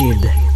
Cube.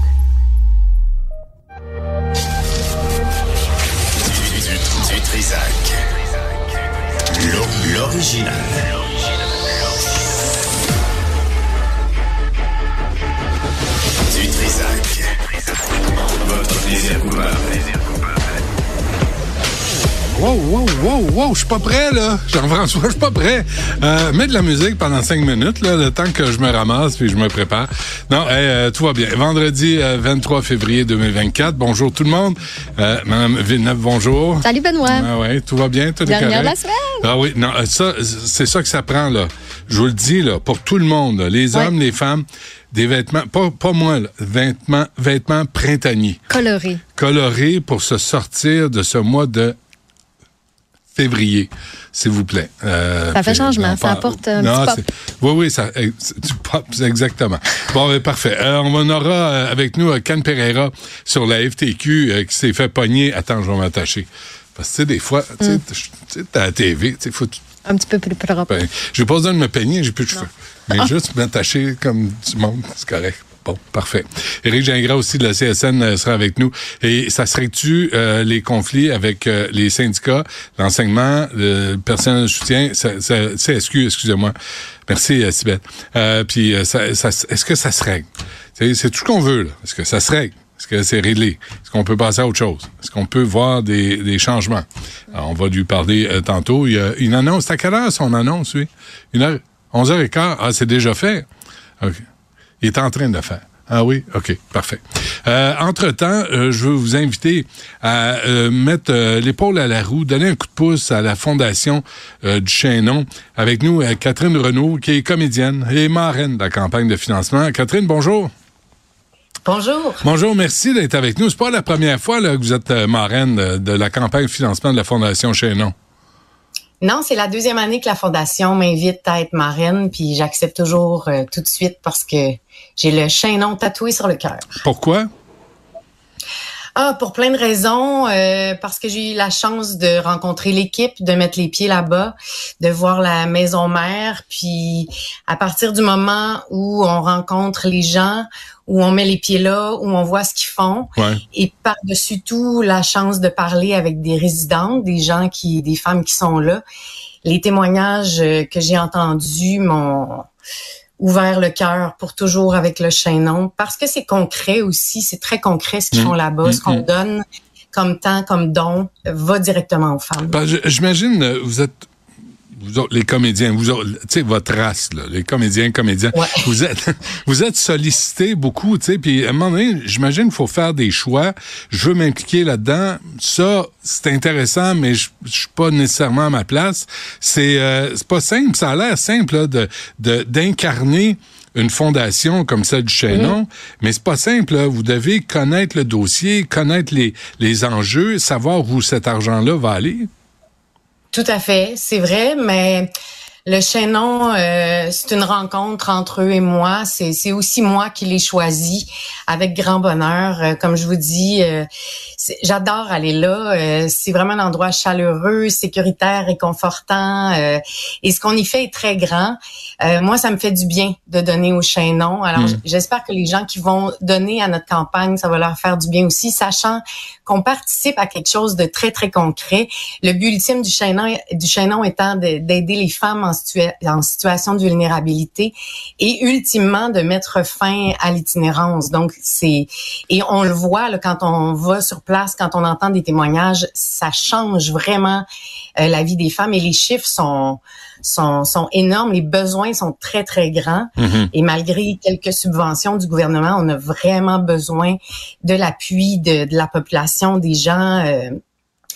Wow, je suis pas prêt, là. Jean-François, je suis pas prêt. Euh, mets de la musique pendant cinq minutes, là, le temps que je me ramasse puis je me prépare. Non, hey, euh, tout va bien. Vendredi euh, 23 février 2024. Bonjour tout le monde. Euh, Madame Villeneuve, bonjour. Salut Benoît. Ah ouais, tout va bien, tout est Dernière correct? de la semaine. Ah oui, non, euh, ça, c'est ça que ça prend, là. Je vous le dis, là, pour tout le monde, là, les Ouais. hommes, les femmes, des vêtements, pas, pas moi, là, vêtements, vêtements printaniers Coloré. coloré pour se sortir de ce mois de février, s'il vous plaît. Euh, Ça fait changement, ça apporte un Non, petit pop. c'est- Oui, oui, ça, pop, exactement. Bon, ben, parfait. Euh, on aura euh, avec nous euh, Can Pereira sur la FTQ euh, qui s'est fait pogner. Attends, je vais m'attacher. Parce que, tu sais, des fois, tu sais, Mm. sais, t'as la TV, tu sais, faut... Un petit peu plus propre. ben, j'ai pas besoin de me peigner, j'ai plus de cheveux. Mais juste m'attacher comme du monde, c'est correct. Bon, parfait. Éric Gingras aussi de la CSN euh, sera avec nous. Et ça serait-tu euh, les conflits avec euh, les syndicats, l'enseignement, le personnel de soutien, CSQ, excusez-moi. Merci, euh, Sybelle. Euh, puis, euh, ça, ça, est-ce que ça se règle? C'est, tout ce qu'on veut, là. Est-ce que ça se règle? Est-ce que c'est réglé? Est-ce qu'on peut passer à autre chose? Est-ce qu'on peut voir des, des changements? Alors, on va lui parler euh, tantôt. Il y a une annonce. C'est à quelle heure son annonce, lui? Une heure? 11h15? Ah, c'est déjà fait? OK. Il est en train de le faire. Ah oui? OK, parfait. Euh, entre-temps, euh, je veux vous inviter à euh, mettre l'épaule à la roue, donner un coup de pouce à la Fondation du Chaînon. Avec nous, Catherine Renaud, qui est comédienne et marraine de la campagne de financement. Catherine, bonjour. Bonjour. Bonjour, merci d'être avec nous. C'est pas la première fois là, que vous êtes marraine de, de la campagne de financement de la Fondation Chaînon. Non, c'est la deuxième année que la Fondation m'invite à être marraine, puis j'accepte toujours euh, tout de suite parce que j'ai le chaînon tatoué sur le cœur. Pourquoi? Ah, pour plein de raisons, euh, parce que j'ai eu la chance de rencontrer l'équipe, de mettre les pieds là-bas, de voir la maison mère, puis à partir du moment où on rencontre les gens, où on met les pieds là, où on voit ce qu'ils font, Ouais. et par-dessus tout la chance de parler avec des résidentes, des gens qui, des femmes qui sont là. Les témoignages euh, que j'ai entendus m'ont ouvert le cœur pour toujours avec le chaînon parce que c'est concret aussi, c'est très concret ce qu'ils Mm. font là-bas, ce Mm, qu'on mm. donne comme temps, comme don, va directement aux femmes. Ben, J'imagine, vous êtes, vous autres, les comédiens, vous tu sais, votre race, là, les comédiens, comédiens, Ouais. vous êtes, vous êtes sollicités beaucoup, tu sais, puis à un moment donné, j'imagine qu'il faut faire des choix. Je veux m'impliquer là-dedans. Ça, c'est intéressant, mais je, je suis pas nécessairement à ma place. C'est, euh, c'est pas simple. Ça a l'air simple, là, de, de, d'incarner une fondation comme celle du Chaînon, mais c'est pas simple. là. Vous devez connaître le dossier, connaître les, les enjeux, savoir où cet argent-là va aller. Tout à fait, c'est vrai, mais le chaînon, euh, c'est une rencontre entre eux et moi. C'est, aussi moi qui l'ai choisi avec grand bonheur. Euh, comme je vous dis, euh, j'adore aller là. Euh, c'est vraiment un endroit chaleureux, sécuritaire, réconfortant. euh, et ce qu'on y fait est très grand. Euh, moi, ça me fait du bien de donner au chaînon. Alors, Mm. j- j'espère que les gens qui vont donner à notre campagne, ça va leur faire du bien aussi, sachant qu'on participe à quelque chose de très, très concret. Le but ultime du chaînon, du chaînon étant de- d'aider les femmes en, situa- en situation de vulnérabilité et ultimement de mettre fin à l'itinérance. Donc, c'est et on le voit là, quand on va sur place, quand on entend des témoignages, ça change vraiment euh, la vie des femmes et les chiffres sont sont, sont énormes, les besoins sont très très grands et malgré quelques subventions du gouvernement, on a vraiment besoin de l'appui de, de la population, des gens. euh,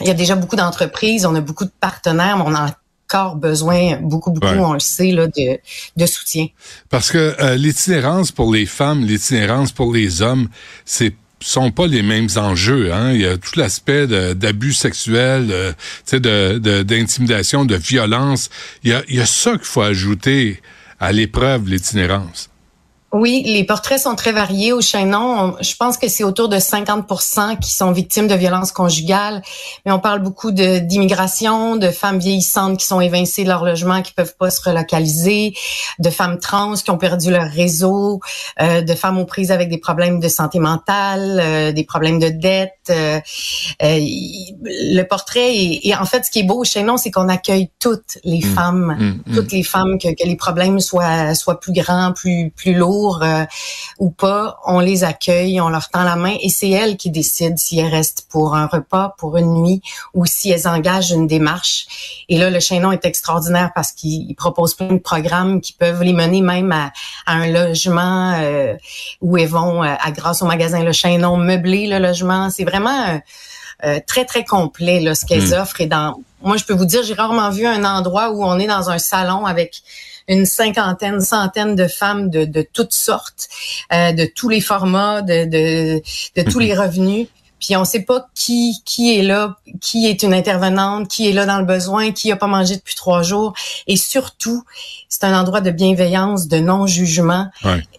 il y a déjà beaucoup d'entreprises, on a beaucoup de partenaires, mais on a encore besoin beaucoup beaucoup, Ouais. on le sait là, de, de soutien. Parce que euh, l'itinérance pour les femmes, l'itinérance pour les hommes, c'est sont pas les mêmes enjeux. Hein? Il y a tout l'aspect de- d'abus sexuels, tu sais, de, de- d'intimidation, de, violence. Il y a, il y a ça qu'il faut ajouter à l'épreuve, l'itinérance. Oui, les portraits sont très variés au Chaînon. je pense que c'est autour de 50% qui sont victimes de violences conjugales, mais on parle beaucoup de d'immigration, de femmes vieillissantes qui sont évincées de leur logement, qui peuvent pas se relocaliser, de femmes trans qui ont perdu leur réseau, euh, de femmes aux prises avec des problèmes de santé mentale, euh, des problèmes de dette. Euh, le portrait et en fait ce qui est beau au Chaînon, c'est qu'on accueille toutes les mmh. femmes, mmh. Mmh. toutes les femmes que, que les problèmes soient soient plus grands, plus plus lourds euh, ou pas, on les accueille, on leur tend la main et c'est elles qui décident si elles restent pour un repas, pour une nuit ou si elles engagent une démarche. Et là, le Chaînon est extraordinaire parce qu'il propose plein de programmes qui peuvent les mener même à, un logement euh, où elles vont, euh, à, grâce au magasin Le Chaînon, meubler le logement. C'est vraiment... très très complet là, ce qu'elles hmm. offrent et dans moi je peux vous dire j'ai rarement vu un endroit où on est dans un salon avec une cinquantaine, centaine de femmes de, de toutes sortes, euh, de tous les formats, de, de, de tous les revenus. Puis on sait pas qui qui est là, qui est une intervenante, qui est là dans le besoin, qui a pas mangé depuis trois jours. Et surtout, c'est un endroit de bienveillance, de non-jugement.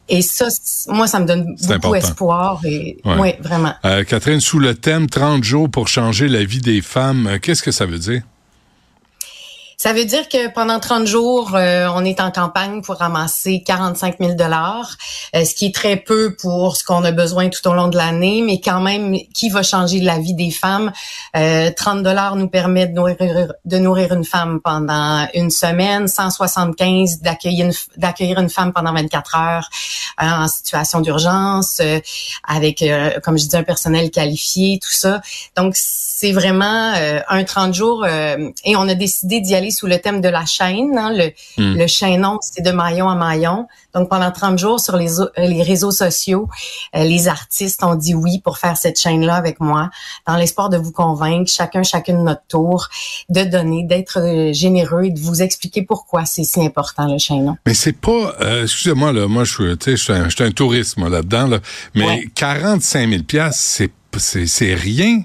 Et ça, moi, ça me donne beaucoup d'espoir. Et ouais. vraiment. Euh, Catherine, sous le thème 30 jours pour changer la vie des femmes, euh, qu'est-ce que ça veut dire? Ça veut dire que pendant 30 jours, euh, on est en campagne pour ramasser 45 000 dollars, euh, ce qui est très peu pour ce qu'on a besoin tout au long de l'année, mais quand même, qui va changer la vie des femmes? 30 euh, dollars nous permet de nourrir, de nourrir une femme pendant une semaine, 175 d'accueillir une, d'accueillir une femme pendant 24 heures en situation d'urgence, avec, comme je dis, un personnel qualifié, tout ça. Donc, c'est vraiment un 30 jours et on a décidé d'y aller sous le thème de la chaîne. Hein, le, hmm. le chaînon, c'est de maillon à maillon. Donc, pendant 30 jours sur les, euh, les réseaux sociaux, euh, les artistes ont dit oui pour faire cette chaîne-là avec moi, dans l'espoir de vous convaincre, chacun, chacune notre tour, de donner, d'être euh, généreux et de vous expliquer pourquoi c'est si important, le chaînon. Mais c'est pas, excusez-moi, là, moi, je suis, je suis un, un touriste, là-dedans, là, mais 45 000 c'est c'est rien.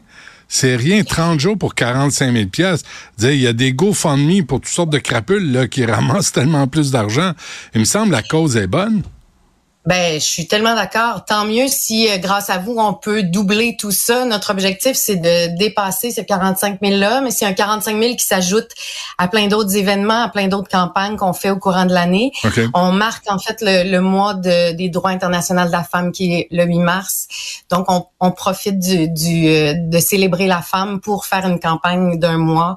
C'est rien, 30 jours pour 45 000 pièces. Il y a des GoFundMe pour toutes sortes de crapules là, qui ramassent tellement plus d'argent. Il me semble la cause est bonne. Ben, je suis tellement d'accord. Tant mieux si, euh, grâce à vous, on peut doubler tout ça. Notre objectif, c'est de dépasser ces 45 000-là, mais c'est un 45 000 qui s'ajoute à plein d'autres événements, à plein d'autres campagnes qu'on fait au courant de l'année. On marque, en fait, le, mois des droits internationaux de la femme qui est le 8 mars. Donc, on, profite du, du, euh, de célébrer la femme pour faire une campagne d'un mois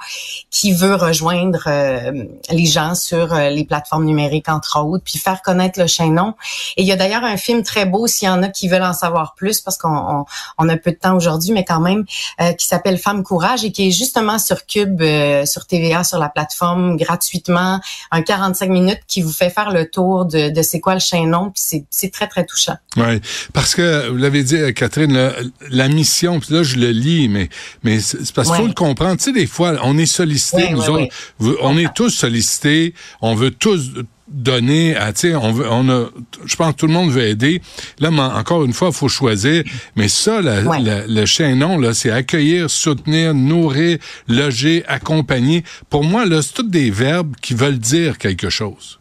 qui veut rejoindre euh, les gens sur les plateformes numériques, entre autres, puis faire connaître le chaînon. Et il y a d'ailleurs un film très beau s'il y en a qui veulent en savoir plus parce qu'on on, a peu de temps aujourd'hui, mais quand même, euh, qui s'appelle Femme Courage et qui est justement sur Cube, euh, sur TVA, sur la plateforme gratuitement, un 45 minutes qui vous fait faire le tour de, de c'est quoi le chaînon, puis c'est très très touchant. Oui, parce que vous l'avez dit, Catherine, la, mission, puis là je le lis, mais mais c'est parce qu'il faut le comprendre. Tu sais, des fois, on est sollicité, nous autres, on est tous sollicités, on veut tous donner à, tu sais, on veut, on a, je pense que tout le monde veut aider. Là, encore une fois, il faut choisir. Mais ça, le chaînon, là, c'est accueillir, soutenir, nourrir, loger, accompagner. Pour moi, là, c'est tous des verbes qui veulent dire quelque chose.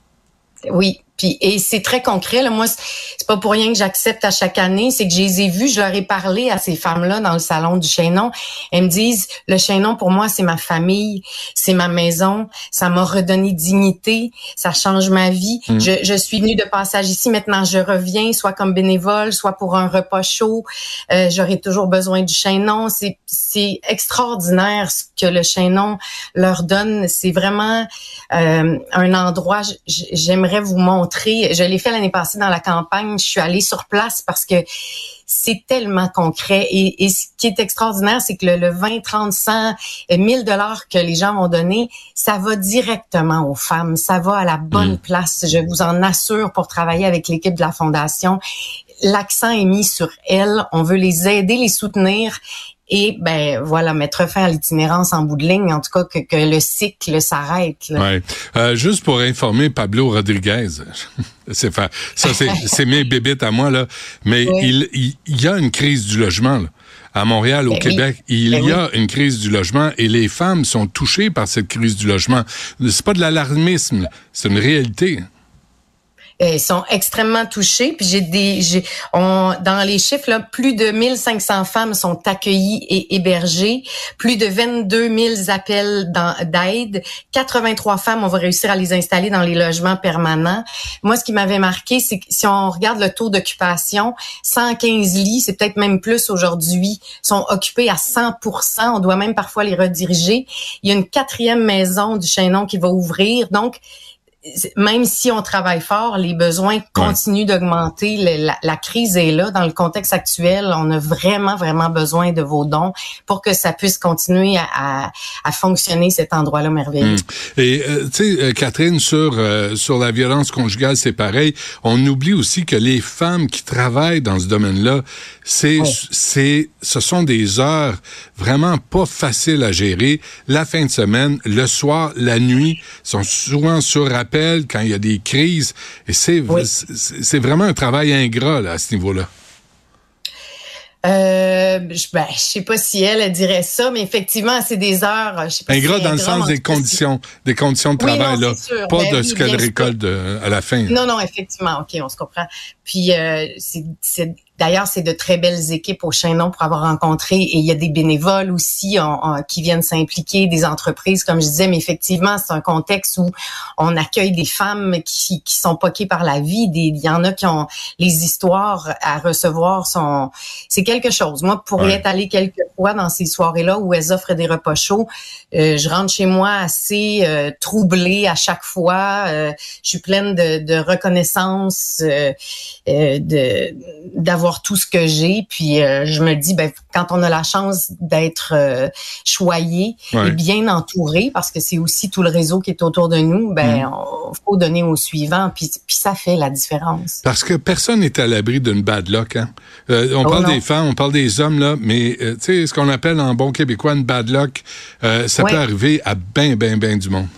Oui, puis et c'est très concret. Là. Moi, c'est pas pour rien que j'accepte à chaque année. C'est que je les ai vues, je leur ai parlé à ces femmes-là dans le salon du Chaînon. Elles me disent le Chaînon pour moi c'est ma famille, c'est ma maison, ça m'a redonné dignité, ça change ma vie. Mm. Je, je, suis venue de passage ici, maintenant je reviens, soit comme bénévole, soit pour un repas chaud. Euh, J'aurai toujours besoin du Chaînon. C'est c'est extraordinaire ce que le Chaînon leur donne. C'est vraiment euh, un endroit. J'aimerais vous montrer je l'ai fait l'année passée dans la campagne. Je suis allée sur place parce que c'est tellement concret. Et, ce qui est extraordinaire, c'est que le, 20, 30, 100, 1000 dollars que les gens vont donner, ça va directement aux femmes. Ça va à la bonne mm. place. Je vous en assure pour travailler avec l'équipe de la Fondation. L'accent est mis sur elles. On veut les aider, les soutenir et ben voilà mettre fin à l'itinérance en bout de ligne, en tout cas que, que le cycle s'arrête. Ouais. Euh, juste pour informer Pablo Rodriguez, c'est ça c'est mes bébites à moi là, mais il, il, y a une crise du logement là. À Montréal, au ben Québec, il ben y a une crise du logement et les femmes sont touchées par cette crise du logement. C'est pas de l'alarmisme, c'est une réalité. Euh, ils sont extrêmement touchés. Puis j'ai des, j'ai, on, dans les chiffres là, plus de 1500 femmes sont accueillies et hébergées, plus de 22 000 appels d'aide, 83 femmes, on va réussir à les installer dans les logements permanents. Moi, ce qui m'avait marqué, c'est que si on regarde le taux d'occupation, 115 lits, c'est peut-être même plus aujourd'hui, sont occupés à 100% On doit même parfois les rediriger. Il y a une quatrième maison du Chaînon qui va ouvrir, donc même si on travaille fort, les besoins continuent d'augmenter. La, crise est là. Dans le contexte actuel, on a vraiment, vraiment besoin de vos dons pour que ça puisse continuer à, fonctionner, cet endroit-là merveilleux. Hmm. Et, euh, tu sais, euh, Catherine, sur, euh, sur la violence conjugale, c'est pareil. On oublie aussi que les femmes qui travaillent dans ce domaine-là, c'est, c'est, ce sont des heures vraiment pas faciles à gérer. La fin de semaine, le soir, la nuit, sont souvent sur rappel quand il y a des crises. Et c'est c'est vraiment un travail ingrat là, à ce niveau-là. Euh, je, ben, je sais pas si elle, dirait ça, mais effectivement, c'est des heures. Je sais pas ingrat dans le sens des conditions, des conditions de travail là, pas ben de ce qu'elle récolte euh, à la fin. Non, non, effectivement, ok, on se comprend. Puis euh, c'est D'ailleurs, c'est de très belles équipes au Chaînon pour avoir rencontré et il y a des bénévoles aussi qui viennent s'impliquer, des entreprises, comme je disais, mais effectivement, c'est un contexte où on accueille des femmes qui, qui sont poquées par la vie. Des, il y en a qui ont les histoires à recevoir sont, c'est quelque chose. Moi, pour y être allée quelques fois dans ces soirées-là où elles offrent des repas chauds, euh, je rentre chez moi assez euh, troublée à chaque fois. Euh, je suis pleine de, de reconnaissance, de d'avoir tout ce que j'ai. Puis euh, je me dis, ben, quand on a la chance d'être euh, choyé et bien entouré, parce que c'est aussi tout le réseau qui est autour de nous, ben, mm. on faut donner au suivant. Puis, puis ça fait la différence. Parce que personne n'est à l'abri d'une bad luck. Hein? Euh, on oh parle des femmes, on parle des hommes, là, mais tu sais, ce qu'on appelle en bon québécois une bad luck, ça peut arriver à ben, ben, ben du monde.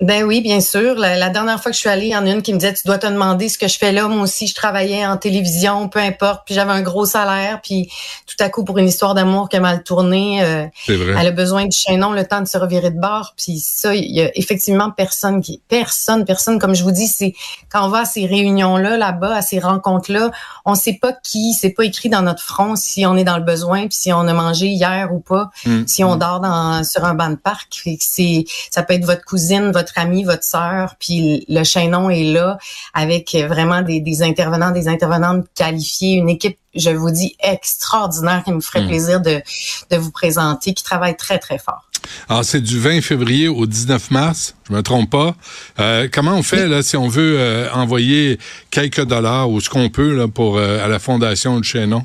Ben oui, bien sûr. La, dernière fois que je suis allée, il y en a une qui me disait, tu dois te demander ce que je fais là. Moi aussi, je travaillais en télévision, peu importe. Puis j'avais un gros salaire. Puis tout à coup, pour une histoire d'amour qui a mal tourné, euh, elle a besoin du chaînon, le temps de se revirer de bord. Puis ça, il y a effectivement personne qui, personne, personne. Comme je vous dis, c'est quand on va à ces réunions-là, là-bas, à ces rencontres-là, on sait pas qui, c'est pas écrit dans notre front si on est dans le besoin, puis si on a mangé hier ou pas, mm. si on dort dans, sur un banc de parc. C'est, ça peut être votre cousine, votre votre ami, votre sœur, puis le chaînon est là avec vraiment des, intervenants, des intervenantes qualifiées, une équipe, je vous dis, extraordinaire qui me ferait hmm. plaisir de, vous présenter, qui travaille très, très fort. Alors, c'est du 20 février au 19 mars, je me trompe pas. Euh, comment on fait là si on veut euh, envoyer quelques dollars ou ce qu'on peut là, pour euh, à la fondation du Chaînon?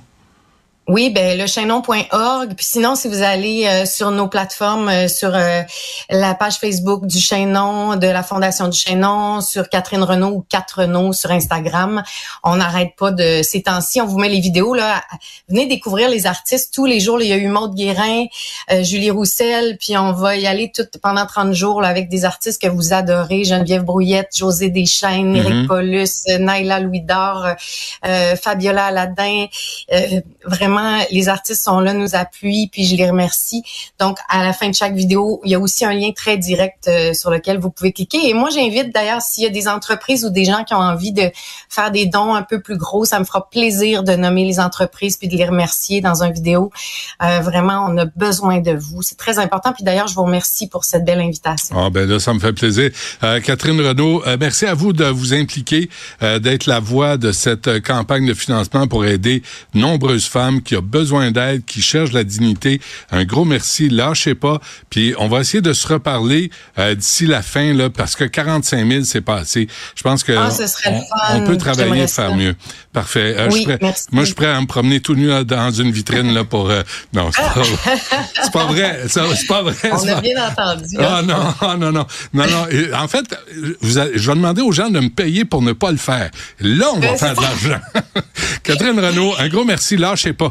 Oui, ben le chaînon.org. Puis sinon, si vous allez euh, sur nos plateformes, euh, sur euh, la page Facebook du Chaînon, de la Fondation du Chaînon, sur Catherine Renault ou 4 Renault sur Instagram, on n'arrête pas de ces temps-ci. On vous met les vidéos là. Venez découvrir les artistes tous les jours. il y a eu Maude Guérin, Julie Roussel, puis on va y aller tout pendant 30 jours là, avec des artistes que vous adorez Geneviève Brouillette, José Deschaines, Eric mm-hmm. Paulus, Naila Louis d'Or, Fabiola Aladin, vraiment les artistes sont là, nous appuient, puis je les remercie. Donc, à la fin de chaque vidéo, il y a aussi un lien très direct euh, sur lequel vous pouvez cliquer. Et moi, j'invite d'ailleurs, s'il y a des entreprises ou des gens qui ont envie de faire des dons un peu plus gros, ça me fera plaisir de nommer les entreprises puis de les remercier dans une vidéo. Euh, vraiment, on a besoin de vous. C'est très important. Puis d'ailleurs, je vous remercie pour cette belle invitation. Ah ben là, ça me fait plaisir. Euh, Catherine Renaud, merci à vous de vous impliquer, d'être la voix de cette campagne de financement pour aider nombreuses femmes qui a besoin d'aide, qui cherche la dignité. Un gros merci, lâchez pas. Puis on va essayer de se reparler euh, d'ici la fin là, parce que 45 000 c'est pas assez. Je pense que ah, on, peut travailler faire mieux. Parfait. Euh, oui, moi, je suis prêt à me promener tout nu dans une vitrine là pour. Euh, non, c'est pas, vrai. C'est pas vrai. On a bien entendu. Ah non, ah, non, non, non, non. En fait, vous je vais demander aux gens de me payer pour ne pas le faire. Là, on va faire de l'argent. Catherine Renaud, un gros merci. Lâchez pas.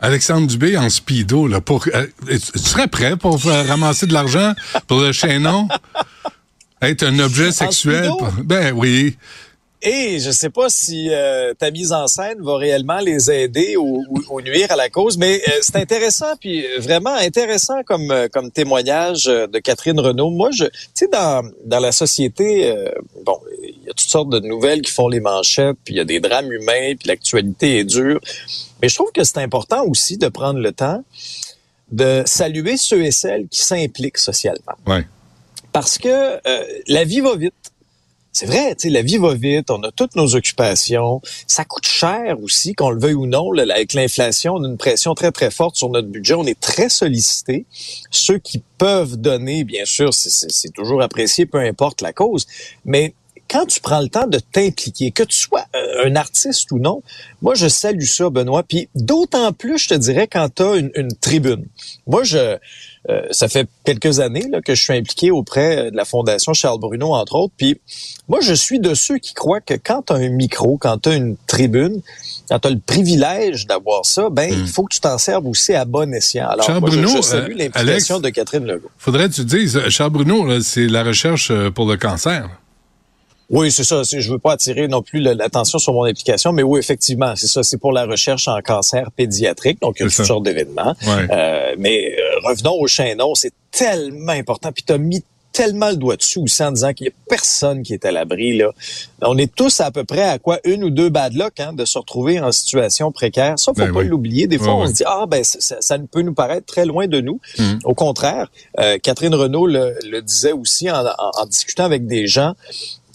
Alexandre Dubé en speedo, là, pour, euh, tu serais prêt pour euh, ramasser de l'argent pour le chaînon? Être un objet sexuel? Ben oui. Et je sais pas si euh, ta mise en scène va réellement les aider ou, ou- ou nuire à la cause, mais euh, c'est intéressant, puis vraiment intéressant comme comme témoignage de Catherine Renaud. Moi, je, tu sais, dans dans la société, euh, bon, y a toutes sortes de nouvelles qui font les manchettes, puis il y a des drames humains, puis l'actualité est dure. Mais je trouve que c'est important aussi de prendre le temps de saluer ceux et celles qui s'impliquent socialement Ouais. parce que euh, la vie va vite. C'est vrai, tu sais, la vie va vite, on a toutes nos occupations. Ça coûte cher aussi, qu'on le veuille ou non. là, avec l'inflation, on a une pression très, très forte sur notre budget. On est très sollicité. Ceux qui peuvent donner, bien sûr, c'est toujours apprécié, peu importe la cause. Mais quand tu prends le temps de t'impliquer, que tu sois euh, un artiste ou non, moi, je salue ça, Benoît. Puis d'autant plus, je te dirais, quand tu as une, une tribune. Moi, je... Euh, ça fait quelques années là, que je suis impliqué auprès de la Fondation Charles Bruno, entre autres. Puis moi, je suis de ceux qui croient que quand tu as un micro, quand tu as une tribune, quand tu as le privilège d'avoir ça, ben il faut que tu t'en serves aussi à bon escient. Alors, Charles moi, Bruno, je, salue euh, l'implication de Catherine Legault. Faudrait que tu dises, euh, Charles Bruno, c'est la recherche pour le cancer. Oui, c'est ça. Je veux pas attirer non plus l'attention sur mon implication, mais oui, effectivement, c'est ça. C'est pour la recherche en cancer pédiatrique, donc il y a C'est toutes ça. sortes d'événements. Ouais. Euh, mais euh, revenons au chaînon, c'est tellement important. Puis tu as mis tellement le doigt dessus aussi en disant qu'il y a personne qui est à l'abri. là. On est tous à peu près à quoi? Une ou deux bad luck hein, de se retrouver en situation précaire. Ça, faut Ben pas oui. l'oublier. Des fois, on se dit ah ben ça, ça- peut nous paraître très loin de nous. Mm. Au contraire, euh, Catherine Renaud le, le disait aussi en, en- en discutant avec des gens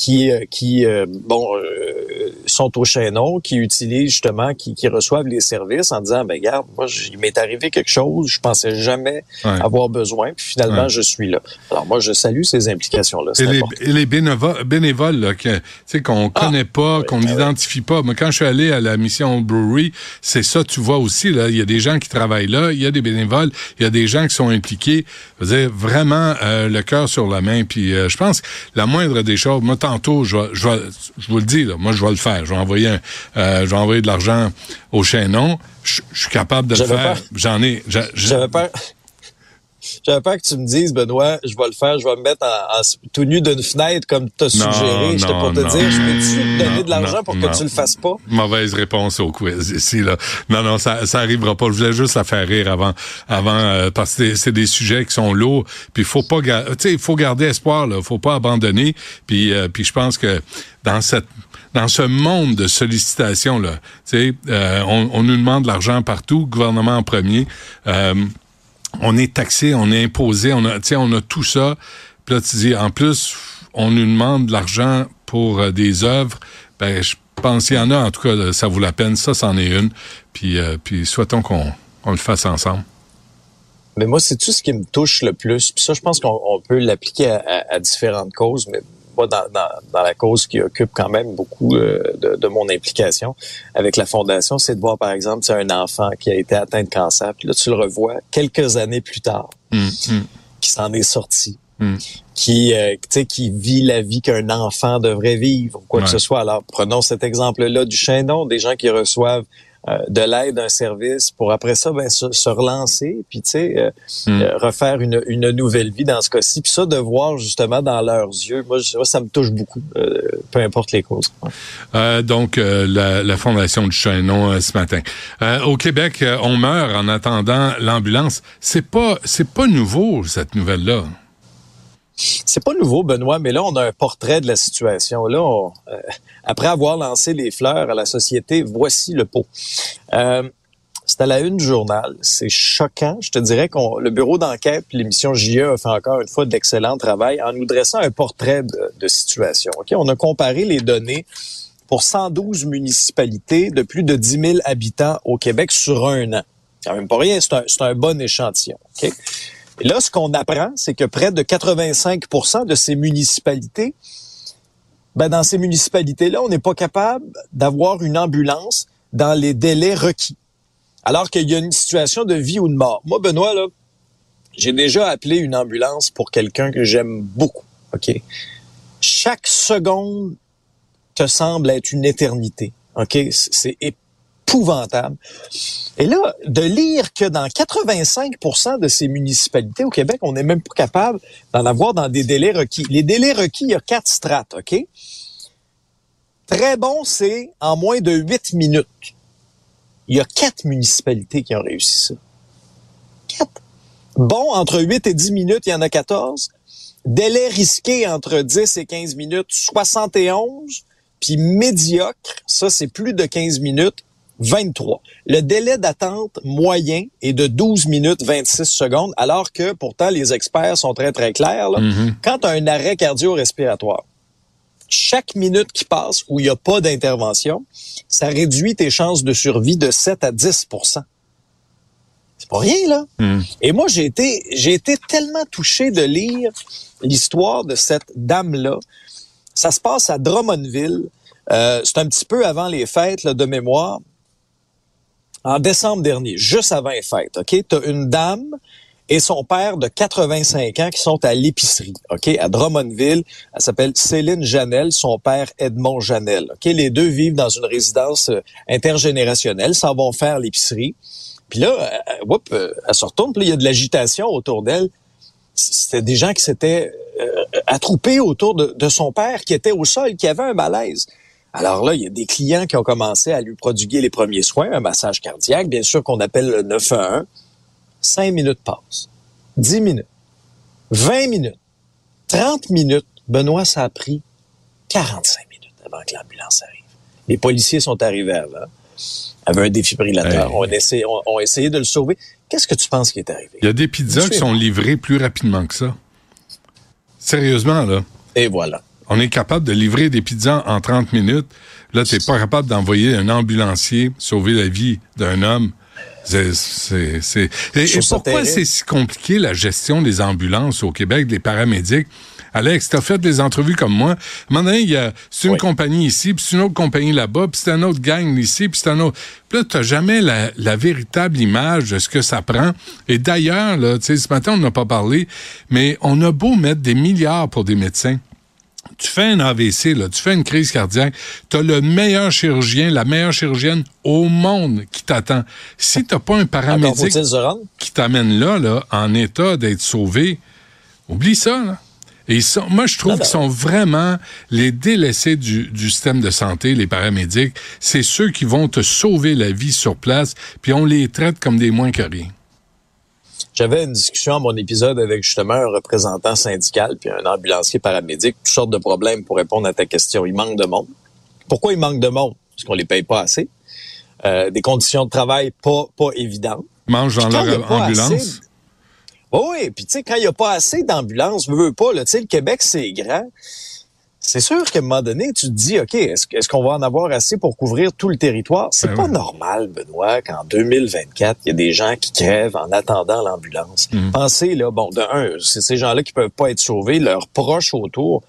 qui, euh, qui euh, bon, euh, sont au chaînon, qui utilisent justement, qui, qui reçoivent les services en disant, ben regarde, moi, il m'est arrivé quelque chose, je pensais jamais Ouais. avoir besoin, puis finalement, Ouais. je suis là. Alors moi, je salue ces implications-là. Et C'est les, important. et les bénévo- bénévoles là, que, tu sais, qu'on Ah! connaît pas, Oui, qu'on ah oui. n'identifie pas. Mais quand je suis allé à la mission Brewery, c'est ça, tu vois aussi, là, il y a des gens qui travaillent là, il y a des bénévoles, il y a des gens qui sont impliqués. Je veux dire, vraiment euh, le cœur sur la main. Puis euh, je pense que la moindre des choses, moi tantôt, je vais, je vais, je vous le dis, là, moi je vais le faire. Je vais envoyer, un, euh, je vais envoyer de l'argent au chaînon. Je, je suis capable de le faire. J'en ai. j'a- j'a- J'avais peur. J'avais peur que tu me dises, Benoît, je vais le faire, je vais me mettre en, en- tout nu d'une fenêtre comme tu as suggéré. J'étais pour te non. dire, je peux-tu te donner Non, de l'argent pour non. que tu le fasses pas? Mauvaise réponse au quiz ici là. Non non, ça ça arrivera pas. Je voulais juste la faire rire avant avant euh, parce que c'est- des sujets qui sont lourds. Puis faut pas tu sais, il faut garder espoir là, faut pas abandonner. Puis euh, puis je pense que dans cette dans ce monde de sollicitations là, tu sais, euh, on, on nous demande de l'argent partout, gouvernement en premier. Euh, on est taxé, on est imposé, on a, on a tout ça. Puis là, tu dis, en plus, on nous demande de l'argent pour euh, des œuvres. Ben, je pense qu'il y en a, en tout cas, ça vaut la peine. Ça, c'en est une. Puis, euh, souhaitons qu'on on le fasse ensemble. Mais moi, c'est tout ce qui me touche le plus? Puis ça, je pense qu'on on peut l'appliquer à différentes causes, mais moi, dans, dans, dans la cause qui occupe quand même beaucoup euh, de, de mon implication avec la fondation, c'est de voir, par exemple, c'est un enfant qui a été atteint de cancer, puis là, tu le revois quelques années plus tard, Hum, hum, qui s'en est sorti, hum. qui, euh, tu sais, qui vit la vie qu'un enfant devrait vivre, ou quoi Ouais. que ce soit. Alors, prenons cet exemple-là du chaînon, des gens qui reçoivent de l'aide, un service, pour après ça, ben, se, se relancer, puis tu sais, euh, Mm. euh, refaire une, une nouvelle vie dans ce cas-ci. Puis ça, de voir justement dans leurs yeux, moi, je- moi, ça me touche beaucoup, euh, peu importe les causes. Euh, donc, euh, la, la fondation du Chaînon euh, ce matin. Euh, au Québec, euh, on meurt en attendant l'ambulance. C'est pas, c'est pas nouveau cette nouvelle-là. C'est pas nouveau, Benoît, mais là, on a un portrait de la situation. Là, euh, après avoir lancé les fleurs à la société, voici le pot. Euh, c'est à la une du journal. C'est choquant. Je te dirais qu'on le bureau d'enquête, l'émission JE a fait encore une fois de l'excellent travail en nous dressant un portrait de, situation. On a comparé les données pour 112 municipalités de plus de 10 000 habitants au Québec sur un an. Quand même pas rien, c'est un, bon échantillon. Et là, ce qu'on apprend, c'est que près de 85% de ces municipalités, ben dans ces municipalités-là, on n'est pas capable d'avoir une ambulance dans les délais requis. Alors qu'il y a une situation de vie ou de mort. Moi, Benoît, là, j'ai déjà appelé une ambulance pour quelqu'un que j'aime beaucoup. OK? Chaque seconde te semble être une éternité. OK? C'est Et là, de lire que dans 85% de ces municipalités au Québec, on n'est même pas capable d'en avoir dans des délais requis. Les délais requis, il y a quatre strates, OK? Très bon, c'est en moins de 8 minutes. Il y a quatre municipalités qui ont réussi ça. Quatre. Bon, entre 8 et 10 minutes, il y en a 14. Délai risqué entre 10 et 15 minutes, 71. Puis médiocre, ça c'est plus de 15 minutes, 23. Le délai d'attente moyen est de 12 minutes 26 secondes, alors que pourtant les experts sont très très clairs. Là. Quand tu as un arrêt cardio-respiratoire, chaque minute qui passe où il n'y a pas d'intervention, ça réduit tes chances de survie de 7 à 10% C'est pas rien, là. Et moi, j'ai été, j'ai été tellement touché de lire l'histoire de cette dame-là. Ça se passe à Drummondville. Euh, c'est un petit peu avant les fêtes là, de mémoire. En décembre dernier, juste avant les fêtes, OK? Tu une dame et son père de 85 ans qui sont à l'épicerie, OK, à Drummondville. Elle s'appelle Céline Janel, son père Edmond Janel. OK, les deux vivent dans une résidence euh, intergénérationnelle, s'en vont faire l'épicerie. Puis là, euh, whoop, euh, elle se retourne, puis il y a de l'agitation autour d'elle. C'était des gens qui s'étaient euh, attroupés autour de, de son père qui était au sol, qui avait un malaise. Alors là, il y a des clients qui ont commencé à lui prodiguer les premiers soins, un massage cardiaque, bien sûr qu'on appelle le 911. Cinq minutes passent. 10 minutes. 20 minutes. 30 minutes. Benoît, ça a pris 45 minutes avant que l'ambulance arrive. Les policiers sont arrivés avant, avaient un défibrillateur, Hey. ont, ont essayé de le sauver. Qu'est-ce que tu penses qui est arrivé? Il y a des pizzas qui sont livrées plus rapidement que ça. Sérieusement, là. Et voilà. On est capable de livrer des pizzas en 30 minutes. Là, t'es pas capable d'envoyer un ambulancier sauver la vie d'un homme. C'est, Et, et pourquoi c'est si compliqué la gestion des ambulances au Québec, des paramédics? Alex, t'as fait des entrevues comme moi. À un moment donné, il y a, c'est une Oui. compagnie ici, puis c'est une autre compagnie là-bas, puis c'est un autre gang ici, puis c'est un autre. Puis là, t'as jamais la, la véritable image de ce que ça prend. Et d'ailleurs, là, tu sais, ce matin, on n'a pas parlé, mais on a beau mettre des milliards pour des médecins tu fais un AVC, là, tu fais une crise cardiaque, tu as le meilleur chirurgien, la meilleure chirurgienne au monde qui t'attend. Si tu pas un paramédic qui t'amène là, là, en état d'être sauvé, oublie ça. Là. Et ils sont, moi, je trouve Non, non. qu'ils sont vraiment les délaissés du, du système de santé, les paramédics. C'est ceux qui vont te sauver la vie sur place, puis on les traite comme des moins que rien. J'avais une discussion à mon épisode avec justement un représentant syndical puis un ambulancier paramédic, toutes sortes de problèmes pour répondre à ta question. Il manque de monde. Pourquoi il manque de monde? Parce qu'on les paye pas assez. Euh, des conditions de travail pas, pas évidentes. Mange dans leur ambulance. assez- oui, puis tu sais, quand il n'y a pas assez d'ambulances, veux, veux pas, là, tu sais, le Québec, c'est grand. C'est sûr qu'à un moment donné, tu te dis, OK, est-ce, qu'on va en avoir assez pour couvrir tout le territoire? C'est Ben pas oui. normal, Benoît, qu'en 2024, il y a des gens qui crèvent en attendant l'ambulance. Mm. Pensez, là, bon, de un, c'est ces gens-là qui peuvent pas être sauvés, leurs proches autour.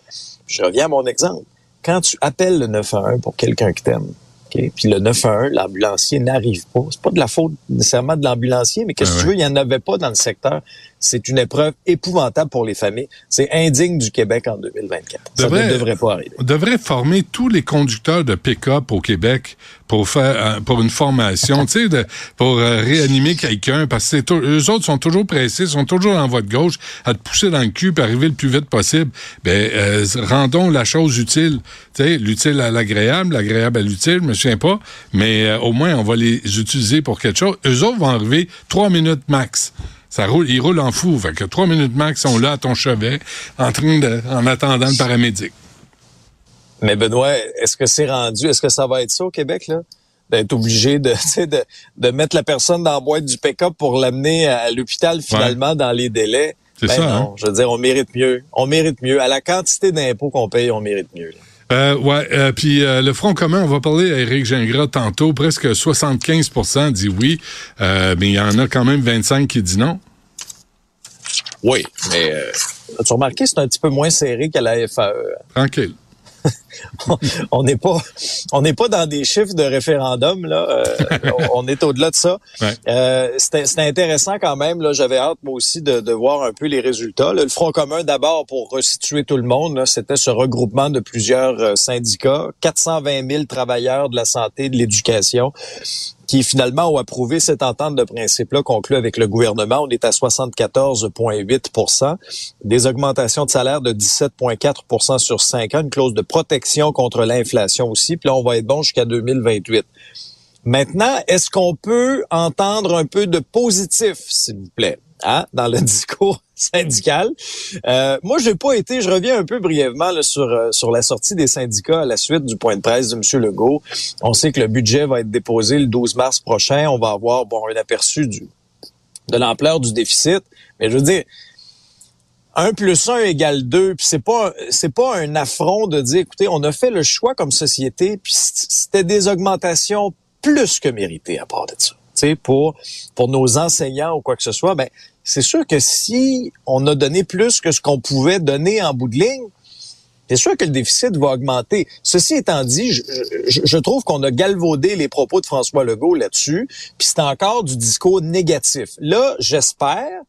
Je reviens à mon exemple. Quand tu appelles le 911 pour quelqu'un que t'aimes, OK, puis le 911, l'ambulancier n'arrive pas. C'est pas de la faute nécessairement de l'ambulancier, mais qu'est-ce que Ben tu veux, il n'y en avait pas dans le secteur. C'est une épreuve épouvantable pour les familles. C'est indigne du Québec en 2024. Ça ne devrait pas arriver. On devrait former tous les conducteurs de pick-up au Québec pour faire euh, pour une formation, tu sais, pour euh, réanimer quelqu'un, parce que eux autres sont toujours pressés, sont toujours en voie de gauche à te pousser dans le cul pour arriver le plus vite possible. Ben, euh, rendons la chose utile, tu sais, l'utile à l'agréable, l'agréable à l'utile, je me souviens pas, mais euh, au moins on va les utiliser pour quelque chose. Eux autres vont arriver trois minutes max. Ça roule, ils roulent en fou. Fait que trois minutes max sont là à ton chevet, en train de, en attendant le paramédic. Mais Benoît, est-ce que c'est rendu, est-ce que ça va être ça au Québec, là? D'être obligé de, tu sais, de, de mettre la personne dans la boîte du pick-up pour l'amener à l'hôpital finalement dans les délais? C'est Ben ça, non, hein? je veux dire, on mérite mieux. On mérite mieux. À la quantité d'impôts qu'on paye, on mérite mieux. là. Euh, ouais, euh, puis euh, le Front commun, on va parler à Éric Gingras tantôt. Presque 75% dit oui, euh, mais il y en a quand même 25 qui dit non. Oui, mais euh, as-tu remarqué, c'est un petit peu moins serré qu'à la FAE. Tranquille. on n'est pas, on n'est pas dans des chiffres de référendum là. Euh, on est au-delà de ça. Ouais. Euh, C'était intéressant quand même. Là, j'avais hâte moi aussi de, de voir un peu les résultats. Là, le Front commun d'abord pour resituer tout le monde. C'était ce regroupement de plusieurs euh, syndicats, 420 000 travailleurs de la santé, de l'éducation qui finalement ont approuvé cette entente de principe-là conclue avec le gouvernement. On est à 74,8% des augmentations de salaire de 17,4% sur 5 ans, une clause de protection contre l'inflation aussi. Puis là, on va être bon jusqu'à 2028. Maintenant, est-ce qu'on peut entendre un peu de positif, s'il vous plaît, hein, dans le discours syndical? Euh, moi, j'ai pas été, je reviens un peu brièvement là, sur, euh, sur la sortie des syndicats à la suite du point de presse de M. Legault. On sait que le budget va être déposé le 12 mars prochain. On va avoir bon un aperçu du, de l'ampleur du déficit. Mais je veux dire, 1 plus 1 égale 2, puis c'est pas c'est pas un affront de dire écoutez, on a fait le choix comme société, puis c'était des augmentations plus que méritées à part de ça. Tu sais pour pour nos enseignants ou quoi que ce soit, ben c'est sûr que si on a donné plus que ce qu'on pouvait donner en bout de ligne, c'est sûr que le déficit va augmenter. Ceci étant dit, je, trouve qu'on a galvaudé les propos de François Legault là-dessus, puis c'est encore du discours négatif. Là, j'espère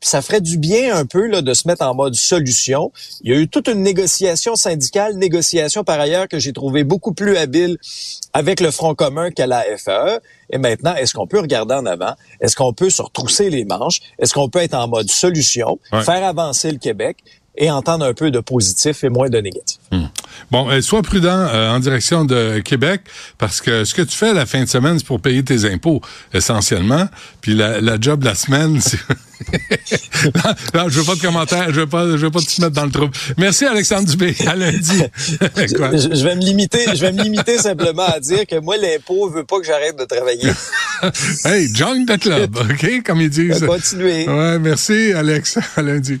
ça ferait du bien un peu là, de se mettre en mode solution. Il y a eu toute une négociation syndicale, négociation par ailleurs que j'ai trouvé beaucoup plus habile avec le Front commun qu'à la FAE. Et maintenant, est-ce qu'on peut regarder en avant? Est-ce qu'on peut se retrousser les manches? Est-ce qu'on peut être en mode solution, Ouais. faire avancer le Québec? Et entendre un peu de positif et moins de négatif? Bon, euh, sois prudent euh, en direction de Québec parce que ce que tu fais la fin de semaine, c'est pour payer tes impôts essentiellement. Puis la, la job la semaine, c'est... non, non, je veux pas de commentaires, je veux pas, je veux pas te mettre dans le trouble. Merci Alexandre Dubé. À lundi. Je vais me limiter, je vais me limiter simplement à dire que moi, l'impôt veut pas que j'arrête de travailler. hey, join the club, ok, comme ils disent. Continuez. Ouais, merci Alex. À lundi.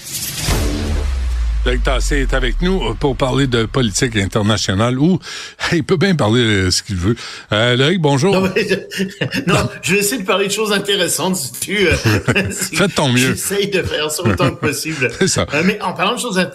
Loïc Tassé est avec nous pour parler de politique internationale ou il peut bien parler de ce qu'il veut. Euh, Loïc, bonjour. Non, mais je, non, je vais essayer de parler de choses intéressantes si tu. euh, si- ton mieux. J'essaye de faire ça autant que possible. C'est ça. Euh, mais en parlant de choses. int-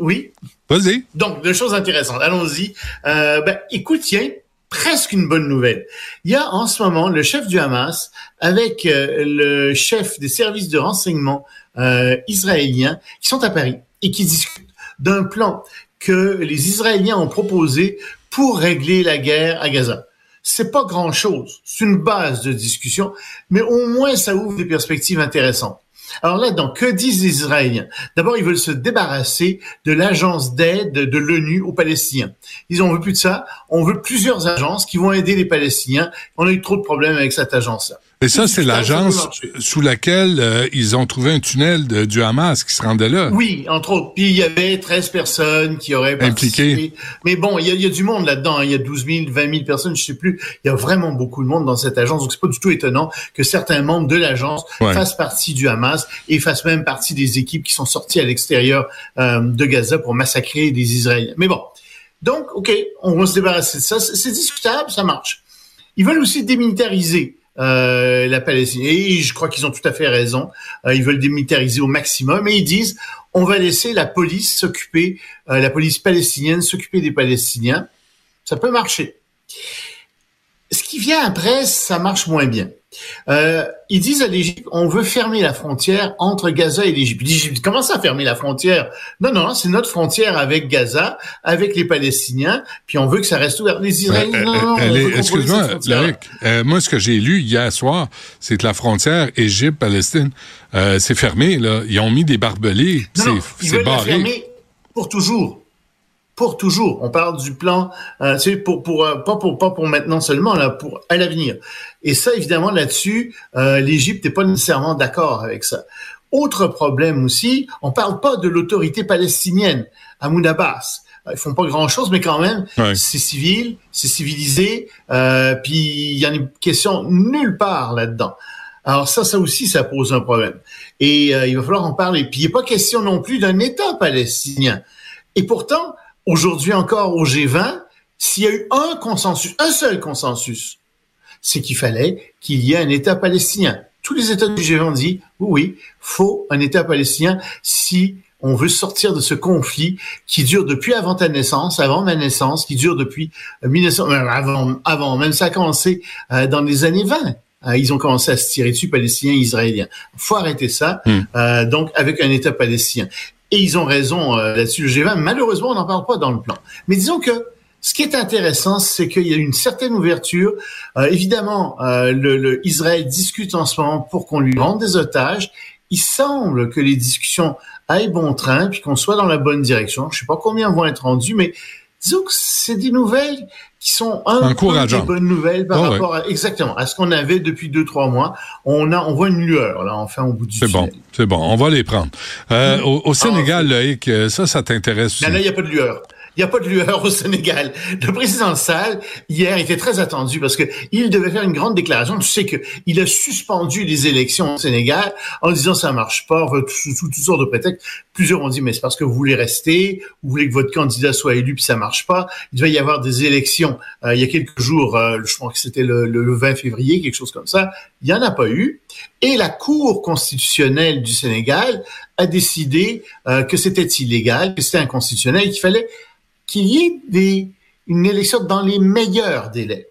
Oui? Vas-y. Donc, de choses intéressantes. Allons-y. Euh, ben, écoute, tiens, presque une bonne nouvelle. Il y a en ce moment le chef du Hamas avec euh, le chef des services de renseignement euh, israéliens qui sont à Paris et qui discutent d'un plan que les Israéliens ont proposé pour régler la guerre à Gaza. C'est pas grand chose. C'est une base de discussion, mais au moins ça ouvre des perspectives intéressantes. Alors là-dedans, que disent les Israéliens? D'abord, ils veulent se débarrasser de l'agence d'aide de l'ONU aux Palestiniens. Ils ont veut plus de ça. On veut plusieurs agences qui vont aider les Palestiniens. On a eu trop de problèmes avec cette agence-là. Et ça, c'est l'agence sous laquelle euh, ils ont trouvé un tunnel de- du Hamas qui se rendait là. Oui, entre autres. Puis il y avait 13 personnes qui auraient Impliquées. participé. Mais bon, il y, y a du monde là-dedans. hein. Il y a 12 000, 20 000 personnes, je sais plus. Il y a vraiment beaucoup de monde dans cette agence. Donc c'est pas du tout étonnant que certains membres de l'agence Ouais. fassent partie du Hamas et fassent même partie des équipes qui sont sorties à l'extérieur euh, de Gaza pour massacrer des Israéliens. Mais bon. Donc, OK, on va se débarrasser de ça. C'est discutable, ça marche. Ils veulent aussi démilitariser euh, la Palestine. Et je crois qu'ils ont tout à fait raison. Euh, ils veulent démilitariser au maximum. Et ils disent, on va laisser la police s'occuper, euh, la police palestinienne s'occuper des Palestiniens. Ça peut marcher. Ce qui vient après, ça marche moins bien. Euh, ils disent à l'Égypte, on veut fermer la frontière entre Gaza et l'Égypte. L'Égypte, comment ça fermer la frontière? Non, non, c'est notre frontière avec Gaza, avec les Palestiniens, puis on veut que ça reste ouvert. Les Israéliens, Euh, non, non, on elle est- veut contrôler Excuse-moi, euh, moi, ce que j'ai lu hier soir, c'est que la frontière Égypte-Palestine, euh, c'est fermé. Là. Ils ont mis des barbelés. Non, non, C'est barré. fermer pour toujours. Pour toujours. On parle du plan, euh, sais, pour, pour, euh, pas pour, pas pour maintenant seulement, là, pour à l'avenir. Et ça, évidemment, là-dessus, euh, l'Égypte n'est pas nécessairement d'accord avec ça. Autre problème aussi, on parle pas de l'autorité palestinienne, Mahmoud Abbas. Euh, Ils font pas grand-chose, mais quand même, Ouais. c'est civil, c'est civilisé, euh, puis il y a une question nulle part là-dedans. Alors ça, ça aussi, ça pose un problème. Et euh, il va falloir en parler. Puis il n'est pas question non plus d'un État palestinien. Et pourtant, aujourd'hui encore au G20, s'il y a eu un consensus, un seul consensus, c'est qu'il fallait qu'il y ait un État palestinien. Tous les États du G20 ont dit, oui, oui, faut un État palestinien si on veut sortir de ce conflit qui dure depuis avant ta naissance, avant ma naissance, qui dure depuis 1900, euh, avant, avant, même ça a commencé euh, dans les années 20. Euh, ils ont commencé à se tirer dessus, Palestiniens Israéliens. faut arrêter ça, hmm. donc avec un État palestinien. Et ils ont raison là-dessus, le G20. Malheureusement, on n'en parle pas dans le plan. Mais disons que ce qui est intéressant, c'est qu'il y a une certaine ouverture. évidemment, le, le, Israël discute en ce moment pour qu'on lui rende des otages. Il semble que les discussions aille bon train, puis qu'on soit dans la bonne direction. Je sais pas combien vont être rendus, mais disons que c'est des nouvelles qui sont un peu des bonnes nouvelles par rapport à exactement à ce qu'on avait depuis deux trois mois. On a on voit une lueur là enfin au bout du C'est bon, c'est bon, on va les prendre. Euh, au, au, Sénégal, ah, ça, ça t'intéresse aussi. Là, il n'y a pas de lueur. Il n'y a pas de lueur au Sénégal. Le président Sall, hier, était très attendu parce que il devait faire une grande déclaration. Tu sais qu'il a suspendu les élections au Sénégal en disant ça marche pas, sous, toutes sortes de prétextes. Plusieurs ont dit, mais c'est parce que vous voulez rester, vous voulez que votre candidat soit élu, puis ça marche pas. Il devait y avoir des élections euh, il y a quelques jours, euh, je crois que c'était le, le, 20 février, quelque chose comme ça. Il n'y en a pas eu. Et la Cour constitutionnelle du Sénégal a décidé euh, que c'était illégal, que c'était inconstitutionnel, qu'il fallait qu'il y ait des, une élection dans les meilleurs délais.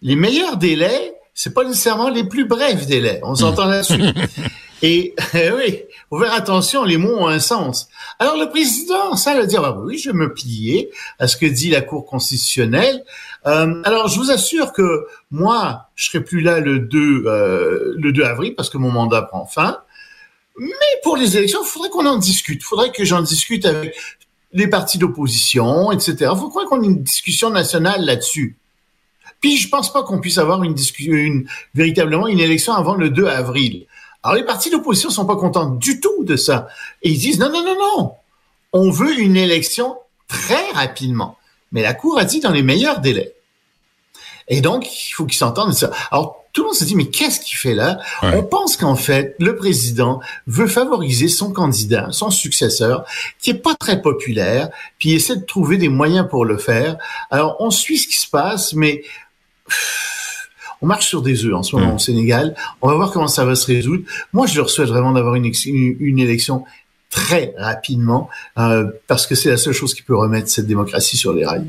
Les meilleurs délais, c'est pas nécessairement les plus brefs délais. On s'entend là-dessus. Et oui, faut faire attention, les mots ont un sens. Alors le président, ça veut dire, ah oui, je vais me plier à ce que dit la Cour constitutionnelle. Euh, alors je vous assure que moi, je serai plus là le 2, euh, le 2 avril parce que mon mandat prend fin. Mais pour les élections, il faudrait qu'on en discute. Il faudrait que j'en discute avec les partis d'opposition, etc. Il faut croire qu'on ait une discussion nationale là-dessus? Puis je pense pas qu'on puisse avoir une une, véritablement une élection avant le 2 avril. Alors les partis d'opposition sont pas contents du tout de ça. Et ils disent non, non, non, non. On veut une élection très rapidement. Mais la Cour a dit dans les meilleurs délais. Et donc, il faut qu'ils s'entendent ça. Alors, tout le monde se dit, mais qu'est-ce qu'il fait là? On pense qu'en fait, le président veut favoriser son candidat, son successeur, qui est pas très populaire, puis il essaie de trouver des moyens pour le faire. Alors, on suit ce qui se passe, mais on marche sur des œufs en ce moment au Sénégal. On va voir comment ça va se résoudre. Moi, je leur souhaite vraiment d'avoir une, une, élection très rapidement, euh, parce que c'est la seule chose qui peut remettre cette démocratie sur les rails.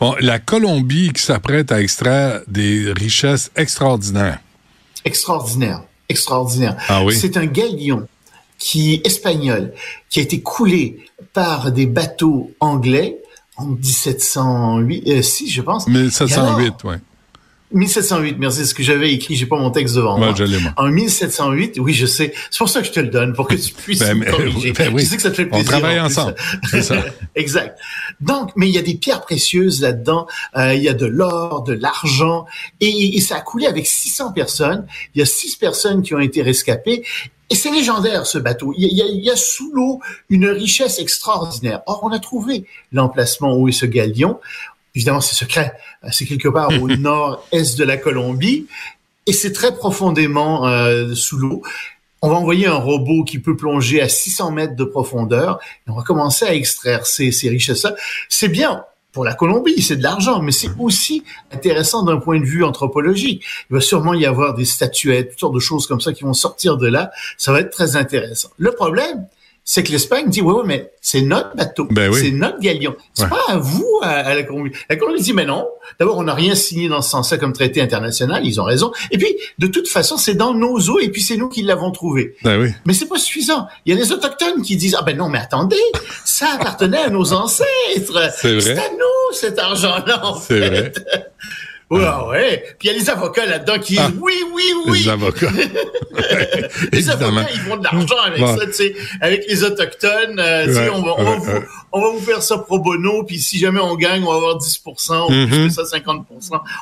Bon, la Colombie qui s'apprête à extraire des richesses extraordinaires. Extraordinaire, extraordinaire. Ah oui? C'est un galion qui espagnol qui a été coulé par des bateaux anglais en 1708, euh, si je pense. 1708, oui. 1708, merci, c'est ce que j'avais écrit, j'ai pas mon texte devant moi. En 1708, oui, je sais. C'est pour ça que je te le donne, pour que tu puisses ben, me corriger. Ben, oui. Je sais que ça te fait plaisir. On travaille ensemble, c'est ça. exact. Donc, mais il y a des pierres précieuses là-dedans, euh, il y a de l'or, de l'argent, et, et, ça a coulé avec 600 personnes. Il y a 6 personnes qui ont été rescapées, et c'est légendaire, ce bateau. Il y a, il y a sous l'eau une richesse extraordinaire. Or, on a trouvé l'emplacement où est ce galion. Évidemment, c'est secret. Euh, c'est quelque part au nord-est de la Colombie et c'est très profondément euh, sous l'eau. On va envoyer un robot qui peut plonger à 600 mètres de profondeur et on va commencer à extraire ces, ces richesses-là. C'est bien pour la Colombie, c'est de l'argent, mais c'est aussi intéressant d'un point de vue anthropologique. Il va sûrement y avoir des statuettes, toutes sortes de choses comme ça qui vont sortir de là. Ça va être très intéressant. Le problème, c'est que l'Espagne dit oui, oui, mais c'est notre bateau, ben c'est notre galion. C'est pas à vous, à, la Colombie. La Colombie dit mais non. D'abord, on n'a rien signé dans ce sens-là comme traité international. Ils ont raison. Et puis, de toute façon, c'est dans nos eaux et puis c'est nous qui l'avons trouvé. Ben oui. Mais c'est pas suffisant. Il y a des autochtones qui disent ah ben non, mais attendez, ça appartenait à nos ancêtres. C'est vrai. C'est à nous cet argent-là. C'est vrai. Ouais, ouais. Puis il y a les avocats là-dedans qui disent ah. oui, oui, oui. Les avocats. les avocats, ils font de l'argent avec ça, tu sais, avec les autochtones. Euh, on, va, on, va vous, on, va vous, faire ça pro bono, puis si jamais on gagne, on va avoir 10 ou mm-hmm. plus que ça, 50%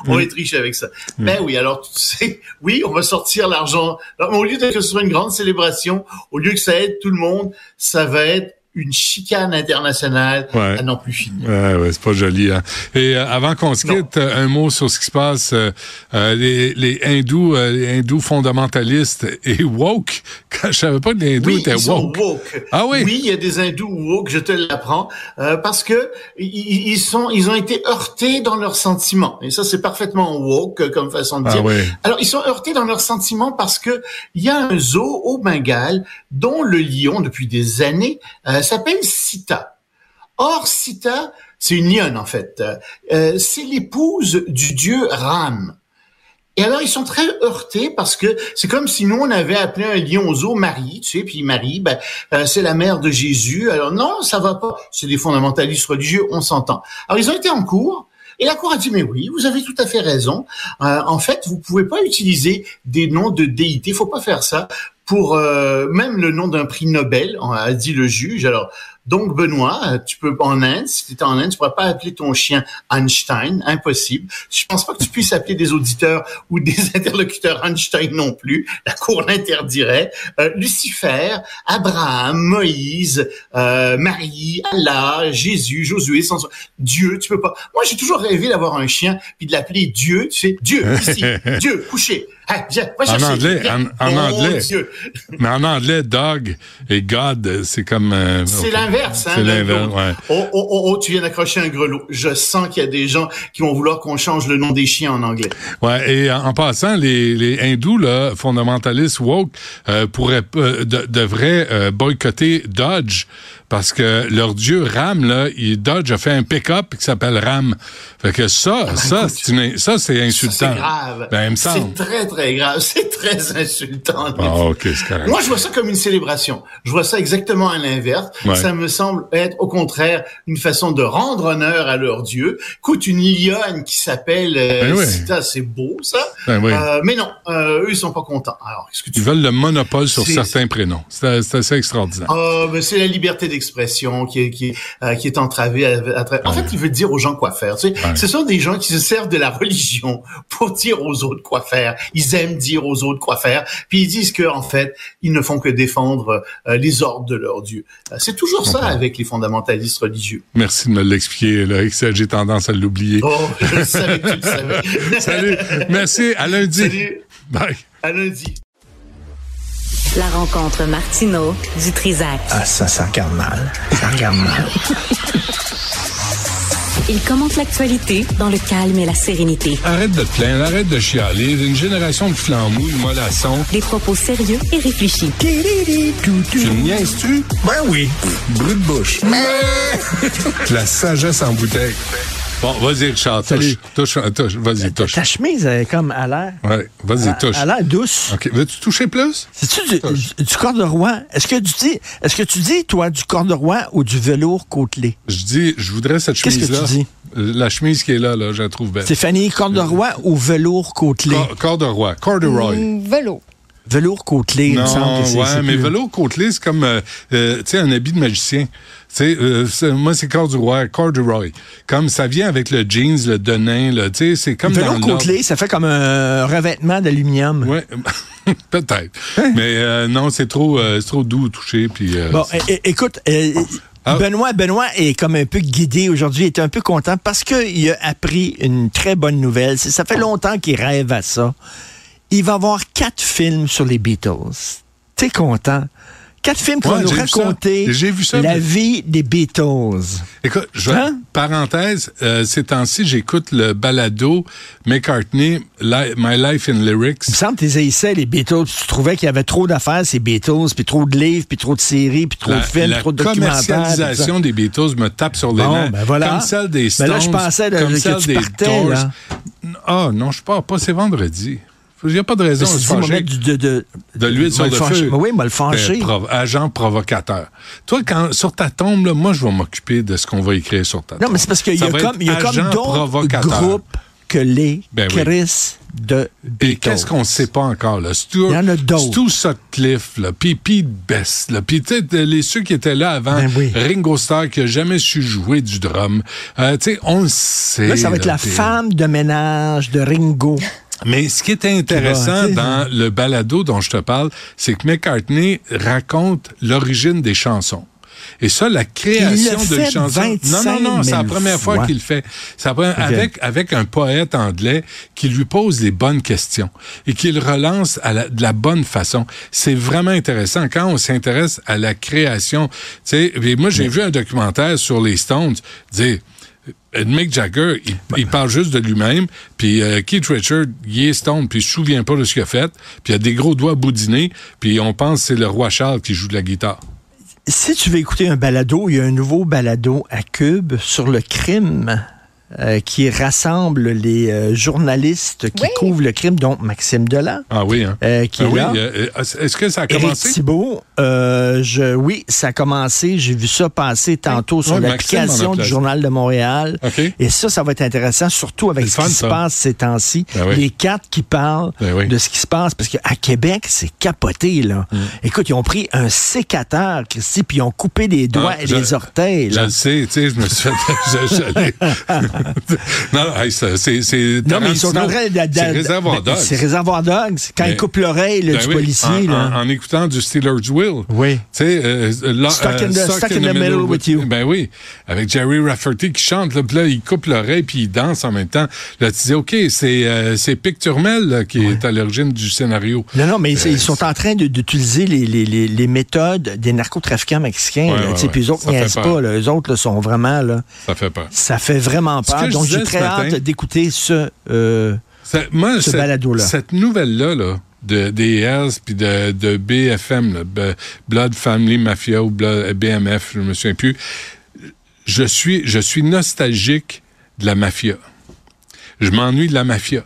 On va être riche avec ça. Mm. Ben oui, alors tu sais, oui, on va sortir l'argent. Au lieu de que ce soit une grande célébration, au lieu que ça aide tout le monde, ça va être une chicane internationale Ouais. à n'en plus finir. Ouais, ouais, c'est pas joli. Hein. Et euh, avant qu'on se Non. quitte, euh, un mot sur ce qui se passe. euh, euh, les, les hindous, euh, les hindous fondamentalistes et woke. Je savais pas que les hindous Oui, étaient ils sont woke. woke. Ah oui? Oui, il y a des hindous woke, je te l'apprends, euh, parce que ils sont, ils ont été heurtés dans leurs sentiments. Et ça, c'est parfaitement woke comme façon de Ah dire. oui. Alors, ils sont heurtés dans leurs sentiments parce que il y a un zoo au Bengale dont le lion, depuis des années, euh, s'appelle Sita. Or, Sita, c'est une lionne en fait. Euh, c'est l'épouse du dieu Ram. Et alors, ils sont très heurtés parce que c'est comme si nous, on avait appelé un lion au zoo Marie, tu sais, puis Marie, ben, euh, c'est la mère de Jésus. Alors non, ça va pas. C'est des fondamentalistes religieux, on s'entend. Alors, ils ont été en cours. Et la Cour a dit, mais oui, vous avez tout à fait raison. En fait, vous pouvez pas utiliser des noms de déités. faut pas faire ça pour euh, même le nom d'un prix Nobel, a dit le juge. Alors, donc Benoît, tu peux en Inde, si tu étais en Inde, tu pourrais pas appeler ton chien Einstein, impossible. Je pense pas que tu puisses appeler des auditeurs ou des interlocuteurs Einstein non plus. La Cour l'interdirait. Euh, Lucifer, Abraham, Moïse, euh, Marie, Allah, Jésus, Josué, sans... Dieu, tu peux pas. Moi, j'ai toujours rêvé d'avoir un chien puis de l'appeler Dieu. Tu sais, Dieu ici, Dieu couché. Ah, En anglais, en- en Mon anglais. Dieu. Mais en anglais, dog et God, c'est comme. euh, C'est l'inverse, hein. C'est l'inverse, ouais. Oh, oh, oh, oh, tu viens d'accrocher un grelot. Je sens qu'il y a des gens qui vont vouloir qu'on change le nom des chiens en anglais. Ouais, et en, en passant, les, les hindous, là, fondamentalistes woke, euh, pourraient, euh, de- devraient boycotter Dodge parce que leur dieu Ram, là, il, Dodge a fait un pick-up qui s'appelle Ram. Fait que ça, c'est une- ça, c'est Ça, insultant. C'est grave. Ben, il me semble. c'est très, très grave. C'est très insultant. Ah, ok, c'est correct. Moi, je vois ça comme une célébration. Je vois ça exactement à l'inverse. Ouais. Ça me semble être, au contraire, une façon de rendre honneur à leur dieu. Écoute, une lionne qui s'appelle euh, Ben oui. C'est beau, ça. Ben oui. Euh, mais non, euh, eux, ils sont pas contents. Alors, que tu Ils veulent le monopole sur certains prénoms. C'est c'est assez extraordinaire. Ah, ben c'est la liberté d'expression qui est qui est, euh, qui est entravée. À, à tra- En fait, il veut dire aux gens quoi faire. Tu sais, ce sont des gens qui se servent de la religion pour dire aux autres quoi faire. Ils aiment dire aux autres quoi faire, puis ils disent que en fait, ils ne font que défendre euh, les ordres de leur Dieu. Euh, C'est toujours ça avec les fondamentalistes religieux. Merci de me l'expliquer, que J'ai tendance à l'oublier. Oh, je savais que tu le savais. Salut. Merci. À lundi. Salut. Bye. À lundi. La rencontre Martino du Trizac. Ah, ça, ça regarde mal. Ça regarde mal. Il commente l'actualité dans le calme et la sérénité. Arrête de te plaindre, arrête de chialer. Une génération de flambouilles, mollassons. Des propos sérieux et réfléchis. Tu me niaises-tu? Ben oui. Brut de bouche. La sagesse en bouteille. Bon, vas-y, Richard, touche. Salut. Touche, touche. Vas-y, touche. Ta chemise, elle est comme à l'air. Ouais, vas-y, à- touche. À l'air douce. OK. Veux-tu toucher plus? C'est-tu du, du? Est-ce que tu dis, est-ce que tu dis, toi, du corduroy ou du velours côtelé? Je dis, je voudrais cette Qu'est-ce que chemise-là. tu dis? Euh, La chemise qui est là, là, je la trouve belle. Stéphanie, corduroy ou velours côtelé? Cor- Corduroy, corduroy. Mm, Vélo. Velours côtelé, il me semble que c'est. ouais, mais plus- vélo côtelé, c'est comme, euh, euh, tu sais, un habit de magicien. Euh, c'est- moi, c'est corduroy, corduroy. Comme ça vient avec le jeans, le denim, là, tu sais, c'est comme dans Velours le côtelé, ça fait comme un revêtement d'aluminium. Ouais, peut-être. Mais euh, non, c'est trop, c'est trop doux au toucher. Puis, Bon, écoute, Ah. Benoît, Benoît est comme un peu guidé aujourd'hui, il est un peu content parce qu'il a appris une très bonne nouvelle. Ça fait longtemps qu'il rêve à ça. Il va avoir quatre films sur les Beatles. T'es content? Quatre films qui Ouais, nous raconter ça, la mais- vie des Beatles. Écoute, je Hein? parenthèse, euh, ces temps-ci, j'écoute le balado McCartney, Li- My Life in Lyrics. Il me semble que tu haïssais les Beatles. Tu trouvais qu'il y avait trop d'affaires, ces Beatles, puis trop de livres, puis trop de séries, puis trop La, de films, la trop de documentaires. ça. commercialisation des Beatles me tape sur les Bon, nerfs. ben voilà. Comme celle des Stones. Ben là, je pensais comme que celle tu des partais. Ah non, je pars pas, c'est vendredi. Il n'y a pas de raison de Si fâcher. mettre du- de, de, l'huile sur le feu. Oui, m'a le. Euh, prov- agent provocateur. Toi, quand sur ta tombe, là, moi, je vais m'occuper de ce qu'on va écrire sur ta tombe. Non, mais c'est parce qu'il y a comme, être il y a comme d'autres groupes que les Ben oui. Chris de Et Beatles. qu'est-ce qu'on sait pas encore, là? Stuart, Il y en a d'autres. Stu Sutcliffe, là, puis Pete Best, là, puis tu sais, les ceux qui étaient là avant, Ben oui. Ringo Starr qui a jamais su jouer du drum. Euh, tu sais, on le sait. Là, ça va être la femme de ménage de Ringo. Mais ce qui est intéressant Qui dans le balado dont je te parle, c'est que McCartney raconte l'origine des chansons. Et ça, la création de chansons. Non, 25 non, non, c'est la 000 première fois fois. qu'il le fait. La première- avec, avec un poète anglais qui lui pose les bonnes questions et qui le relance à la- de la bonne façon. C'est vraiment intéressant quand on s'intéresse à la création. Tu sais, et moi, j'ai vu un documentaire sur les Stones dire. Euh, Mick Jagger, il, il parle juste de lui-même, puis euh, Keith Richard, il est stone, puis il se souvient pas de ce qu'il a fait, puis il a des gros doigts boudinés, puis on pense que c'est le roi Charles qui joue de la guitare. Si tu veux écouter un balado, il y a un nouveau balado à Cube sur le crime. Euh, qui rassemble les euh, journalistes qui Oui. couvrent le crime, dont Maxime Delan, Ah oui, hein? euh, qui Ah est oui, là. euh, Est-ce que ça a Éric commencé? Thibault, euh, je, oui, ça a commencé. J'ai vu ça passer tantôt sur l'application du. Journal de Montréal. OK. Et ça, ça va être intéressant, surtout avec ce qui se passe ces temps-ci. Ben oui. Les quatre qui parlent Ben oui. de ce qui se passe. Parce qu'à Québec, c'est capoté, là. Mm. Écoute, ils ont pris un sécateur, Christy, puis ils ont coupé les doigts Ah, et je- les orteils. Je là. le sais, tu sais, je me suis fait. non, c'est. Non, mais ils sont en train de... de- C'est réservoir Ben, Dogs. C'est réservoir dogs. Quand Mais- ils coupent l'oreille Ben du oui, policier. en, là. en- en écoutant du Steelers Will. Oui. Tu sais, euh, là, Stuck in the- euh, Stuck in the Middle with You. Ben oui, avec Jerry Rafferty qui chante, là, puis là, il coupe l'oreille puis il danse en même temps. Là, tu dis, OK, c'est euh, c'est Pic Turmel là, qui est à l'origine du scénario. Non, non, mais Euh, ils sont en train d'utiliser les, les, les, les méthodes des narcotrafiquants mexicains. Puis eux autres peur. pas. Eux autres sont vraiment... Là, Ça fait peur. ça fait vraiment Ce peur. Donc, j'ai très hâte d'écouter ce... euh, Ça- moi, Ce cette, balado-là. cette nouvelle-là, là, de, des puis de, de BFM, là, Blood Family Mafia ou Blood- BMF, je me souviens plus, je suis, je suis nostalgique de la mafia. Je m'ennuie de la mafia.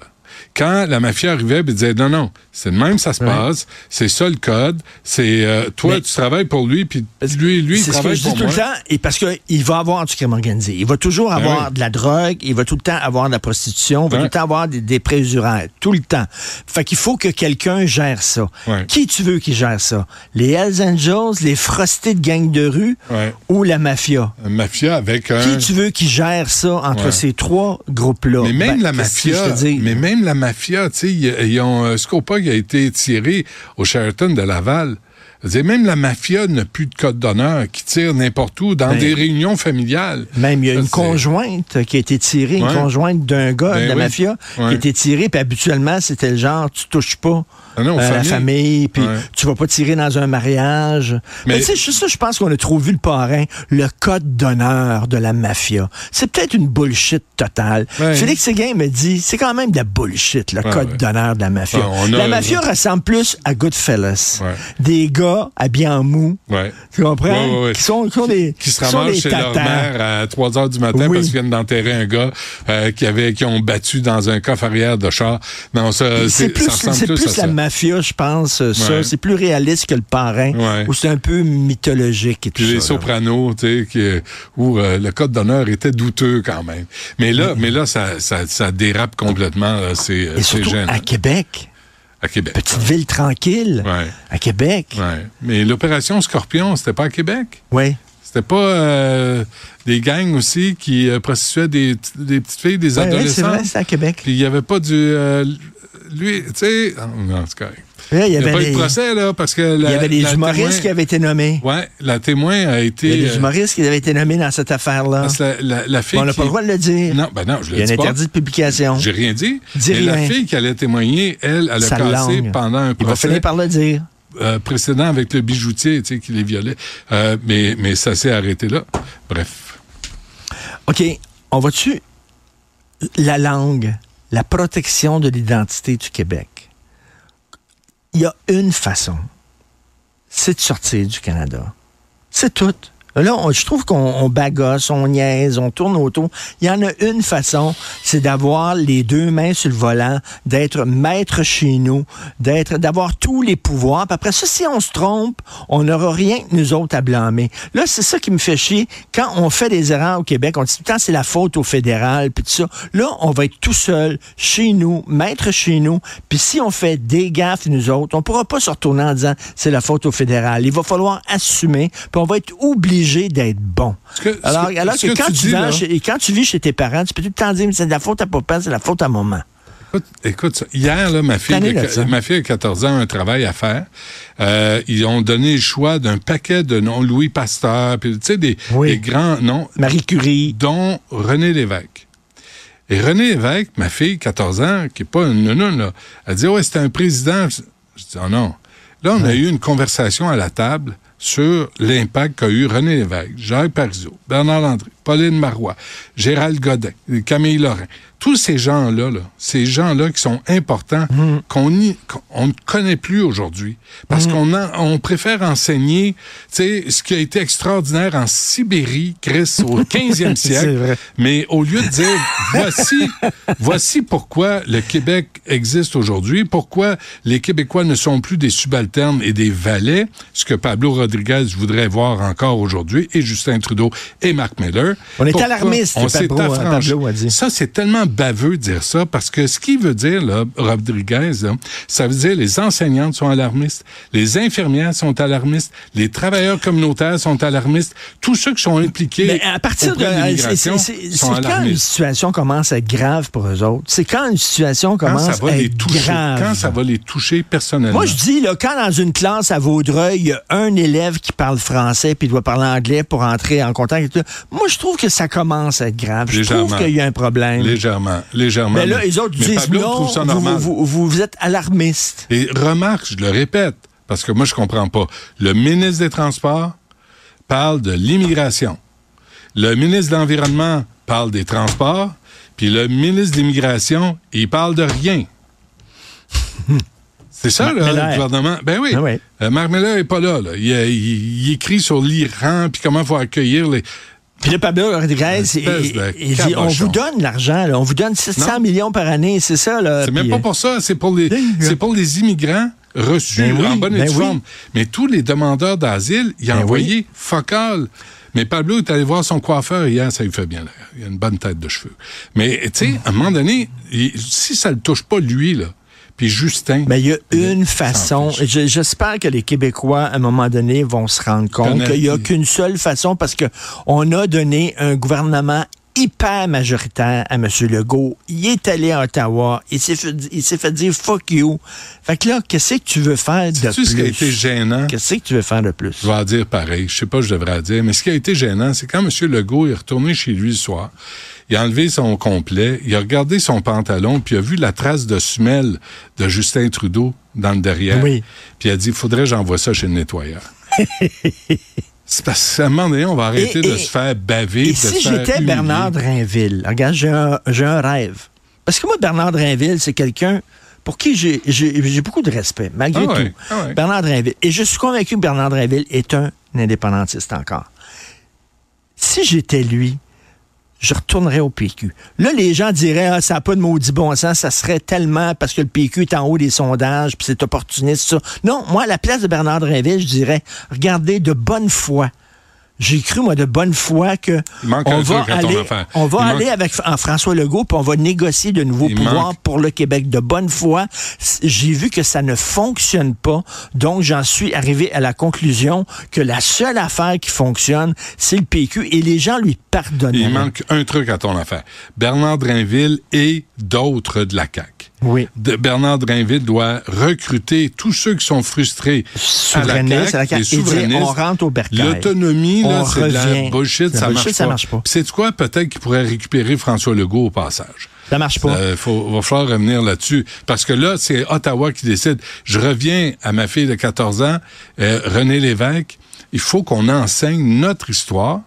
Quand la mafia arrivait et disait non, non, c'est de même ça se passe, c'est ça le code, c'est euh, toi Mais- tu travailles pour lui puis lui lui il C'est ce que travaille je dis pour tout moi. le temps, et parce qu'il va avoir du crime organisé. Il va toujours Ben avoir oui. de la drogue, il va tout le temps avoir de la prostitution, il va tout le temps avoir des, des préusuraires. Tout le temps. Fait qu'il faut que quelqu'un gère ça. Ouais. Qui tu veux qui gère ça? Les Hells Angels, les frostés de gang de rue Ouais. ou la mafia? Une mafia avec un Qui tu veux qui gère ça entre Ouais. ces trois groupes-là? Mais même Ben, la mafia, mais même la mafia, tu sais, ils, ils ont euh, Scopa qui a été tiré au Sheraton de Laval. Dire, même la mafia n'a plus de code d'honneur qui tire n'importe où dans Ben, des réunions familiales. Même il y a une conjointe qui a été tirée, une conjointe d'un gars Ben de la oui. mafia qui a été tirée, puis habituellement, c'était le genre, tu touches pas Ah non, à la famille, puis Ouais. tu vas pas tirer dans un mariage. Mais, tu sais, juste ça, je pense qu'on a trop vu le parrain, le code d'honneur de la mafia. C'est peut-être une bullshit totale. Ouais. Félix Séguin me dit, c'est quand même de la bullshit, le Ouais, code d'honneur de la mafia. On a- la mafia ressemble plus à Goodfellas. Des gars habillés en mou, tu comprends? Qui, sont, qui ont des, Qui se qui sont ramassent des chez leur mère à 3 heures du matin Oui. parce qu'ils viennent d'enterrer un gars euh, qui avait qui ont battu dans un coffre arrière de char. Non, ça, C'est plus, ça ressemble c'est plus, plus à ça. La mafia, je pense, euh, ça. C'est plus réaliste que le parrain, Ouais. où c'est un peu mythologique et tout Puis les ça. là. sopranos, tu sais, qui- où euh, le code d'honneur était douteux quand même. Mais là, mais là, ça, ça, ça dérape complètement. C'est gênant. à Québec. À Québec. Petite ville tranquille. Ouais. À Québec. Ouais. Mais l'opération Scorpion, c'était pas à Québec? Oui. C'était pas euh, des gangs aussi qui euh, prostituaient des, des petites filles, des Ouais, ouais, c'est adolescents. vrai, c'est à Québec. Puis il y avait pas du. euh, lui, tu sais. Non, c'est correct. Ouais, il n'y a avait pas eu de procès, là, parce que. il y avait les la humoristes témoin- qui avaient été nommés. Ouais, la témoin a été. Il y a des euh, humoristes qui avaient été nommés dans cette affaire-là. parce que la, la, la fille. Bon, on n'a pas le droit de le dire. Non, ben non, je Il y le a dis un interdit de publication. J'ai rien dit. Dis mais la fille qui allait témoigner, elle, elle a Sa cassé langue. pendant un Il va procès finir par le dire. euh, précédent avec le bijoutier, tu sais, qui les violait. Euh, mais, mais ça s'est arrêté là. Bref. OK, on va-tu la langue, la protection de l'identité du Québec? Il y a une façon, c'est de sortir du Canada. C'est tout. Là, je trouve qu'on on bagasse, on niaise, on tourne autour. Il y en a une façon, c'est d'avoir les deux mains sur le volant, d'être maître chez nous, d'être, d'avoir tous les pouvoirs. Puis après ça, si on se trompe, on n'aura rien que nous autres à blâmer. Là, c'est ça qui me fait chier. Quand on fait des erreurs au Québec, on dit tout le temps c'est la faute au fédéral, puis tout ça. Là, on va être tout seul, chez nous, maître chez nous. Puis si on fait des gaffes, nous autres, on pourra pas se retourner en disant c'est la faute au fédéral. Il va falloir assumer, puis on va être obligé d'être bon. Que- alors, que- alors ce que, que quand, tu tu dis, vas là- chez- et quand tu vis chez tes parents, tu peux tout le temps dire c'est de la faute à papa, c'est de la faute à maman. Écoute, écoute ça. Hier, là, ma fille, ça? ma fille de 14 ans a un travail à faire. Euh, ils ont donné le choix d'un paquet de noms, Louis Pasteur, puis tu sais, des, Oui. des grands noms, Marie Curie. dont René Lévesque. Et René Lévesque, ma fille, 14 ans, qui n'est pas une nounoune, là, elle dit, ouais, c'était un président. Je, je dis, oh non. Là, on a eu une conversation à la table sur l'impact qu'a eu René Lévesque, Jacques Parizeau, Bernard Landry, Pauline Marois, Gérald Godin, Camille Lorrain. Tous ces gens-là, là, ces gens-là qui sont importants, qu'on y- qu'on ne connaît plus aujourd'hui. Parce qu'on en- on préfère enseigner ce qui a été extraordinaire en Sibérie, Chris, au 15e C'est siècle. Mais au lieu de dire, voici, voici pourquoi le Québec existe aujourd'hui, pourquoi les Québécois ne sont plus des subalternes et des valets, ce que Pablo Rodriguez voudrait voir encore aujourd'hui, et Justin Trudeau et Marc Miller. On est Pourquoi? alarmiste, on s'est hein. Ça, c'est tellement baveux de dire ça, parce que ce qu'il veut dire, là, Rodriguez, là, ça veut dire les enseignantes sont alarmistes, les infirmières sont alarmistes, les travailleurs communautaires sont alarmistes, tous ceux qui sont impliqués Mais à partir de. c'est- quand une situation commence à être grave pour eux autres? C'est quand une situation Quand commence ça va à les être toucher, grave. quand ça va les toucher personnellement. Moi, je dis, là, quand dans une classe à Vaudreuil, il y a un élève qui parle français puis il doit parler anglais pour entrer en contact moi, je trouve que ça commence à être grave. Je trouve qu'il y a un problème. légèrement, légèrement. Mais là, les autres mais disent Pablo non, trouve ça vous, normal. vous, vous- vous êtes alarmiste. Et remarque, je le répète, parce que moi, je comprends pas. Le ministre des Transports parle de l'immigration. Le ministre de l'Environnement parle des transports. Puis le ministre de l'Immigration, il parle de rien. C'est ça, là, le gouvernement? Ben oui. Ah oui. Euh, Marc Miller n'est pas là. là. Il, il- il écrit sur l'Iran, puis comment il faut accueillir les... Puis là, Pablo Rodriguez, il, dit, on vous donne l'argent, on vous donne 700 Non. millions par année, c'est ça. C'est même pas pour ça, c'est pour les, Dingue. c'est pour les immigrants reçus Ben oui, en bonne et ben due oui. forme. Mais tous les demandeurs d'asile, il a Ben envoyé focal. Mais Pablo est allé voir son coiffeur hier, ça lui fait bien. là. Il a une bonne tête de cheveux. Mais tu sais, à un moment donné, il- si ça le touche pas lui là, puis Justin. Mais il y a une façon. J'espère que les Québécois, à un moment donné, vont se rendre compte qu'il n'y a qu'une seule façon parce que on a donné un gouvernement hyper majoritaire à M. Legault. Il est allé à Ottawa. Il s'est fait, il s'est fait dire fuck you. Fait que là, qu'est-ce que tu veux faire de Sais-tu ce qui a été plus? gênant? Qu'est-ce que tu veux faire de plus? Je vais en dire pareil. Je sais pas, je devrais dire. Mais ce qui a été gênant, c'est quand M. Legault est retourné chez lui le soir. Il a enlevé son complet, il a regardé son pantalon, puis il a vu la trace de semelle de Justin Trudeau dans le derrière. Oui. Puis il a dit, faudrait que j'envoie ça chez le nettoyeur. c'est parce qu'à un moment donné, on va arrêter Et- de et- se faire baver. Et de si j'étais. Bernard Drainville, regarde, j'ai un, rêve. Parce que moi, Bernard Drainville, c'est quelqu'un pour qui j'ai- beaucoup de respect, malgré Ah ouais, tout. ah ouais. Bernard Drainville. Et je suis convaincu que Bernard Drainville est un indépendantiste encore. Si j'étais lui, je retournerais au PQ. Là, les gens diraient, ah, ça n'a pas de maudit bon sens, ça serait tellement parce que le PQ est en haut des sondages, puis c'est opportuniste, ça. Non, moi, à la place de Bernard Drainville, je dirais, regardez, de bonne foi. J'ai cru, moi, de bonne foi que Il manque on un va truc à ton aller, affaire. on va Il aller manque- avec en François Legault, puis on va négocier de nouveaux Il pouvoirs manque- pour le Québec de bonne foi. J'ai vu que ça ne fonctionne pas, donc j'en suis arrivé à la conclusion que la seule affaire qui fonctionne, c'est le PQ, et les gens lui pardonnent. Il manque un truc à ton affaire. Bernard Drainville et d'autres de la CAQ. Oui. de Bernard Drainville doit recruter tous ceux qui sont frustrés Souverainistes à à la la CAQ, les et dire, souverainistes. on rentre au bercail. L'autonomie, là, c'est de la bullshit, La ça, bullshit, marche ça pas. marche pas. Puis C'est quoi? Peut-être qu'il pourrait récupérer François Legault au passage. Ça marche pas. Il va falloir revenir là-dessus. Parce que là, c'est Ottawa qui décide. Je reviens à ma fille de 14 ans, euh, René Lévesque. Il faut qu'on enseigne notre histoire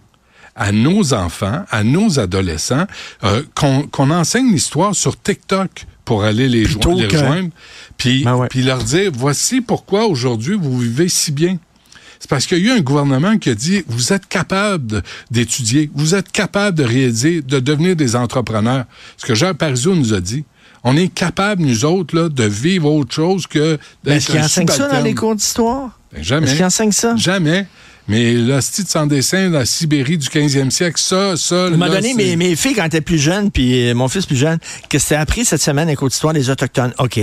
à nos enfants, à nos adolescents, euh, qu'on qu'on enseigne l'histoire sur TikTok pour aller les, jo- les rejoindre, puis Ben ouais. puis leur dire, voici pourquoi aujourd'hui vous vivez si bien. C'est parce qu'il y a eu un gouvernement qui a dit, vous êtes capable d'étudier, vous êtes capable de réaliser, de devenir des entrepreneurs. Ce que Jean Parizeau nous a dit. On est capable, nous autres, là, de vivre autre chose que d'être Est-ce qu'il enseigne ça dans les cours d'histoire? Ben, jamais. Est-ce qu'il enseigne ça? Jamais. Mais l'hostie de sans dessin, la Sibérie du 15e siècle, ça, ça, À un moment donné, mes, mes filles, quand elles étaient plus jeunes, puis euh, mon fils plus jeune, que c'était appris cette semaine les cours d'histoire des Autochtones? OK.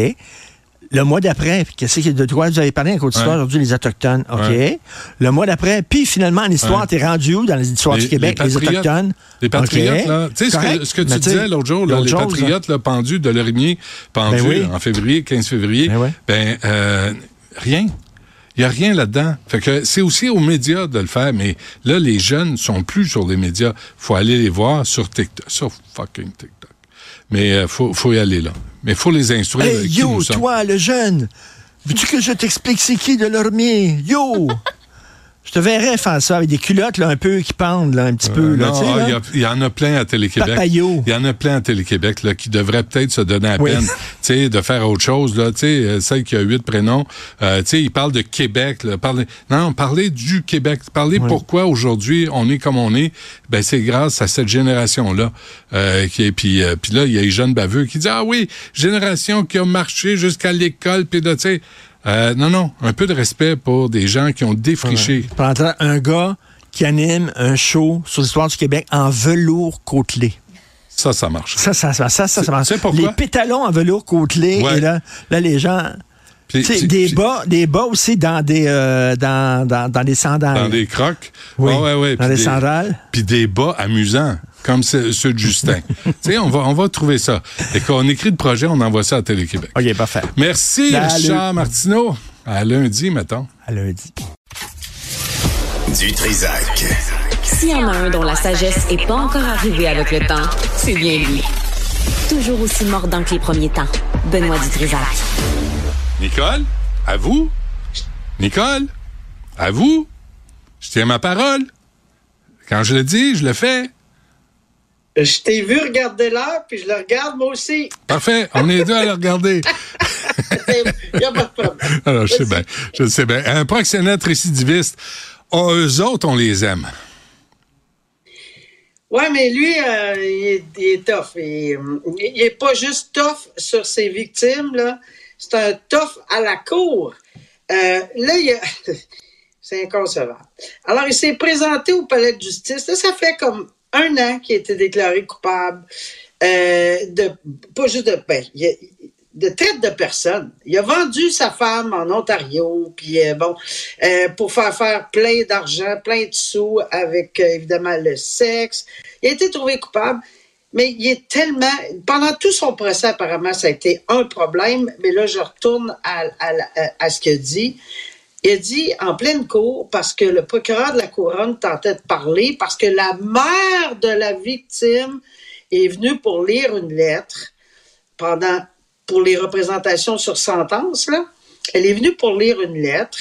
le mois d'après, qu'est-ce que de quoi vous avez parlé en côte d'histoire Ouais. aujourd'hui, les Autochtones? OK. Ouais. Le mois d'après, puis finalement, en histoire, Ouais. t'es rendu où dans les histoires du Québec, les, Autochtones? Les patriotes, là. Tu sais, ce que, ce que tu disais l'autre jour, là, les patriotes là, pendus de Lorimier, pendus Ben oui. en février, 15 février, Ben ben, euh, rien. Il n'y a rien là-dedans. Fait que c'est aussi aux médias de le faire, mais là, les jeunes sont plus sur les médias. faut aller les voir sur TikTok, sur fucking TikTok. Mais euh, faut, faut y aller là. Mais faut les instruire. Hey, qui yo, nous toi, le jeune, veux-tu que je t'explique c'est qui de l'ormier? Yo! je te verrais faire ça avec des culottes là, un peu qui pendent là, un petit peu. Là, Euh, ah, là. il y il y, en a plein à Télé-Québec. Il y en a plein à Télé-Québec là, qui devraient peut-être se donner à Oui. peine tu sais, de faire autre chose. Là, tu sais, euh, celle qui a huit prénoms, euh, tu sais, ils parlent de Québec. Là, parlez, non, parlez du Québec. Parlez pourquoi aujourd'hui on est comme on est. Ben, c'est grâce à cette génération-là. Euh, qui est- puis, euh, puis là, il y a les jeunes baveux qui disent Ah oui, génération qui a marché jusqu'à l'école. Puis là, tu sais, euh, non, non, un peu de respect pour des gens qui ont défriché. Pendant un gars qui anime un show sur l'histoire du Québec en velours côtelé. Ça, ça marche. Ça, ça, ça, ça, ça, ça marche. Les pétalons en velours côtelé, Ouais. et là, là, les gens... Des bas, des bas aussi dans des, euh, dans, dans, dans des sandales. Dans des crocs? Oui, Ah ouais, ouais. dans des sandales. Puis des bas amusants, comme ce- ceux de Justin. tu sais, on va, on va trouver ça. Et quand on écrit le projet, on envoie ça à Télé-Québec. OK, parfait. Merci, Salut. Richard Martineau. À lundi, mettons. À lundi. Du Trisac. S'il y en a un dont la sagesse est pas encore arrivée avec le temps, c'est bien lui. Toujours aussi mordant que les premiers temps. Benoît Dutrisac. Nicole, à vous? Nicole, à vous? Je tiens ma parole. Quand je le dis, je le fais. Je t'ai vu regarder l'heure, puis je le regarde moi aussi. Parfait, on est deux à le regarder. Il n'y a pas de problème. Alors, je sais bien, je sais bien. Un proxénète récidiviste, oh, eux autres, on les aime. Ouais, mais lui, euh, il, est, il est tough. Il est pas juste tough sur ses victimes, là. C'est un tough à la cour. Euh, là, il y a... C'est inconcevable. Alors, il s'est présenté au palais de justice. Là, ça fait comme un an qu'il a été déclaré coupable euh, de... Pas juste de... Ben, de traite de personnes. Il a vendu sa femme en Ontario, puis euh, bon, euh, pour faire faire plein d'argent, plein de sous avec évidemment le sexe. Il a été trouvé coupable, mais il est tellement. Pendant tout son procès, apparemment, ça a été un problème, mais là, je retourne à, à, à- à ce qu'il dit. Il dit en pleine cour, parce que le procureur de la couronne tentait de parler, parce que la mère de la victime est venue pour lire une lettre pendant pour les représentations sur sentence, là. Elle est venue pour lire une lettre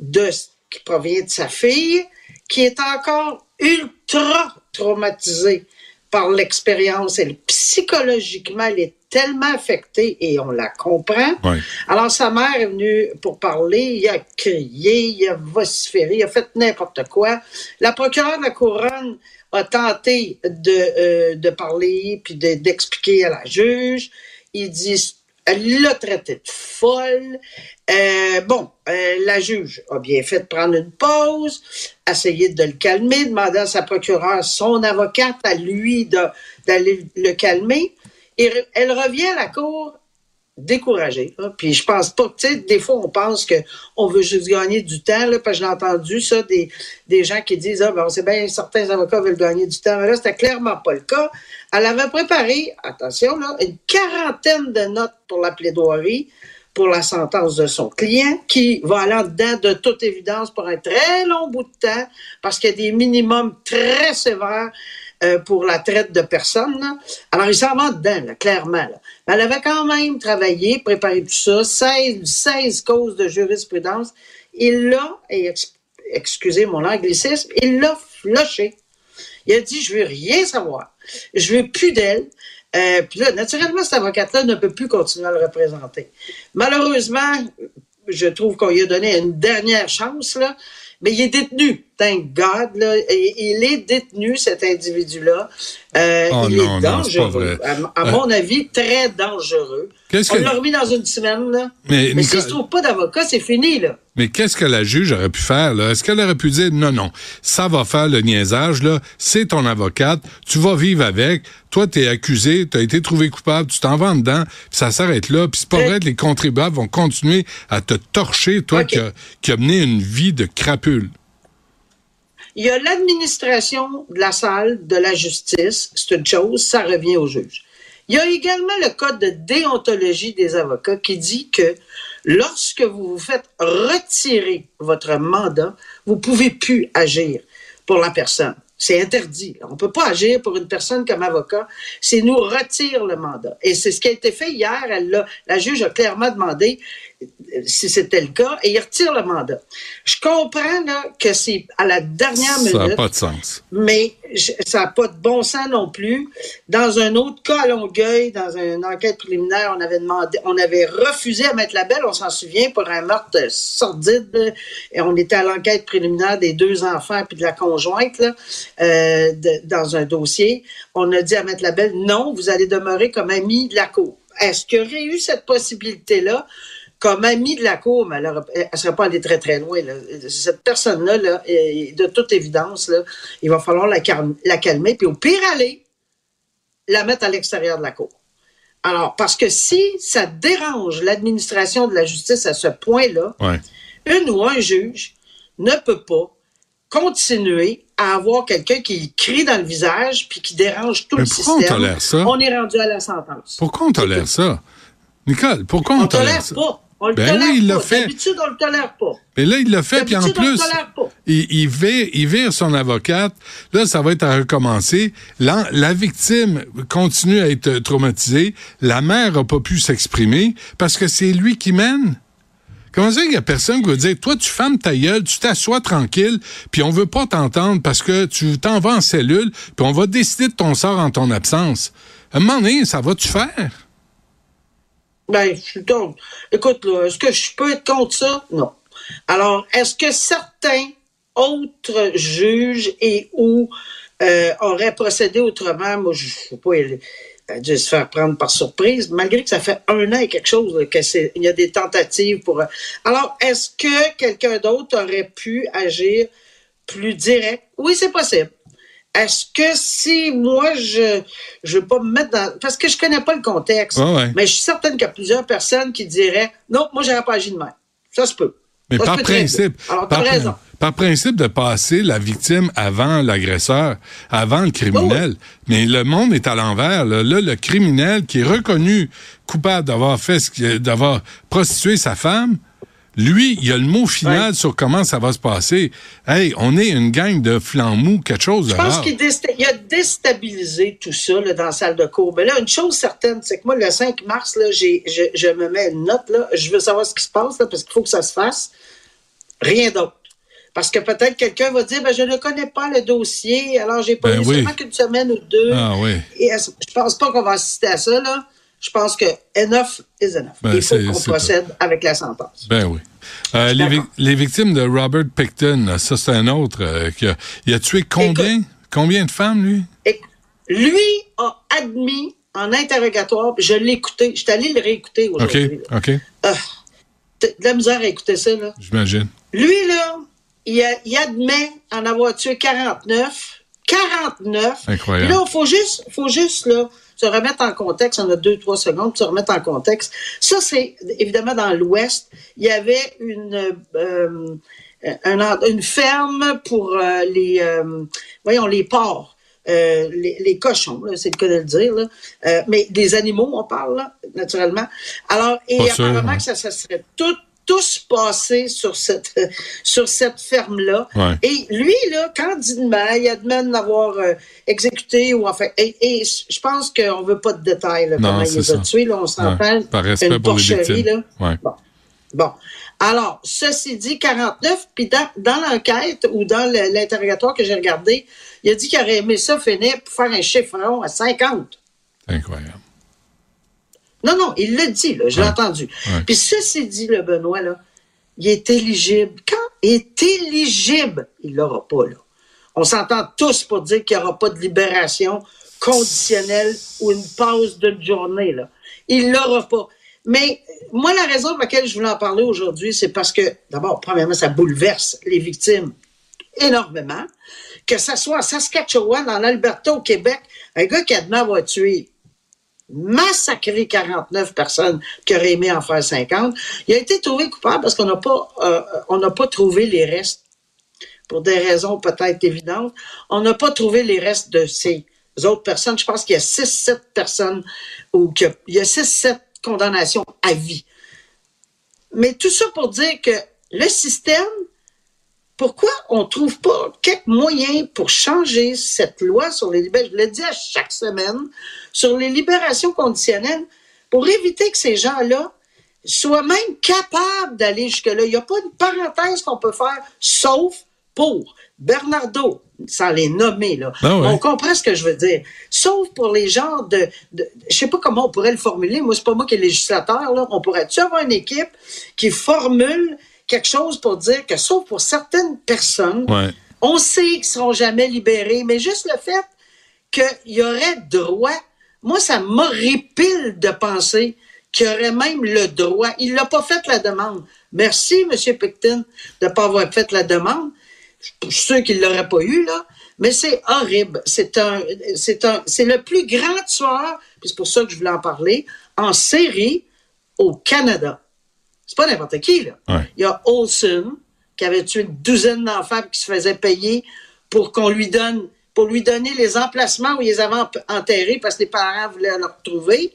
de, qui provient de sa fille, qui est encore ultra traumatisée par l'expérience. Elle, psychologiquement, elle est tellement affectée et on la comprend. Oui. Alors, sa mère est venue pour parler, il a crié, il a vociféré, il a fait n'importe quoi. La procureure de la couronne a tenté de, euh, de parler puis de- d'expliquer à la juge. Il dit, elle l'a traité de folle. Euh, bon, euh, la juge a bien fait de prendre une pause, essayer de le calmer, demander à sa procureure, son avocate, à lui d'aller le calmer. Elle revient à la cour découragée. Puis je pense pas, tu sais, des fois on pense que on veut juste gagner du temps, parce que j'ai entendu ça des, gens qui disent ah ben c'est bien certains avocats veulent gagner du temps, mais là c'était clairement pas le cas. Elle avait préparé, attention une quarantaine de notes pour la plaidoirie pour la sentence de son client, qui va aller en dedans de toute évidence pour un très long bout de temps, parce qu'il y a des minimums très sévères euh, pour la traite de personnes. là. Alors, il s'en va dedans, là, clairement. Là. Mais elle avait quand même travaillé, préparé tout ça, 16, 16 causes de jurisprudence. Il l'a, excusez mon anglicisme, il l'a flushé. Il a dit, je veux rien savoir. Je veux plus d'elle. Euh, puis là, naturellement, cet avocat-là ne peut plus continuer à le représenter. Malheureusement, je trouve qu'on lui a donné une dernière chance, là, mais il est détenu. Thank God, là, il est détenu, cet individu-là. Euh, Oh il non, est non, dangereux. À, mon avis, très dangereux. On que- l'a remis dans une semaine, là. Mais, s'il se trouve pas d'avocat, c'est fini, là. Mais qu'est-ce que la juge aurait pu faire? Est-ce qu'elle aurait pu dire non, non, ça va faire le niaisage, là, c'est ton avocate, tu vas vivre avec, toi, t'es accusé, t'as été trouvé coupable, tu t'en vas dedans, puis ça s'arrête là, puis c'est pas Euh. vrai que les contribuables vont continuer à te torcher, toi as, qui as mené une vie de crapule. Il y a l'administration de la salle de la justice, c'est une chose, ça revient au juge. Il y a également le code de déontologie des avocats qui dit que lorsque vous vous faites retirer votre mandat, vous pouvez plus agir pour la personne. C'est interdit. On ne peut pas agir pour une personne comme avocat. C'est nous retire le mandat. Et c'est ce qui a été fait hier. Elle l'a- juge a clairement demandé si c'était le cas et il retire le mandat. Je comprends là, que c'est à la dernière Ça n'a minute pas de sens. mais je- ça n'a pas de bon sens non plus. Dans un autre cas à Longueuil, dans une enquête préliminaire, on avait demandé, on avait refusé à mettre la belle, on s'en souvient, pour un meurtre sordide. Et on était à l'enquête préliminaire des deux enfants puis de la conjointe là, euh, de- dans un dossier. On a dit à mettre la belle, non, vous allez demeurer comme ami de la cour. Est-ce qu'il y aurait eu cette possibilité-là? Comme amie de la cour, mais elle ne serait pas allée très, très loin. là. Cette personne-là, là, de toute évidence, là, il va falloir la, calme- la calmer, puis au pire aller, la mettre à l'extérieur de la cour. Alors, parce que si ça dérange l'administration de la justice à ce point-là, Ouais. une ou un juge ne peut pas continuer à avoir quelqu'un qui crie dans le visage puis qui dérange tout Mais le pourquoi on système. tolère ça? On est rendu à la sentence. Pourquoi on tolère ça? Nicole, pourquoi on, On ne tolère tolère ça? pas. On le Ben tolère oui, il l'a fait. D'habitude, on le tolère pas. Mais là, il l'a fait, puis en plus, il, il, vire, il vire son avocate. Là, ça va être à recommencer. La victime continue à être traumatisée. La mère n'a pas pu s'exprimer parce que c'est lui qui mène. Comment ça, il y a personne qui va dire, toi, tu fermes ta gueule, tu t'assois tranquille, puis on veut pas t'entendre parce que tu t'en vas en cellule, puis on va décider de ton sort en ton absence. À un moment donné, ça va-tu faire? Ben, je suis donc. Écoute, là, est-ce que je peux être contre ça? Non. Alors, est-ce que certains autres juges et ou euh, auraient procédé autrement? Moi, je ne sais pas, il a dû se faire prendre par surprise, malgré que ça fait un an et quelque chose là, y a des tentatives pour. Alors, est-ce que quelqu'un d'autre aurait pu agir plus direct? Oui, c'est possible. Est-ce que si moi, je je veux pas me mettre dans... Parce que je connais pas le contexte, ouais. mais je suis certaine qu'il y a plusieurs personnes qui diraient « Non, moi, j'aurais pas agi de même. » Ça se peut. Mais Ça par principe. Alors, par, raison. par principe de passer la victime avant l'agresseur, avant le criminel. Mais le monde est à l'envers. Là. Là, le criminel qui est reconnu coupable d'avoir fait ce d'avoir prostitué sa femme, lui, il a le mot final Ouais. sur comment ça va se passer. Hey, on est une gang de flambous, quelque chose Je pense qu'il a déstabilisé tout ça là, dans la salle de cours. Mais là, une chose certaine, c'est que moi, le 5 mars, là, je, je me mets une note. Là, je veux savoir ce qui se passe là, parce qu'il faut que ça se fasse. Rien d'autre. Parce que peut-être quelqu'un va dire ben, je ne connais pas le dossier, alors j'ai pas Ben eu oui. seulement qu'une semaine ou deux. Ah oui. Et je pense pas qu'on va assister à ça. Là. Je pense que enough is enough. Ben, Il faut qu'on procède avec la sentence. Ben oui. Euh, les, vi- les victimes de Robert Picton, ça c'est un autre euh, qui a, il a tué combien? Combien de femmes, lui? Lui a admis en interrogatoire, puis je l'ai écouté, je suis allé le réécouter OK, aujourd'hui. là. OK, T'as de la misère à écouter ça, là. j'imagine. Lui, là, il, a- il admet en avoir tué 49. 49. Incroyable. Puis là, il faut juste, faut juste, là, se remettre en contexte. On a deux, trois secondes se remettre en contexte. Ça, c'est évidemment dans l'Ouest. Il y avait une, euh, un une ferme pour euh, les, euh, voyons, les porcs. Euh, les, les cochons, là, c'est le cas de le dire, là. Euh, mais des animaux, on parle, là, naturellement. Alors, et Pas sûr, apparemment ouais. que ça, ça serait tout, tous passés sur cette, sur cette ferme-là. Ouais. Et lui, là, candidement, il admet de l'avoir euh, exécuté ou enfin. Et, et je pense qu'on veut pas de détails, là, Non, comment il les a tués, là, on s'entend. Ouais, par respect une pour les victimes. là. Ouais. Bon. Bon. Alors, ceci dit, 49, puis dans, dans l'enquête ou dans l'interrogatoire que j'ai regardé, il a dit qu'il aurait aimé ça finir pour faire un chiffron à 50. Incroyable. Non, non, il l'a dit, là, je l'ai Ouais. entendu. Ouais. Puis ceci dit, le Benoît, là, il est éligible quand est éligible. Il l'aura pas, là. On s'entend tous pour dire qu'il n'y aura pas de libération conditionnelle ou une pause d'une journée, là. Il l'aura pas. Mais moi, la raison pour laquelle je voulais en parler aujourd'hui, c'est parce que, d'abord, premièrement, ça bouleverse les victimes énormément. Que ça soit en Saskatchewan, en Alberta, au Québec, un gars qui a va tuer massacré 49 personnes qui auraient aimé en faire 50. Il a été trouvé coupable parce qu'on n'a pas, euh, pas trouvé les restes pour des raisons peut-être évidentes. On n'a pas trouvé les restes de ces autres personnes. Je pense qu'il y a 6-7 personnes ou qu'il y a 6-7 condamnations à vie. Mais tout ça pour dire que le système pourquoi on ne trouve pas quelques moyens pour changer cette loi sur les libérations, je le dis à chaque semaine, sur les libérations conditionnelles, pour éviter que ces gens-là soient même capables d'aller jusque-là. Il n'y a pas une parenthèse qu'on peut faire, sauf pour Bernardo, sans les nommer, là. Ouais. On comprend ce que je veux dire. Sauf pour les gens de, de je sais pas comment on pourrait le formuler. Moi, c'est pas moi qui est législateur, là. On pourrait-tu avoir une équipe qui formule quelque chose pour dire que, sauf pour certaines personnes, Ouais. on sait qu'ils ne seront jamais libérés, mais juste le fait qu'il y aurait droit, moi, ça m'horripile de penser qu'il aurait même le droit. Il n'a pas fait la demande. Merci, M. Picton, de ne pas avoir fait la demande. Je suis sûr qu'il ne l'aurait pas eu, là. Mais c'est horrible. C'est un, c'est un, c'est le plus grand tueur, puis c'est pour ça que je voulais en parler, en série au Canada. C'est pas n'importe qui, là. Ouais. Il y a Olson, qui avait tué une douzaine d'enfants qui se faisait payer pour qu'on lui donne, pour lui donner les emplacements où ils les avaient en- enterrés parce que les parents voulaient le retrouver.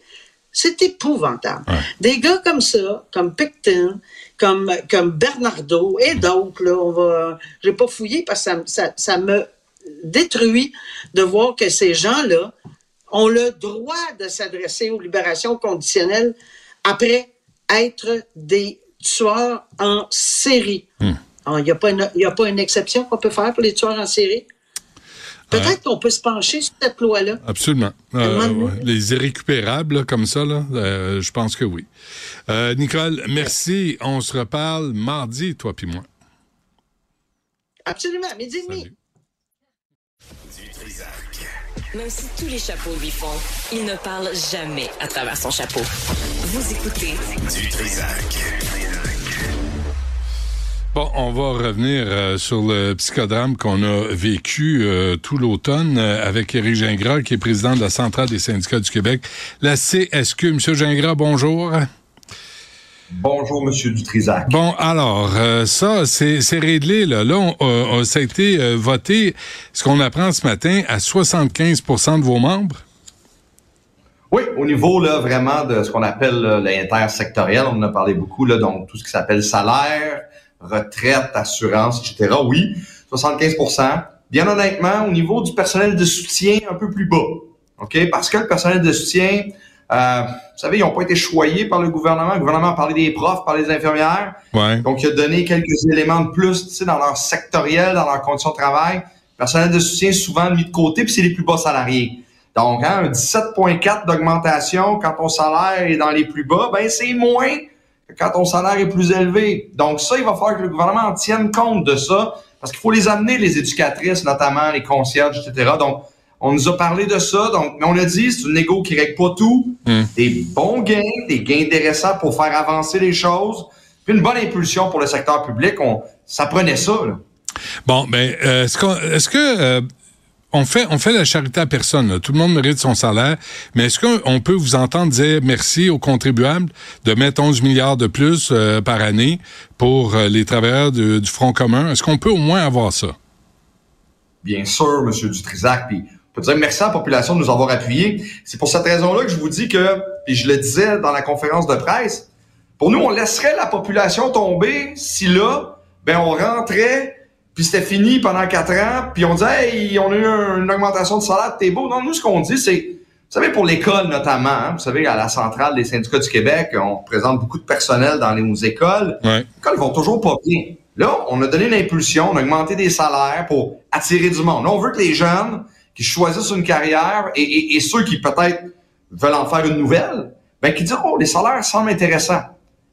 C'est épouvantable. Des gars comme ça, comme Picton, comme, comme Bernardo et d'autres, là, on va, j'ai pas fouillé parce que ça, me- ça, ça me détruit de voir que ces gens-là ont le droit de s'adresser aux libérations conditionnelles après être des tueurs en série. Ah, Il n'y a pas une exception qu'on peut faire pour les tueurs en série? Peut-être qu'on peut se pencher sur cette loi-là. Absolument. Euh, ouais. Les irrécupérables, là, comme ça, là, euh, je pense que oui. Euh, Nicole, merci. On se reparle mardi, toi puis moi. Absolument, midi et demi. Même si tous les chapeaux lui font, il ne parle jamais à travers son chapeau. Vous écoutez Du Trisac. Bon, on va revenir euh, sur le psychodrame qu'on a vécu euh, tout l'automne euh, avec Éric Gingras, qui est président de la Centrale des syndicats du Québec, la CSQ. Monsieur Gingras, bonjour. Bonjour, Monsieur Dutrisac. Bon, alors, euh, ça, c'est c'est réglé. Là, là on- euh, ça a été euh, voté, ce qu'on apprend ce matin, à 75% de vos membres? Oui, au niveau là vraiment de ce qu'on appelle l'intersectoriel, on en a parlé beaucoup là, donc tout ce qui s'appelle salaire, retraite, assurance, etc. Oui, 75% Bien honnêtement, au niveau du personnel de soutien, un peu plus bas. OK? Parce que le personnel de soutien, euh, vous savez, ils n'ont pas été choyés par le gouvernement. Le gouvernement a parlé des profs, parlé des infirmières. Ouais. Donc, il a donné quelques éléments de plus, tu sais, dans leur sectoriel, dans leurs conditions de travail. Le personnel de soutien, souvent mis de côté, puis c'est les plus bas salariés. Donc, hein, un 17,4 d'augmentation quand ton salaire est dans les plus bas, ben c'est moins quand ton salaire est plus élevé. Donc, ça, il va falloir que le gouvernement en tienne compte de ça, parce qu'il faut les amener, les éducatrices, notamment les concierges, etc. Donc, on nous a parlé de ça, donc, mais on a dit, c'est une négo qui règle pas tout. Hmm. Des bons gains, des gains intéressants pour faire avancer les choses, puis une bonne impulsion pour le secteur public. On, ça prenait ça, là. Bon, ben, euh, est-ce que euh, on fait on fait la charité à personne. Tout le monde mérite son salaire, mais est-ce qu'on peut vous entendre dire merci aux contribuables de mettre 11 milliards de plus euh, par année pour euh, les travailleurs du Front commun? Est-ce qu'on peut au moins avoir ça? Bien sûr, M. Dutrisac. Puis, on peut dire merci à la population de nous avoir appuyés. C'est pour cette raison-là que je vous dis que, puis je le disais dans la conférence de presse, pour nous, on laisserait la population tomber si là, ben on rentrait, puis c'était fini pendant quatre ans, puis on disait, hey, on a eu un- une augmentation de salaire, t'es beau. Non, nous, ce qu'on dit, c'est, vous savez, pour l'école notamment, hein, vous savez, à la centrale des syndicats du Québec, on présente beaucoup de personnel dans les nos écoles. Ouais. Les écoles vont toujours pas bien. Là, on a donné une impulsion, on a augmenté des salaires pour attirer du monde. Là, on veut que les jeunes qui choisissent une carrière et, et- et ceux qui peut-être veulent en faire une nouvelle, ben, qui disent, oh, les salaires semblent intéressants.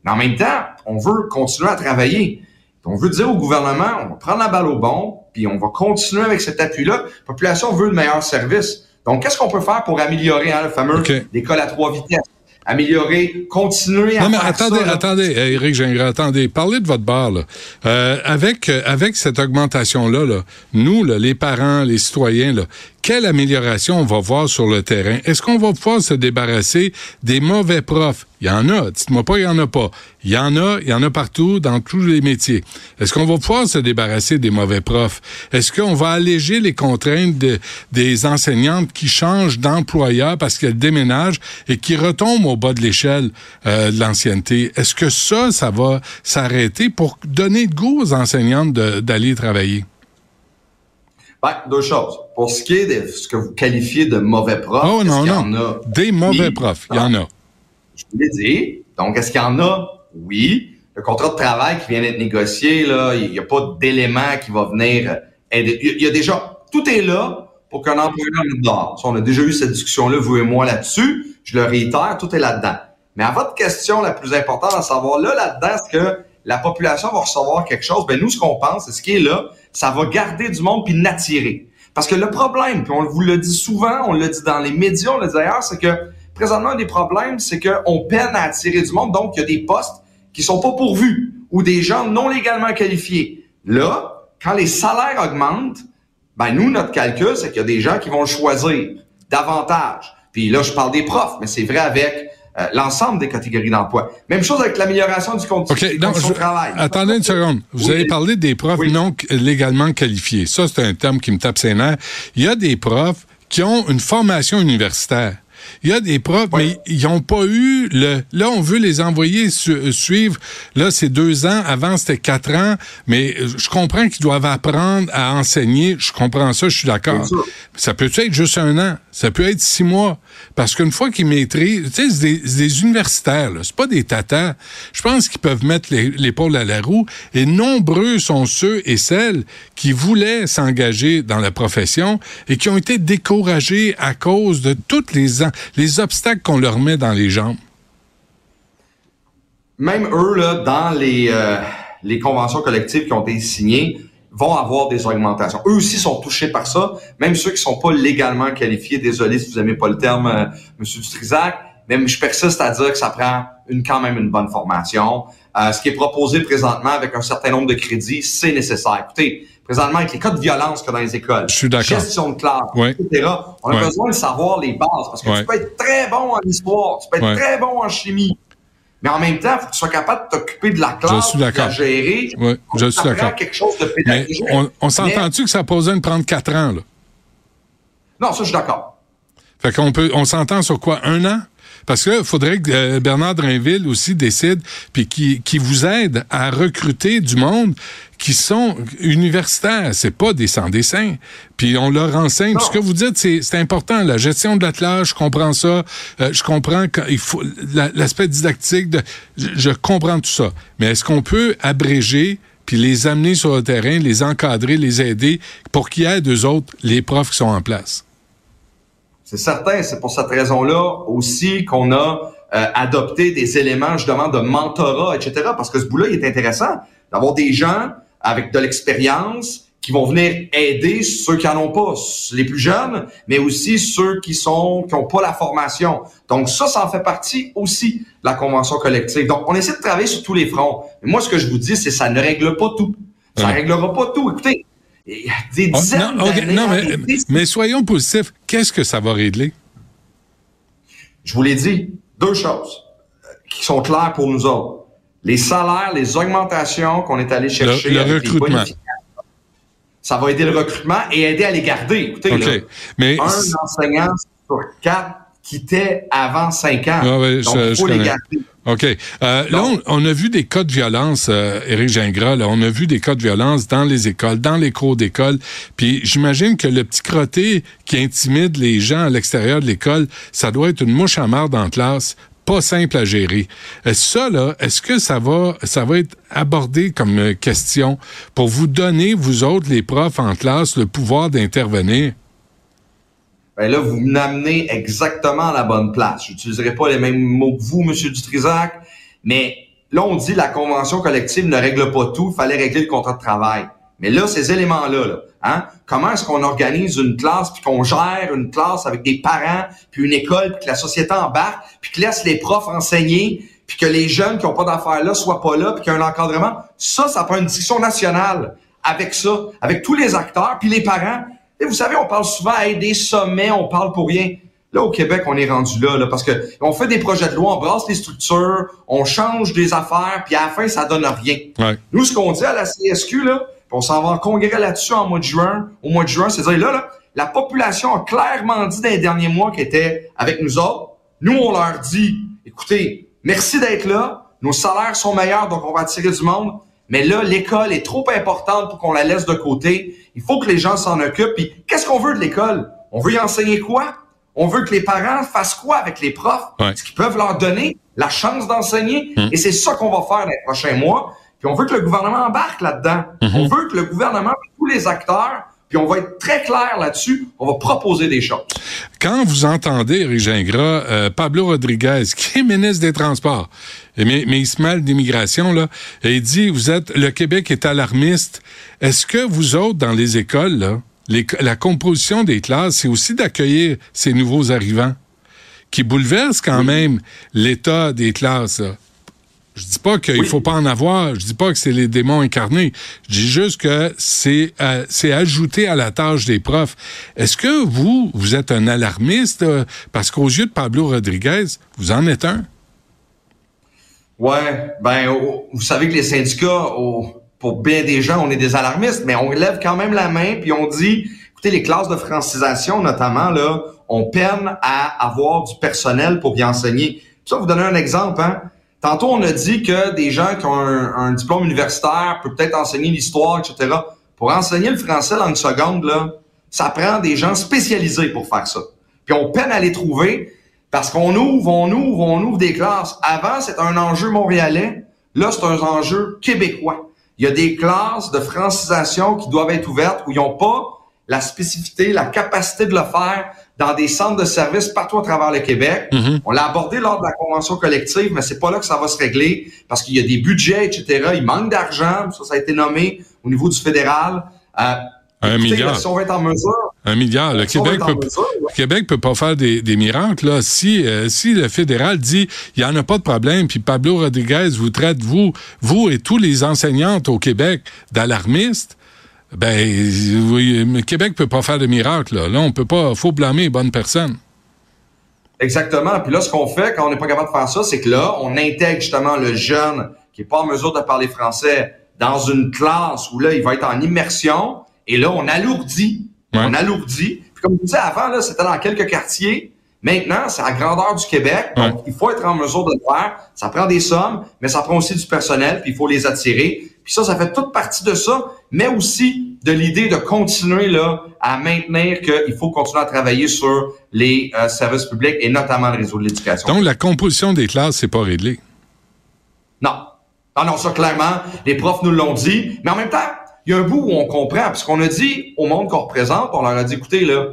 Mais en même temps, on veut continuer à travailler. On veut dire au gouvernement, on va prendre la balle au bon, puis on va continuer avec cet appui-là. La population veut le meilleur service. Donc, qu'est-ce qu'on peut faire pour améliorer hein, le fameux école à trois vitesses? Améliorer, continuer à Non, mais faire attendez, ça, là. attendez, euh, Éric Gingras, attendez. Parlez de votre bar, là. Euh, avec, euh, avec cette augmentation-là, là, nous, là, les parents, les citoyens, là, quelle amélioration on va voir sur le terrain? Est-ce qu'on va pouvoir se débarrasser des mauvais profs? Il y en a. Dites-moi pas il y en a pas. Il y en a, il y en a partout, dans tous les métiers. Est-ce qu'on va pouvoir se débarrasser des mauvais profs? Est-ce qu'on va alléger les contraintes de- des enseignantes qui changent d'employeur parce qu'elles déménagent et qui retombent au bas de l'échelle euh, de l'ancienneté? Est-ce que ça, ça va s'arrêter pour donner le goût aux enseignantes de- d'aller travailler? Ben, deux choses. Pour ce qui est de ce que vous qualifiez de mauvais profs, Oh non, qu'il y non. en a? Des mauvais Oui. profs, il y en a. Je vous l'ai dit. Donc, est-ce qu'il y en a? Oui. Le contrat de travail qui vient d'être négocié, là, il n'y a pas d'élément qui va venir aider. Il y a- il déjà, tout est là pour qu'un employeur dehors. Ça, On a déjà eu cette discussion-là, vous et moi, là-dessus. Je le réitère, tout est là-dedans. Mais à votre question la plus importante à savoir, là, là-dedans, est-ce que la population va recevoir quelque chose? Ben, nous, ce qu'on pense, c'est ce qui est là, ça va garder du monde puis l'attirer. Parce que le problème, puis on vous le dit souvent, on le dit dans les médias, on le dit ailleurs, c'est que présentement, un des problèmes, c'est qu'on peine à attirer du monde, donc il y a des postes qui sont pas pourvus ou des gens non légalement qualifiés. Là, quand les salaires augmentent, ben nous, notre calcul, c'est qu'il y a des gens qui vont choisir davantage. Puis là, je parle des profs, mais c'est vrai avec euh, l'ensemble des catégories d'emploi. Même chose avec l'amélioration du contenu OK, des donc, conditions je- de travail. attendez une seconde. Vous Oui. avez parlé des profs Oui. non légalement qualifiés. Ça, c'est un terme qui me tape ses nerfs. Il y a des profs qui ont une formation universitaire. Il y a des profs, mais ils n'ont pas eu le. Là, on veut les envoyer su- euh, suivre. Là, c'est deux ans. Avant, c'était quatre ans. Mais euh, je comprends qu'ils doivent apprendre à enseigner. Je comprends ça. Je suis d'accord. Ça peut être juste un an? Ça peut être six mois. Parce qu'une fois qu'ils maîtrisent, tu sais, c'est des, universitaires, là. C'est pas des tatas. Je pense qu'ils peuvent mettre l'épaule à la roue. Et nombreux sont ceux et celles qui voulaient s'engager dans la profession et qui ont été découragés à cause de tous les, obstacles qu'on leur met dans les jambes. même eux, là, dans les, euh, les conventions collectives qui ont été signées, vont avoir des augmentations. Eux aussi sont touchés par ça, même ceux qui sont pas légalement qualifiés. Désolé si vous n'aimez pas le terme, euh, Monsieur Dutrisac, mais je persiste à dire que ça prend une, quand même une bonne formation. Euh, ce qui est proposé présentement avec un certain nombre de crédits, c'est nécessaire. Écoutez, présentement, avec les cas de violence qu'il y a dans les écoles, Je suis gestion de classe, Ouais. etc., on a Ouais. besoin de savoir les bases parce que Ouais. tu peux être très bon en histoire, tu peux être très bon en chimie, mais en même temps, il faut que tu sois capable de t'occuper de la classe, de la gérer. Oui, je suis d'accord. quelque chose de Mais on, on s'entend-tu que ça posait de prendre quatre ans, là? Non, ça, je suis d'accord. Fait qu'on peut, on s'entend sur quoi? Un an? Parce que faudrait que euh, Bernard Drinville aussi décide, puis qui, qui vous aide à recruter du monde qui sont universitaires. C'est pas des sans-dessins. Puis on leur enseigne. Ce que vous dites, c'est, important. La gestion de l'attelage, je comprends ça. Euh, je comprends qu'il faut la- l'aspect didactique. De, je, je comprends tout ça. Mais est-ce qu'on peut abréger puis les amener sur le terrain, les encadrer, les aider pour qu'ils aident eux autres, les profs qui sont en place? C'est certain. C'est pour cette raison-là aussi qu'on a euh, adopté des éléments, justement, de mentorat, etc. Parce que ce bout-là, il est intéressant d'avoir des gens avec de l'expérience qui vont venir aider ceux qui en ont pas, les plus jeunes, mais aussi ceux qui sont qui ont pas la formation. Donc ça, ça en fait partie aussi de la convention collective. Donc on essaie de travailler sur tous les fronts. Mais moi, ce que je vous dis, c'est que ça ne règle pas tout. Ça Ouais. réglera pas tout. Écoutez, il y a des Oh, dizaines non, ok, d'années non, à mais, soyons positifs. Qu'est-ce que ça va régler? je vous l'ai dit, deux choses euh, qui sont claires pour nous autres. Les salaires, les augmentations qu'on est allé chercher. Le- le avec les recrutement. Ça va aider le recrutement et aider à les garder. Écoutez, là, Mais un enseignant sur quatre quittait avant cinq ans. Ah ouais, Donc, je- il faut les connais. garder. OK. Euh, là, on, on a vu des cas de violence, euh, Éric Gingras, là, on a vu des cas de violence dans les écoles, dans les cours d'école. Puis j'imagine que le petit crotté qui intimide les gens à l'extérieur de l'école, ça doit être une mouche à marde en classe, pas simple à gérer. Euh, ça, là, est-ce que ça va, ça va être abordé comme euh, question pour vous donner, vous autres, les profs en classe, le pouvoir d'intervenir? Ben là, vous m'amenez exactement à la bonne place. Je n'utiliserai pas les mêmes mots que vous, Monsieur Dutrisac, mais là, on dit la convention collective ne règle pas tout, fallait régler le contrat de travail. Mais là, ces éléments-là, là, hein, comment est-ce qu'on organise une classe, puis qu'on gère une classe avec des parents, puis une école, puis que la société embarque, puis que laisse les profs enseigner, puis que les jeunes qui n'ont pas d'affaires là soient pas là, puis qu'il y a un encadrement? Ça, ça prend une discussion nationale avec ça, avec tous les acteurs, puis les parents. Et vous savez, on parle souvent des sommets, on parle pour rien. Là, au Québec, on est rendu là, là, parce que on fait des projets de loi, on brasse les structures, on change des affaires, puis à la fin, ça donne rien. Nous, ce qu'on dit à la CSQ, là, on s'en va en congrès là-dessus en mois de juin, au mois de juin, c'est-à-dire là, là, la population a clairement dit dans les derniers mois qu'elle était avec nous autres. Nous, on leur dit, écoutez, merci d'être là, nos salaires sont meilleurs, donc on va attirer du monde, mais là, l'école est trop importante pour qu'on la laisse de côté. Il faut que les gens s'en occupent. Puis, qu'est-ce qu'on veut de l'école? On veut y enseigner quoi? On veut que les parents fassent quoi avec les profs? Est-ce qu'ils peuvent leur donner la chance d'enseigner? Hum. Et c'est ça qu'on va faire dans les prochains mois. Puis on veut que le gouvernement embarque là-dedans. On veut que le gouvernement, tous les acteurs, puis on va être très clair là-dessus, on va proposer des choses. Quand vous entendez, Éric Gingras, euh, Pablo Rodriguez, qui est ministre des Transports, mais, mais il se mêle d'immigration, là, et il dit, vous êtes, le Québec est alarmiste. Est-ce que vous autres, dans les écoles, là, la composition des classes, c'est aussi d'accueillir ces nouveaux arrivants qui bouleversent quand même l'état des classes, là? Je dis pas qu'il faut pas en avoir. Je dis pas que c'est les démons incarnés. Je dis juste que c'est euh, c'est ajouté à la tâche des profs. Est-ce que vous vous êtes un alarmiste euh, parce qu'aux yeux de Pablo Rodriguez, vous en êtes un? Ouais, ben vous savez que les syndicats, pour bien des gens, on est des alarmistes, mais on lève quand même la main puis on dit, écoutez, les classes de francisation notamment là, on peine à avoir du personnel pour y enseigner. Ça, vous donner un exemple, hein. Tantôt, on a dit que des gens qui ont un, diplôme universitaire peuvent peut-être enseigner l'histoire, etc. Pour enseigner le français dans une seconde, là, ça prend des gens spécialisés pour faire ça. Puis on peine à les trouver parce qu'on ouvre, on ouvre, on ouvre des classes. Avant, c'était un enjeu montréalais. Là, c'est un enjeu québécois. Il y a des classes de francisation qui doivent être ouvertes où ils n'ont pas la spécificité, la capacité de le faire dans des centres de services partout à travers le Québec. Mm-hmm. On l'a abordé lors de la convention collective, mais c'est pas là que ça va se régler parce qu'il y a des budgets, etc. Il manque d'argent. Ça, ça a été nommé au niveau du fédéral. Euh, un milliard. si on va être en mesure. Un milliard. Le Québec peut, Québec peut pas faire des, miracles. Là. Si, euh, si le fédéral dit il y en a pas de problème, puis Pablo Rodriguez vous traite, vous, vous et tous les enseignantes au Québec, d'alarmistes, ben, oui, Québec peut pas faire de miracle. Là, là on peut pas. Faut blâmer les bonnes personnes. Exactement. Puis là, ce qu'on fait quand on n'est pas capable de faire ça, c'est que là, on intègre justement le jeune qui est pas en mesure de parler français dans une classe où là, il va être en immersion. Et là, on alourdit. On alourdit. Puis comme je disais avant, là, c'était dans quelques quartiers. Maintenant, c'est à grandeur du Québec. Donc, il faut être en mesure de le faire. Ça prend des sommes, mais ça prend aussi du personnel, puis il faut les attirer. Puis ça, ça fait toute partie de ça, mais aussi de l'idée de continuer là à maintenir qu'il faut continuer à travailler sur les euh, services publics et notamment le réseau de l'éducation. Donc, la composition des classes, c'est pas réglé? Non. Ah non, ça, clairement, les profs nous l'ont dit. Mais en même temps, il y a un bout où on comprend, puisqu'on a dit au monde qu'on représente, on leur a dit, écoutez, là,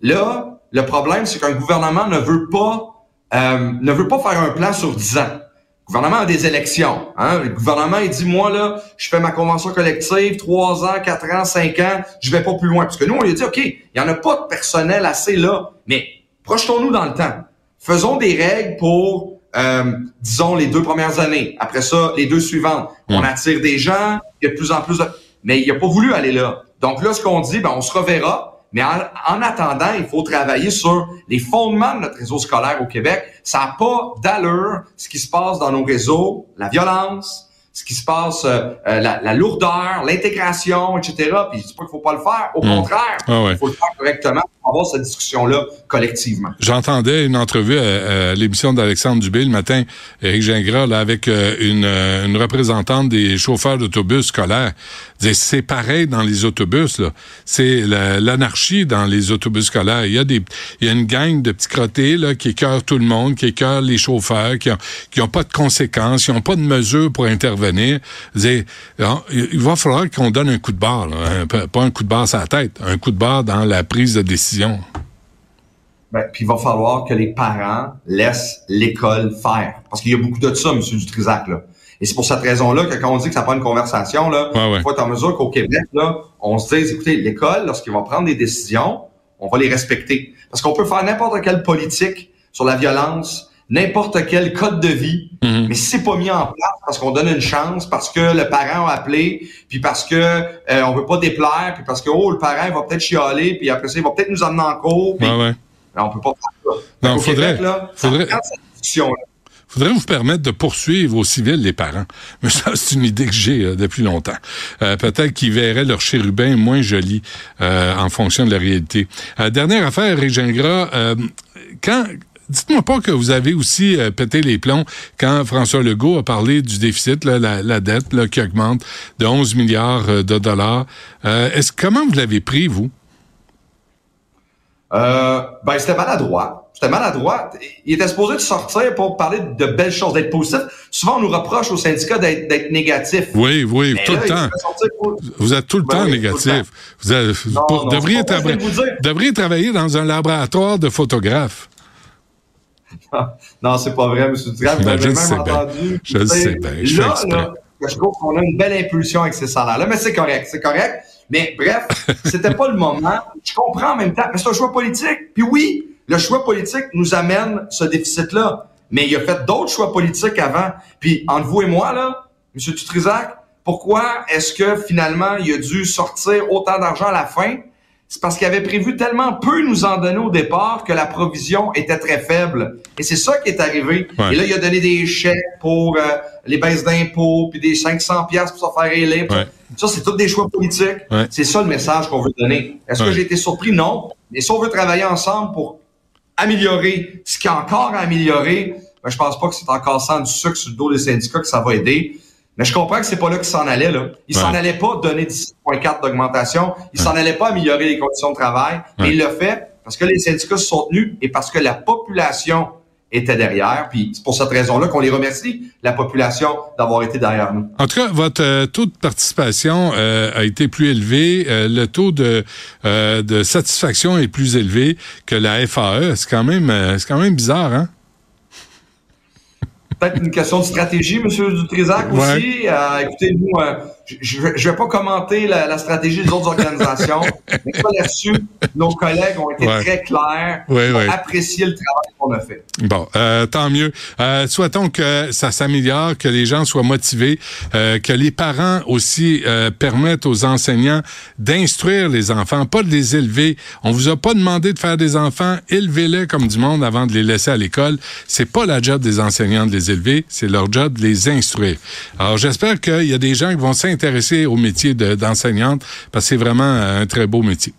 là, le problème, c'est qu'un gouvernement ne veut pas euh, ne veut pas faire un plan sur 10 ans. Le gouvernement a des élections. Hein? Le gouvernement, il dit, moi, là, je fais ma convention collective, 3 ans, 4 ans, 5 ans, je vais pas plus loin. Parce que nous, on lui a dit, OK, il y en a pas de personnel assez là, mais projetons-nous dans le temps. Faisons des règles pour, euh, disons, les deux premières années. Après ça, les deux suivantes. On attire des gens, il y a de plus en plus de... Mais il a pas voulu aller là. Donc là, ce qu'on dit, ben, on se reverra mais en, attendant, il faut travailler sur les fondements de notre réseau scolaire au Québec. Ça n'a pas d'allure ce qui se passe dans nos réseaux, la violence, ce qui se passe, euh, euh, la, lourdeur, l'intégration, etc. Puis je dis pas qu'il faut pas le faire. Au hmm. contraire, ah il faut le faire correctement pour avoir cette discussion-là collectivement. J'entendais une entrevue à, l'émission d'Alexandre Dubé le matin, Éric Gingras, là, avec euh, une, une représentante des chauffeurs d'autobus scolaires. C'est pareil dans les autobus. là. C'est l'anarchie dans les autobus scolaires. Il y a des, il y a une gang de petits crottés là qui écœurent tout le monde, qui écœurent les chauffeurs, qui ont, qui ont pas de conséquences, qui ont pas de mesures pour intervenir venir, il va falloir qu'on donne un coup de barre, pas un coup de barre sur la tête, un coup de barre dans la prise de décision. Ben, puis il va falloir que les parents laissent l'école faire. Parce qu'il y a beaucoup de ça, M. Dutrisac. Là. Et c'est pour cette raison-là que quand on dit que ça prend une conversation, là, Ouais, ouais. il faut être en mesure qu'au Québec, là, on se dise, écoutez, l'école, lorsqu'ils vont prendre des décisions, on va les respecter. Parce qu'on peut faire n'importe quelle politique sur la violence, n'importe quel code de vie, Mhm. mais si c'est pas mis en place parce qu'on donne une chance, parce que le parent a appelé, puis parce que euh, on veut pas déplaire, puis parce que oh le parent il va peut-être chialer, puis après ça il va peut-être nous emmener en cours, puis Ouais, ouais. on peut pas faire ça. Non, Au faudrait- Québec, là, ça faudrait- discussion-là. faudrait vous permettre de poursuivre aux civils les parents. Mais ça, c'est une idée que j'ai euh, depuis longtemps. Euh, Peut-être qu'ils verraient leur chérubin moins joli euh, en fonction de la réalité. Dernière affaire, Éric Gingras, euh, quand... Dites-moi pas que vous avez aussi euh, pété les plombs quand François Legault a parlé du déficit, là, la, la dette là, qui augmente de 11 milliards euh, de dollars. Euh, est-ce comment vous l'avez pris, vous? Euh, ben, c'était maladroit. C'était maladroit. Il était supposé de sortir pour parler de belles choses, d'être positif. Souvent, on nous reproche aux syndicats d'être négatifs. Oui, oui, tout là, le temps. pour- Vous êtes tout le Ben temps oui, tout le négatif. Vous, avez- vous Non, pour- non, devriez, devriez travailler dans un laboratoire de photographes. Non, c'est pas vrai, M. Dutrac. Vous avez je le même entendu. Je le sais bien. Je Là, là, je trouve qu'on a une belle impulsion avec ces salaires-là, mais c'est correct, c'est correct. Mais bref, c'était pas le moment. Je comprends en même temps, mais c'est un choix politique. Puis oui, le choix politique nous amène ce déficit-là. Mais il a fait d'autres choix politiques avant. Puis entre vous et moi, là, M. Dutrisac, pourquoi est-ce que finalement il a dû sortir autant d'argent à la fin? C'est parce qu'il avait prévu tellement peu nous en donner au départ que la provision était très faible. Et c'est ça qui est arrivé. Ouais. Et là, il a donné des chèques pour euh, les baisses d'impôts, puis des 500 pièces pour se faire élire. Ouais. Ça, c'est tous des choix politiques. Ouais. C'est ça le message qu'on veut donner. Est-ce que j'ai été surpris? Non. Mais si on veut travailler ensemble pour améliorer ce qu'il y a encore à améliorer, ben, je pense pas que c'est en cassant du sucre sur le dos des syndicats que ça va aider. Mais je comprends que c'est pas là qu'il s'en allait, là. Il Ouais. s'en allait pas donner 17,4 d'augmentation. Il s'en allait pas améliorer les conditions de travail. Il l'a fait parce que les syndicats se sont tenus et parce que la population était derrière. Puis c'est pour cette raison-là qu'on les remercie, la population, d'avoir été derrière nous. En tout cas, votre euh, taux de participation euh, a été plus élevé. Euh, le taux de, euh, de satisfaction est plus élevé que la FAE. C'est quand même, euh, c'est quand même bizarre, hein? Peut-être une question de stratégie, Monsieur Dutrisac Ouais. aussi. Euh, écoutez, nous, euh, je, je, vais- pas commenter la, la stratégie des autres organisations, mais là-dessus, nos collègues ont été Ouais. très clairs, Ouais, ont ouais. apprécié le travail qu'on a fait. Bon, euh, tant mieux. Euh, souhaitons que ça s'améliore, que les gens soient motivés, euh, que les parents aussi euh, permettent aux enseignants d'instruire les enfants, pas de les élever. On vous a pas demandé de faire des enfants, élevez-les comme du monde avant de les laisser à l'école. C'est pas la job des enseignants de les élever, c'est leur job de les instruire. Alors j'espère qu'il y a des gens qui vont s'intéresser au métier de- d'enseignante parce que c'est vraiment un très beau métier.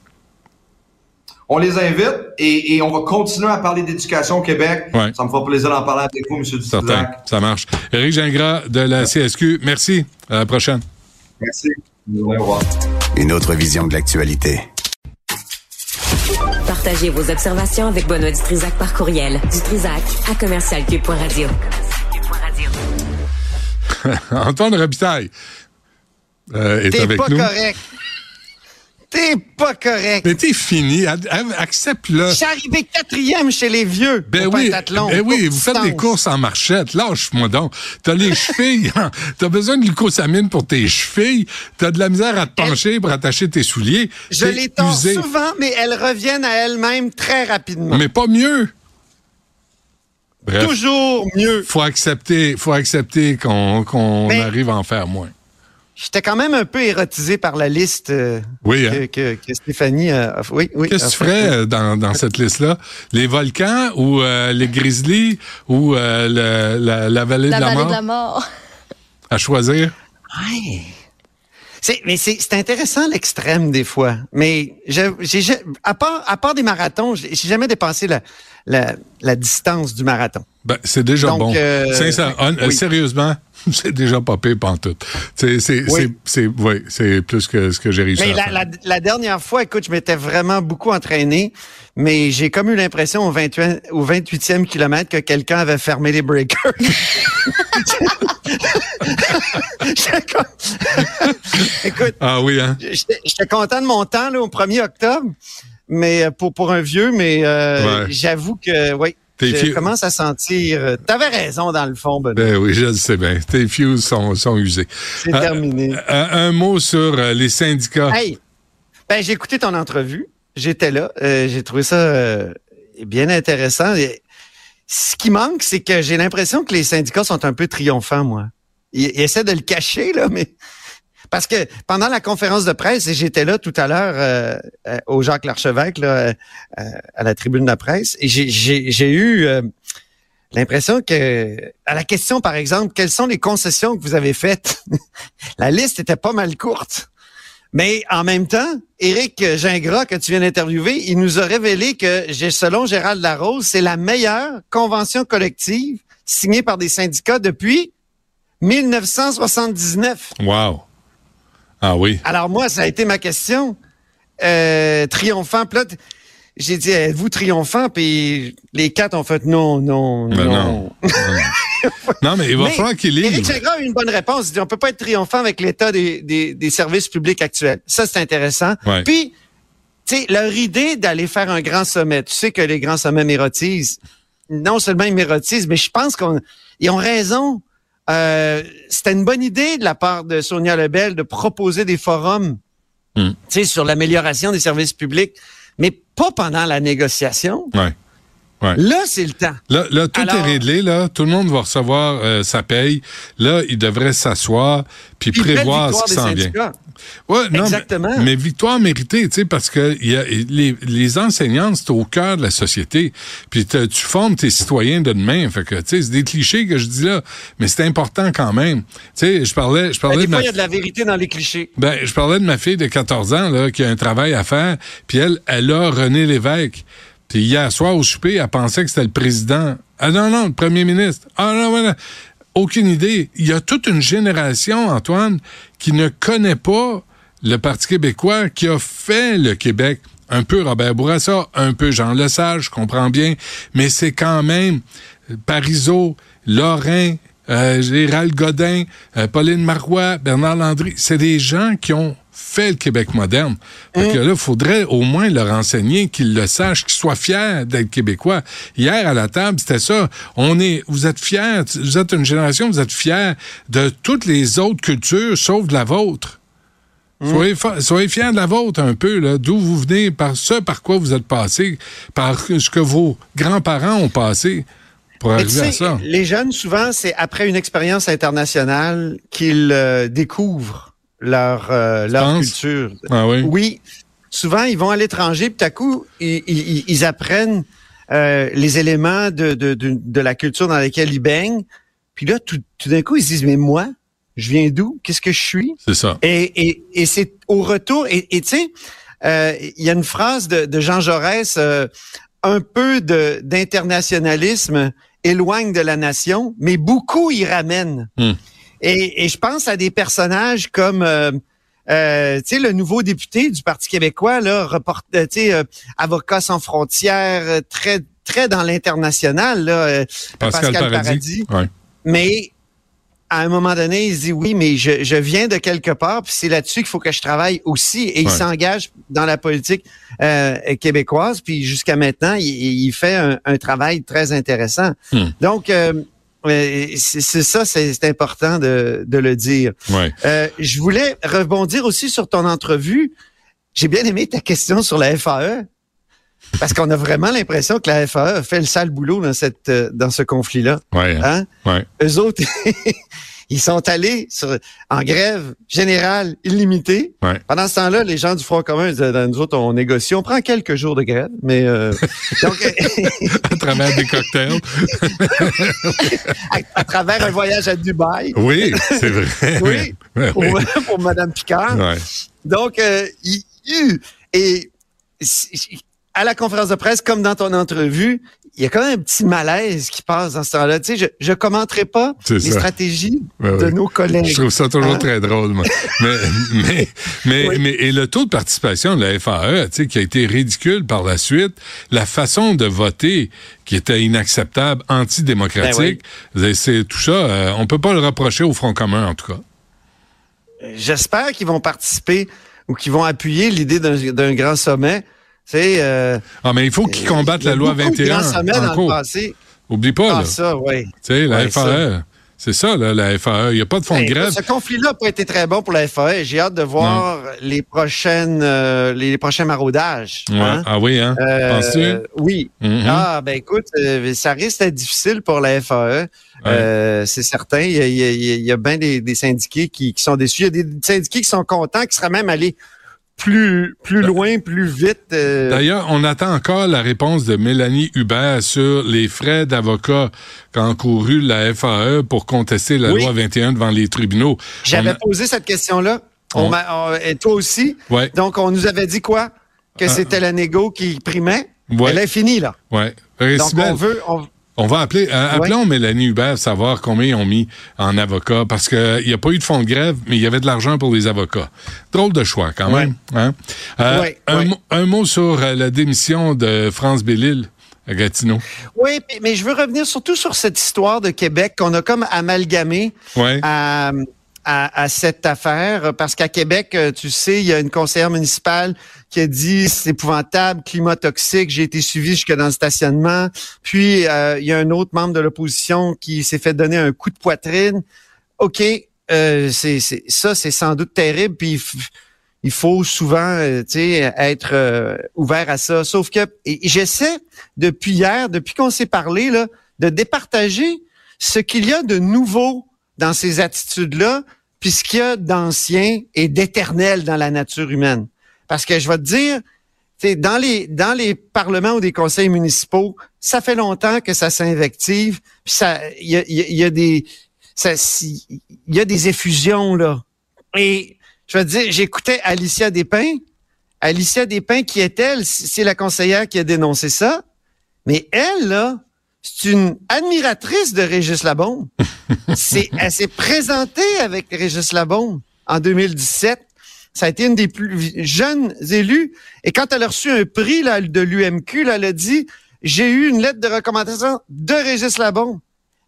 On les invite et, et on va continuer à parler d'éducation au Québec. Ouais. Ça me fera plaisir d'en parler avec vous, M. Certain, ça marche. Éric Gingras de la CSQ, merci. À la prochaine. Merci. Au revoir. Une autre vision de l'actualité. Partagez vos observations avec Benoît Dutrisac par courriel. Dutrisac à commercialcube.radio. Antoine Robitaille euh, est avec pas nous. correct. T'es pas correct. Mais t'es fini. Accepte-le. Je suis arrivé quatrième chez les vieux. Ben oui, ben oui, vous faites des courses en marchette. Lâche-moi donc. T'as les chevilles. T'as besoin de glucosamine pour tes chevilles. T'as de la misère à te pencher pour attacher tes souliers. Je les tords souvent, mais elles reviennent à elles-mêmes très rapidement. Mais pas mieux. Bref. Toujours mieux. Faut accepter, faut accepter qu'on Mais- arrive à en faire moins. J'étais quand même un peu érotisé par la liste euh, Oui, hein? que, que- que Stéphanie a. Oui, oui. Qu'est-ce que tu ferais euh, dans, dans cette liste-là? Les volcans ou euh, les grizzlies ou euh, le- la, la vallée, La de, la vallée mort? de la mort. à choisir? Ouais. C'est, mais c'est, c'est intéressant l'extrême des fois. Mais j'ai, j'ai, j'ai- à, part, à part des marathons, j'ai, j'ai jamais dépassé la, la, la distance du marathon. Ben, c'est déjà Donc, bon. euh, Sincère- euh. Sérieusement, c'est déjà pas pire pantoute. C'est, c'est, Oui. c'est, c'est, oui, c'est plus que ce que j'ai réussi Mais à la, faire. la, la dernière fois, écoute, je m'étais vraiment beaucoup entraîné, mais j'ai comme eu l'impression au, 28, au 28e kilomètre que quelqu'un avait fermé les breakers. Écoute, Ah oui, hein? j'étais content de mon temps là, au 1er octobre, mais euh, pour, pour un vieux, mais euh, Ouais. j'avoue que oui, je commence à sentir. euh, T'avais raison dans le fond, Benoît. Ben oui, je le sais bien. Tes fuses sont, sont usés. C'est Euh, terminé. Un, un mot sur euh, les syndicats. Hey, ben j'ai écouté ton entrevue. J'étais là. Euh, j'ai trouvé ça euh, bien intéressant. Et ce qui manque, c'est que j'ai l'impression que les syndicats sont un peu triomphants, moi. Ils, ils essaient de le cacher, là, mais parce que pendant la conférence de presse, et j'étais là tout à l'heure euh, euh, au Jacques Larchevêque, là, euh, à la tribune de la presse, et j'ai- eu euh, l'impression que à la question, par exemple, quelles sont les concessions que vous avez faites, la liste était pas mal courte. Mais en même temps, Éric Gingras, que tu viens d'interviewer, il nous a révélé que, selon Gérald Larose, c'est la meilleure convention collective signée par des syndicats depuis 1979. Wow. Ah oui. Alors moi, ça a été ma question. Euh, triomphant. Puis là, j'ai dit, êtes-vous triomphant? Puis les quatre ont fait non, non, Ben non. non. non, mais il va Mais falloir qu'il Éric livre. Gingras a eu une bonne réponse. Il dit, on peut pas être triomphant avec l'état des, des, des services publics actuels. Ça, c'est intéressant. Ouais. Puis, tu sais, leur idée d'aller faire un grand sommet, tu sais que les grands sommets m'érotisent. Non seulement ils m'érotisent, mais je pense qu'ils ont raison. Euh, C'était une bonne idée de la part de Sonia Lebel de proposer des forums Hmm. sur l'amélioration des services publics, mais pas pendant la négociation. Ouais. Ouais. Là, c'est le temps. Là, là, tout Alors- est réglé, là. Tout le monde va recevoir euh, sa paye. Là, il devrait s'asseoir puis prévoir ce qui s'en vient. Ouais, non, Exactement. Mais, mais victoire méritée, tu sais, parce que il y a, les, les enseignants, c'est au cœur de la société. Puis tu formes tes citoyens de demain. Fait que, tu sais, c'est des clichés que je dis là, mais c'est important quand même. Tu sais, je parlais, je Ben, parlais des de fois, ma il y a de la vérité dans les clichés. ben, je parlais de ma fille de 14 ans là, qui a un travail à faire, puis elle, elle a René Lévesque. Puis hier soir au souper, elle pensait que c'était le président. Ah non, non, le premier ministre. Ah non, voilà. Aucune idée. Il y a toute une génération, Antoine, qui ne connaît pas le Parti québécois qui a fait le Québec. Un peu Robert Bourassa, un peu Jean Lesage, je comprends bien, mais c'est quand même Parizeau, Lorrain, euh, Gérald Godin, euh, Pauline Marois, Bernard Landry, c'est des gens qui ont fait le Québec moderne. Que là, il faudrait au moins leur enseigner qu'ils le sachent, qu'ils soient fiers d'être québécois. Hier, à la table, c'était ça. On est, vous êtes fiers, vous êtes une génération, vous êtes fiers de toutes les autres cultures, sauf de la vôtre. Soyez, fa- soyez fiers de la vôtre un peu, d'où vous venez, par ce par quoi vous êtes passé, par ce que vos grands-parents ont passé pour arriver à ça. les jeunes, souvent, c'est après une expérience internationale qu'ils euh, découvrent leur, euh, leur culture. Ah oui? Oui. Souvent, ils vont à l'étranger, puis tout à coup, ils, ils- ils apprennent euh, les éléments de, de, de, de la culture dans laquelle ils baignent. Puis là, tout, tout d'un coup, ils se disent, mais moi, je viens d'où? Qu'est-ce que je suis? C'est ça. Et, et, et c'est au retour, et tu sais, euh, il y a une phrase de, de Jean Jaurès, un peu d'internationalisme éloigne de la nation, mais beaucoup y ramène. Hmm. Et, et je pense à des personnages comme euh, euh, tu sais le nouveau député du Parti québécois là, report, euh, tu sais euh, avocat sans frontières, euh, très très dans l'international là, euh, Pascal, Paradis. Ouais. mais à un moment donné, il se dit oui, mais je, je viens de quelque part, puis c'est là-dessus qu'il faut que je travaille aussi. Et il s'engage dans la politique euh, québécoise, puis jusqu'à maintenant, il, il fait un, un travail très intéressant. Hmm. Donc, euh, c'est c'est ça, c'est c'est important de, de le dire. Ouais. Euh, je voulais rebondir aussi sur ton entrevue. J'ai bien aimé ta question sur la FAE. Parce qu'on a vraiment l'impression que la FAE a fait le sale boulot dans cette euh, dans ce conflit-là. Ouais. Hein? Ouais. Eux autres, ils sont allés sur, en grève générale illimitée. Ouais. Pendant ce temps-là, les gens du Front commun disaient, Ben, nous autres, on négocie, on prend quelques jours de grève, mais euh, donc à travers des cocktails. à, à travers un voyage à Dubaï. Oui, c'est vrai. Oui, Ouais, pour, ouais. pour Madame Picard. Ouais. Donc, euh, il- il- et à la conférence de presse, comme dans ton entrevue, il y a quand même un petit malaise qui passe dans ce temps-là. Tu sais, je, je commenterai pas les ça. stratégies Ouais, de nos collègues. Je trouve ça toujours Hein? très drôle, moi. mais, mais, mais, Oui. mais, et le taux de participation de la FAE, tu sais, qui a été ridicule par la suite, la façon de voter qui était inacceptable, antidémocratique, c'est tout ça, euh, on peut pas le reprocher au Front commun, en tout cas. J'espère qu'ils vont participer ou qu'ils vont appuyer l'idée d'un grand sommet. Euh, Ah, mais il faut qu'ils combattent la loi beaucoup de 21 grands sommets en dans le cours. passé. Oublie pas, Ah, là. ça, oui. Tu sais, la Ouais, FAE. C'est ça, là, la FAE. Il n'y a pas de fonds de Hey, grève. Ce conflit-là n'a pas été très bon pour la FAE. J'ai hâte de voir les prochaines, euh, les prochains maraudages. Ouais. hein. Ah oui, hein? Euh, Penses-tu? Oui. Mhm. Ah, ben écoute, ça risque d'être difficile pour la FAE. Euh, c'est certain. Il y a, il y a- il y a bien des, des syndiqués qui, qui sont déçus. Il y a des syndiqués qui sont contents, qui seraient même allés plus, plus loin, plus vite. euh, D'ailleurs, on attend encore la réponse de Mélanie Hubert sur les frais d'avocat qu'a encouru la FAE pour contester la Oui. loi 21 devant les tribunaux. J'avais a- posé cette question-là. On On- et toi aussi. Ouais. Donc, on nous avait dit quoi? Que Ah. c'était la négo qui primait. Ouais. Elle est finie, là. Ouais. Euh, Donc, on veut... on- On va appeler, euh, appelons Mélanie Hubert savoir combien ils ont mis en avocat parce qu'il n'y a pas eu de fonds de grève, mais il y avait de l'argent pour les avocats. Drôle de choix quand même. hein? Euh, Ouais, un, mot- un mot sur euh, la démission de France Bellil à Gatineau. Oui, mais- je veux revenir surtout sur cette histoire de Québec qu'on a comme amalgamé Ouais. à, à, à cette affaire, parce qu'à Québec, tu sais, il y a une conseillère municipale qui a dit c'est épouvantable, climat toxique, j'ai été suivi jusque dans le stationnement. Puis euh, il y a un autre membre de l'opposition qui s'est fait donner un coup de poitrine. OK, euh, c'est ça, c'est sans doute terrible. Puis il faut souvent, euh, être ouvert à ça. Sauf que j'essaie depuis hier, depuis qu'on s'est parlé, là, de départager ce qu'il y a de nouveau dans ces attitudes-là, puis ce qu'il y a d'ancien et d'éternel dans la nature humaine. Parce que je vais te dire, dans les dans les parlements ou des conseils municipaux, ça fait longtemps que ça s'invective, puis ça, il y a, y a- il y a des, ça, il y a des effusions là. Et je vais te dire, j'écoutais Alicia Despins. Alicia Despins, qui est-elle? C'est la conseillère qui a dénoncé ça. Mais elle, là, c'est une admiratrice de Régis Labombe. c'est, elle s'est présentée avec Régis Labombe en 2017. Ça a été une des plus jeunes élus. Et quand elle a reçu un prix là, de l'UMQ, elle a dit, j'ai eu une lettre de recommandation de Régis Labombe.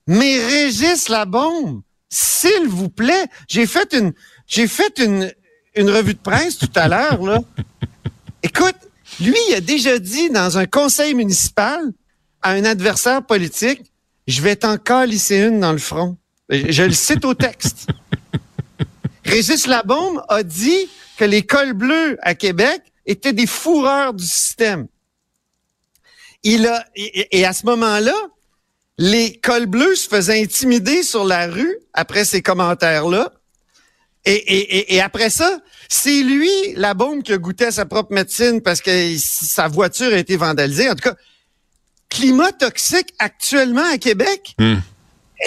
Mais Régis Labombe, s'il vous plaît, j'ai fait une, j'ai fait une, une revue de presse tout à l'heure, là. Écoute, lui, il a déjà dit dans un conseil municipal à un adversaire politique, je vais t'en une dans le front. Je, je le cite au texte. Régis Labombe a dit que les cols bleus à Québec étaient des fourreurs du système. Il a, et, et à ce moment-là, les cols bleus se faisaient intimider sur la rue après ces commentaires-là. Et, et, et, et après ça, c'est lui, la bombe, qui a goûté à sa propre médecine parce que sa voiture a été vandalisée. En tout cas, climat toxique actuellement à Québec. Hmm.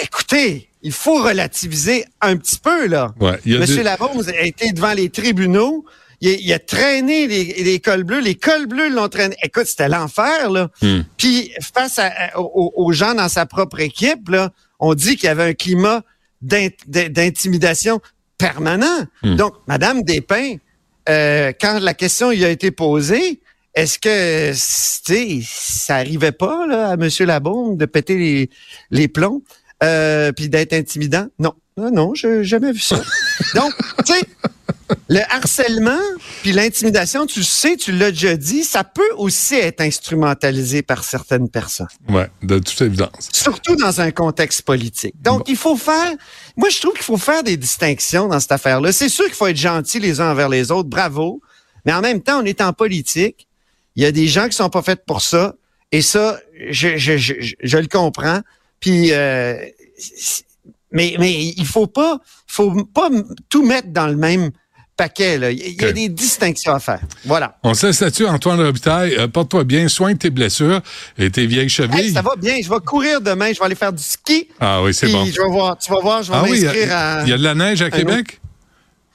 Écoutez, il faut relativiser un petit peu, là. Ouais, y a Monsieur des- a été devant les tribunaux. Il a, il a traîné les, les cols bleus. Les cols bleus l'ont traîné. Écoute, c'était l'enfer, là. Hmm. Puis, face à- aux, aux gens dans sa propre équipe, là, on dit qu'il y avait un climat d'in- d'in- d'intimidation permanent. Hmm. Donc, Madame Despins, euh, quand la question lui a été posée, est-ce que, tu ça arrivait pas là, à Monsieur Labombe de péter les, les plombs? Euh, puis d'être intimidant? Non. Non, non, je jamais vu ça. Donc, tu sais, le harcèlement puis l'intimidation, tu le sais, tu l'as déjà dit, ça peut aussi être instrumentalisé par certaines personnes, Ouais, de toute évidence. surtout dans un contexte politique. Donc, il faut faire, moi, je trouve qu'il faut faire des distinctions dans cette affaire-là. C'est sûr qu'il faut être gentil les uns envers les autres, bravo, mais en même temps, on est en politique. Il y a des gens qui sont pas faits pour ça, et ça, je, je, je, je- je le comprends. Puis, euh, mais, mais il faut pas, faut pas tout mettre dans le même paquet. Là. Il y a- des distinctions à faire. Voilà. On se laisse là-dessus, Antoine Robitaille? Euh, Porte-toi bien, soigne tes blessures et tes vieilles chevilles. Hey, ça va bien. Je vais courir demain. Je vais aller faire du ski. Ah oui, c'est bon. Je vais voir. Tu vas voir. Je vais Ah oui, m'inscrire à. il y, a de la neige à Québec?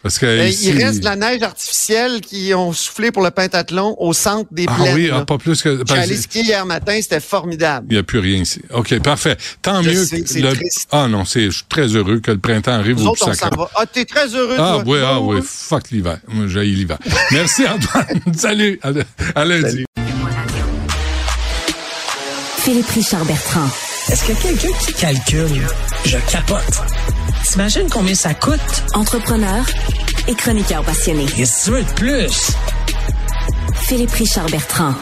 Parce que Euh, ici- il reste de la neige artificielle qui ont soufflé pour le pentathlon au centre des Ah plaines. oui, là. ah, pas plus que... Parce- allé skier hier matin. C'était formidable. Il n'y a plus rien ici. OK, parfait. Tant Je mieux. sais, que le- triste. Ah non, c'est, je suis très heureux que le printemps arrive Nous au autres, on va. Ah, t'es très heureux, Ah toi. oui, ah oui, fuck l'hiver. Moi, j'ai l'hiver. Merci Antoine. Salut. À, à lundi. Philippe Richard Bertrand. Est-ce que quelqu'un qui calcule, je capote. T'imagines combien ça coûte? Entrepreneur et chroniqueur passionné. Tu veux de plus? Philippe Richard Bertrand.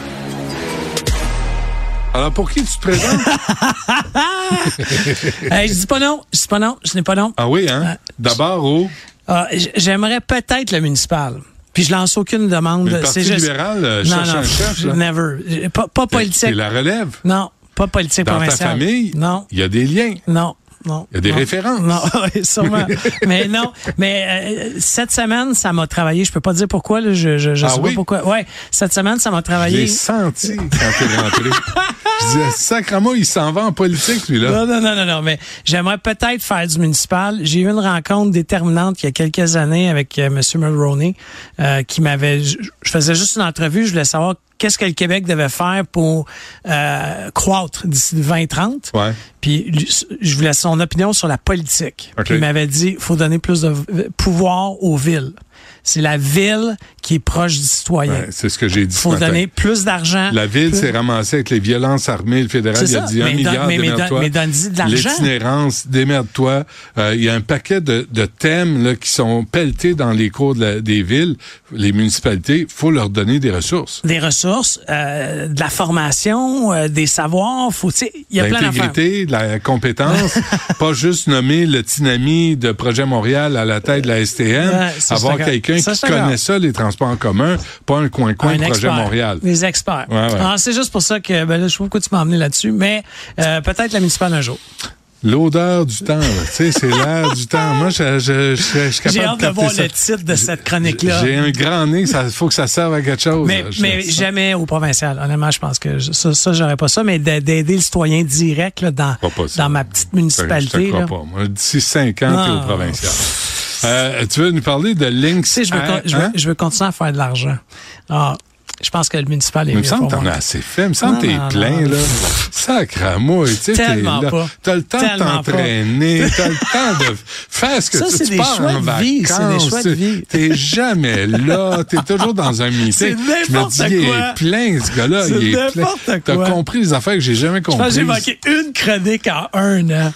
Alors, pour qui tu te présentes? Hey, je dis pas non. Je dis pas non. Je n'ai pas non. ah oui, hein? D'abord au? Ah, J'aimerais peut-être le municipal. Puis je lance aucune demande. le Parti C'est juste- libéral euh, Non, cherche non, un chef. là. never. Pas, pas C'est politique. la relève. Non, pas politique Dans ta provinciale. famille, Non, il y a des liens. non. Non, Il y a des non. références. Non, oui, sûrement. mais non, mais euh, cette semaine, ça m'a travaillé. Je peux pas dire pourquoi. Là, je je, je Ah sais oui? pas pourquoi. Ouais, cette semaine, ça m'a travaillé. l'ai senti quand t'es rentré. je disais, sacrement, il s'en va en politique, lui, là. Non, non, non, non, non, mais j'aimerais peut-être faire du municipal. J'ai eu une rencontre déterminante il y a quelques années avec euh, M. Mulroney, euh, qui m'avait... Je faisais juste une entrevue, je voulais savoir qu'est-ce que le Québec devait faire pour euh, croître d'ici 2030. Ouais. Puis je voulais son opinion sur la politique. Puis il m'avait dit, faut donner plus de pouvoir aux villes. C'est la ville qui est proche du citoyen. Ouais, c'est ce que j'ai dit ce faut matin. donner plus d'argent. La ville plus- s'est ramassée avec les violences armées. Le fédéral, il a dit un milliard, mais- mais démerde-toi. de l'argent. L'itinérance, démerde-toi. Euh, Il y a un paquet de, de thèmes là, qui sont pelletés dans les cours de la- des villes, les municipalités. faut leur donner des ressources. des ressources, euh, de la formation, euh, des savoirs. Faut, il y a plein. L'intégrité, de la compétence, pas juste nommer le Tinami de Projet Montréal à la tête de la STM, Ouais, avoir quelqu'un qui connaît ça, les transports en commun, pas un coin-coin Projet expert. Montréal. Des experts. Ouais, ouais. Alors, c'est juste pour ça que ben là, je pas pourquoi tu m'as emmené là-dessus, mais euh, peut-être la municipale un jour. L'odeur du temps, tu sais, c'est l'air du temps. Moi, je, je, je, je suis capable J'ai hâte de voir ça. le titre de cette chronique-là. J'ai un grand nez, il faut que ça serve à quelque chose. Mais, jamais au provincial. Honnêtement, je pense que ça, ça j'aurais pas ça, mais d'a- d'aider le citoyen direct là, dans, dans ma petite Je te municipalité. crois là. pas. Moi, d'ici cinq ans, t'es au provincial. Euh, tu veux nous parler de Lynx? Tu sais, je veux, con- je, veux, Hein? je veux continuer à faire de l'argent. Alors, je pense que le municipal est Il me mieux semble que t'en as assez fait. Il me semble que t'es plein, non. là. Sacramouille, tu sais, t'es là. T'as le temps de Tellement t'entraîner, t'as le temps de faire ce que Ça, tu tu des pars choix en de vie, c'est des vacances, choix de vie. T'es jamais là, t'es toujours dans un meeting. C'est Je me n'importe dis, il quoi. est plein, ce gars-là, C'est il est plein. n'importe T'as quoi. compris les affaires que j'ai jamais Je pense comprises. que j'ai manqué une chronique en un an.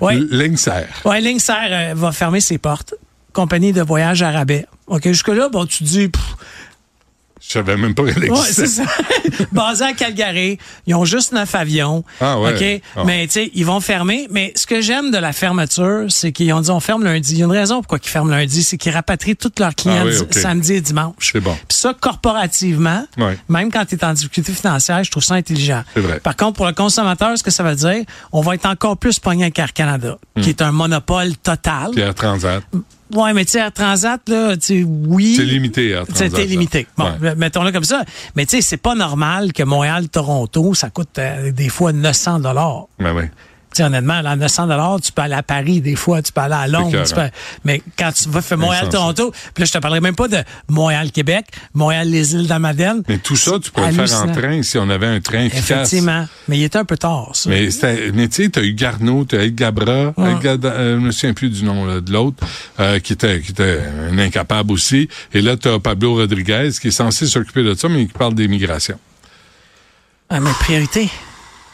Oui. Lynxer. Ouais, Linkser euh, va fermer ses portes. Compagnie de voyage à rabais. OK, jusque-là, bon, tu dis, pff, Je savais même pas qu'elle Ouais, existait. c'est ça. Basé à Calgary, ils ont juste neuf avions. Ah ouais. OK? Ah. Mais tu sais, ils vont fermer. Mais ce que j'aime de la fermeture, c'est qu'ils ont dit on ferme lundi. Il y a une raison pourquoi ils ferment lundi, c'est qu'ils rapatrient tous leurs clients Ah oui, samedi et dimanche. C'est bon. Puis ça, corporativement, Ouais. même quand tu es en difficulté financière, je trouve ça intelligent. C'est vrai. Par contre, pour le consommateur, ce que ça veut dire, on va être encore plus pogné avec Air Canada, qui est un monopole total. Hmm. Pierre Transat. Ouais, mais tu sais, Air Transat, là, tu sais, oui. C'est limité, Air Transat. C'était limité. Bon, Ouais. mettons-le comme ça. Mais tu sais, c'est pas normal que Montréal-Toronto, ça coûte euh, des fois 900 dollars. Ben oui. Tu honnêtement, là, 900 dollars, tu peux aller à Paris des fois, tu peux aller à Londres. tu peux- Mais quand tu vas faire Montréal-Toronto, puis là, je te parlerai même pas de Montréal-Québec, Montréal-les-îles d'Amadène. Mais tout ça, tu pourrais le faire en train si on avait un train efficace. Effectivement. Mais il était un peu tard, ça. Mais, tu sais, t'as eu Garneau, t'as eu Gabra, Ouais. El Gada- euh, je me souviens plus du nom là, de l'autre, euh, qui était qui était un incapable aussi. Et là, t'as Pablo Rodriguez qui est censé s'occuper de ça, mais qui parle des migrations. Ah, mais priorité.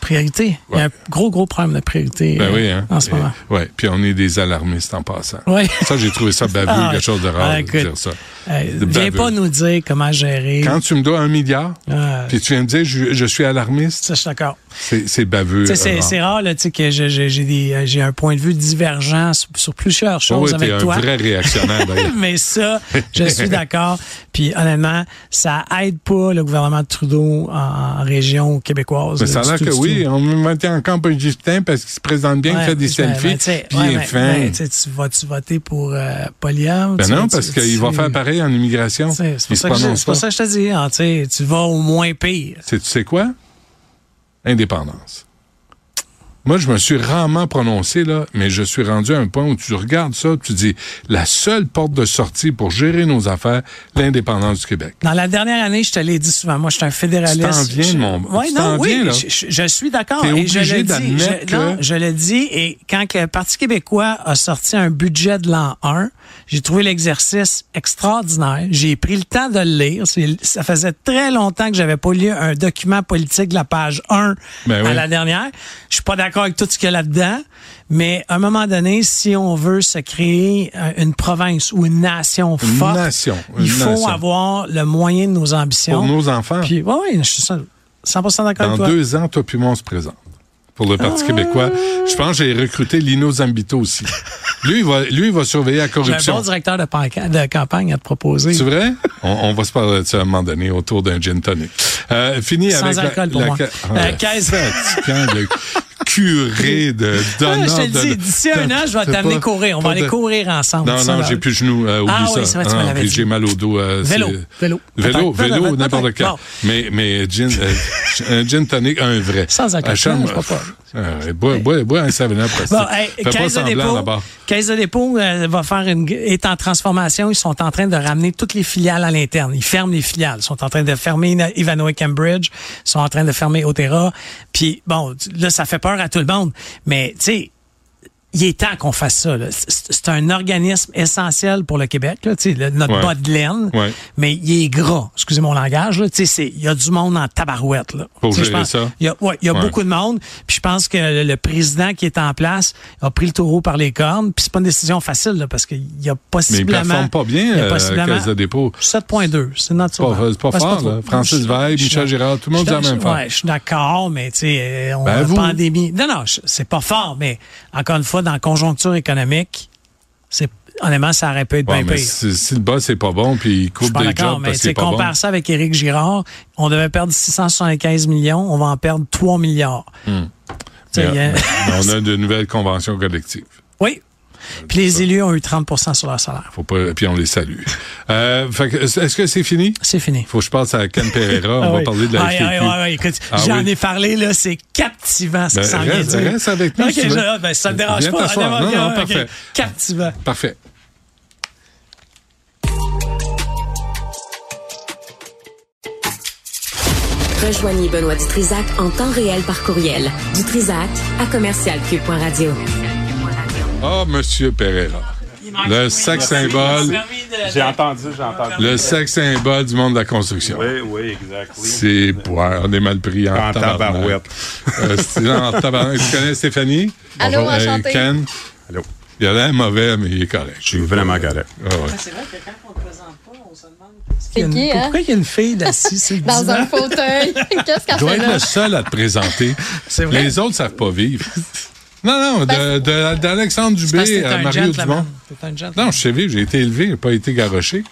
Priorité. Il y a un gros, gros problème de priorité Ben euh, oui, hein. en ce moment. Ouais. Puis on est des alarmistes en passant. Ouais. Ça, j'ai trouvé ça baveux, Ah, quelque chose de rare ah, de écoute, dire ça. Euh, De viens baveux. pas nous dire comment gérer. Quand tu me dois un milliard, Ah, puis tu viens me dire je, je suis alarmiste, ça, je suis d'accord. c'est baveux. Sais, c'est rare. là, tu sais, que j'ai euh, un point de vue divergent sur, sur plusieurs Oh, choses oui, avec un toi. vrai réactionnaire, d'ailleurs. Mais ça, je suis d'accord. Puis honnêtement, ça aide pas le gouvernement de Trudeau en, en région québécoise. Mais ça a l'air que du oui, on me mettait en camp un Justin parce qu'il se présente bien, il Ouais, fait des selfies, puis ouais, il est mais- fin. tu vas-tu voter pour euh, Poilievre? Ben non, parce qu'il va faire pareil en immigration. C'est Il pour, ça pour pas. ça que je te dis, hein, tu vas au moins pire. Tu sais quoi? Indépendance. Moi, je me suis rarement prononcé, là, mais je suis rendu à un point où tu regardes ça, tu dis, la seule porte de sortie pour gérer nos affaires, l'indépendance du Québec. Dans la dernière année, je te l'ai dit souvent, moi, je suis un fédéraliste. Tu t'en viens, Je- mon- Ouais, tu non, oui, viens, là. Je, je- je suis d'accord. Et je le dis. Je, non, que- je le dis. Et quand le Parti québécois a sorti un budget de l'an 1, j'ai trouvé l'exercice extraordinaire. J'ai pris le temps de le lire. Ça faisait très longtemps que j'avais pas lu un document politique de la page 1 Ben à oui. la dernière. Je suis pas d'accord d'accord avec tout ce qu'il y a là-dedans, mais à un moment donné, si on veut se créer euh, une province ou une nation Une forte, nation, une il faut nation. avoir le moyen de nos ambitions. Pour nos enfants. Puis, ouais, je suis 100% d'accord Dans avec toi. deux ans, toi puis moi, on se présente. Pour le Parti québécois. Je pense que j'ai recruté Lino Zambito aussi. Lui, il va, lui, il va surveiller la J'ai un corruption. bon directeur de, campagne à te proposer. C'est vrai? On, on va se parler de ça à un moment donné autour d'un gin tonic. Euh, fini Sans avec la- alcool pour la, moi. ca- Euh, Ah, curé de Ah, donneur je te de- dis, d'ici un an, je vais t'amener courir. On va aller courir ensemble. Non, Ça, non, j'ai plus le genou. euh, Ah ça. oui, c'est vrai, tu Ah, j'ai mal au dos. euh, Vélo, vélo. Vélo, Peut-être, vélo, n'importe quel. Bon. Mais, mais gin, euh, un gin tonic, un vrai. Sans alcool. Non, je pas. Euh, bois, bois, bois un 7-Up. Bon, hey, Fais pas Caisse de semblant dépôt, euh, va faire une, est en transformation. Ils sont en train de ramener toutes les filiales à l'interne. Ils ferment les filiales. Ils sont en train de fermer Na- Ivanhoe Cambridge. Ils sont en train de fermer Otera. Puis bon, là, ça fait peur à tout le monde. Mais tu sais, il est temps qu'on fasse ça. là. C'est un organisme essentiel pour le Québec, là, notre Ouais. bas de laine, Ouais. mais il est gras. Excusez mon langage. Il y a du monde en tabarouette. Là. Pour gérer pense- ça. Il y a, ouais, il y a Ouais. beaucoup de monde. Puis je pense que le, le président qui est en place a pris le taureau par les cornes. Puis c'est pas une décision facile là, parce qu'il y a Mais il possiblement... performe pas bien, il y a euh, possiblement Caisse de dépôt. 7.2, c'est notre C'est pas, c'est pas fort, là. Francis Veil, Michel Girard, tout le monde dit la même. Ouais, je suis d'accord, mais tu sais, euh, on Ben, a vous. pandémie. Non, non, c'est pas fort, mais encore une fois, dans la conjoncture économique, c'est honnêtement, ça aurait pu être Ouais, bien pire. si, si le boss c'est pas bon, puis il coupe des d'accord, jobs mais parce est pas bon. compare ça avec Éric Girard, on devait perdre 675 millions, on va en perdre 3 milliards. A- mais on a de nouvelles conventions collectives. Oui. Puis les élus ont eu 30 sur leur salaire. Faut pas, puis on les salue. Euh, est-ce que c'est fini? C'est fini. Faut que je passe à Ken Pereira. On Ah va oui. parler de la Ah, FTQ. ah, ah, ah, écoute, Ah j'en oui. ai parlé, là, c'est captivant ce Ben, que ça vient reste- dire. reste avec nous, OK, si tu veux. je- ben, ça te dérange pas. Non, non, parfait. Captivant. Parfait. Rejoignez Benoît Dutrisac en temps réel par courriel. Dutrisac à commercialcube.radio. Ah, Monsieur Pereira. Le sexe symbole, J'ai entendu, j'ai entendu. le sexe symbole du monde de la construction. Oui, oui, exact. Oui. C'est, ouais, on est mal pris en, En tabarouette. Euh, c'est en tabarouette. Tu connais Stéphanie? Allô, Bonjour. Euh, enchanté. Ken? Allô. Il a l'air mauvais, mais il est correct. Je suis vraiment correct. Ah ouais. C'est vrai que quand on ne présente pas, on se demande. C'est qui, hein? Pourquoi il y a une fille assise sur le Dans un fauteuil. Qu'est-ce Je qu'elle dois fait être là? le seul à te présenter. Vrai? Les autres savent pas vivre. Non, non, de- de- d'Alexandre Dubé à Mario gentleman. Dumont. Non, je sais vivre, j'ai été élevé, j'ai pas été garoché.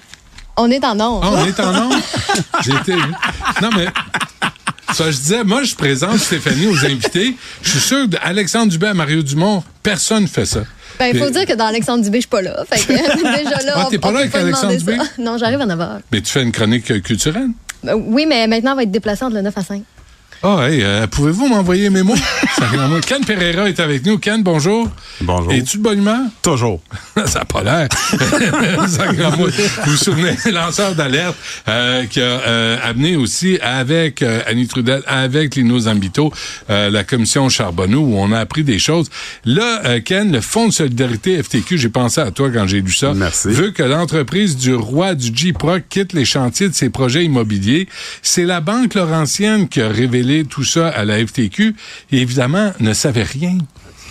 On est en ondes. Ah, on est en nombre? J'ai été. Non, mais. Ça, je disais, moi, je présente Stéphanie aux invités. Je suis sûr d'Alexandre Dubé à Mario Dumont, personne ne fait ça. Ben, il faut Mais- dire que dans Alexandre Dubé, je suis pas là. Fait que, déjà là, Ah, on- t'es pas là avec Alexandre ça. Dubé? Non, j'arrive à 9 h. Mais tu fais une chronique euh, culturelle? oui, mais maintenant, on va être déplacé entre le 9 à 5. Ah, hey, euh, pouvez-vous m'envoyer mes mots? Ken Pereira est avec nous. Ken, bonjour. Bonjour. Es-tu de bonne humeur? Toujours. Ça n'a pas l'air. Vous vous souvenez, lanceur d'alerte euh, qui a euh, amené aussi avec euh, Annie Trudel, avec Lino Zambito, euh, la commission Charbonneau, où on a appris des choses. Là, euh, Ken, le Fonds de solidarité FTQ, j'ai pensé à toi quand j'ai lu ça, Merci. veut que l'entreprise du roi du J-Proc quitte les chantiers de ses projets immobiliers. C'est la Banque Laurentienne qui a révélé tout ça à la FTQ et évidemment ne savait rien.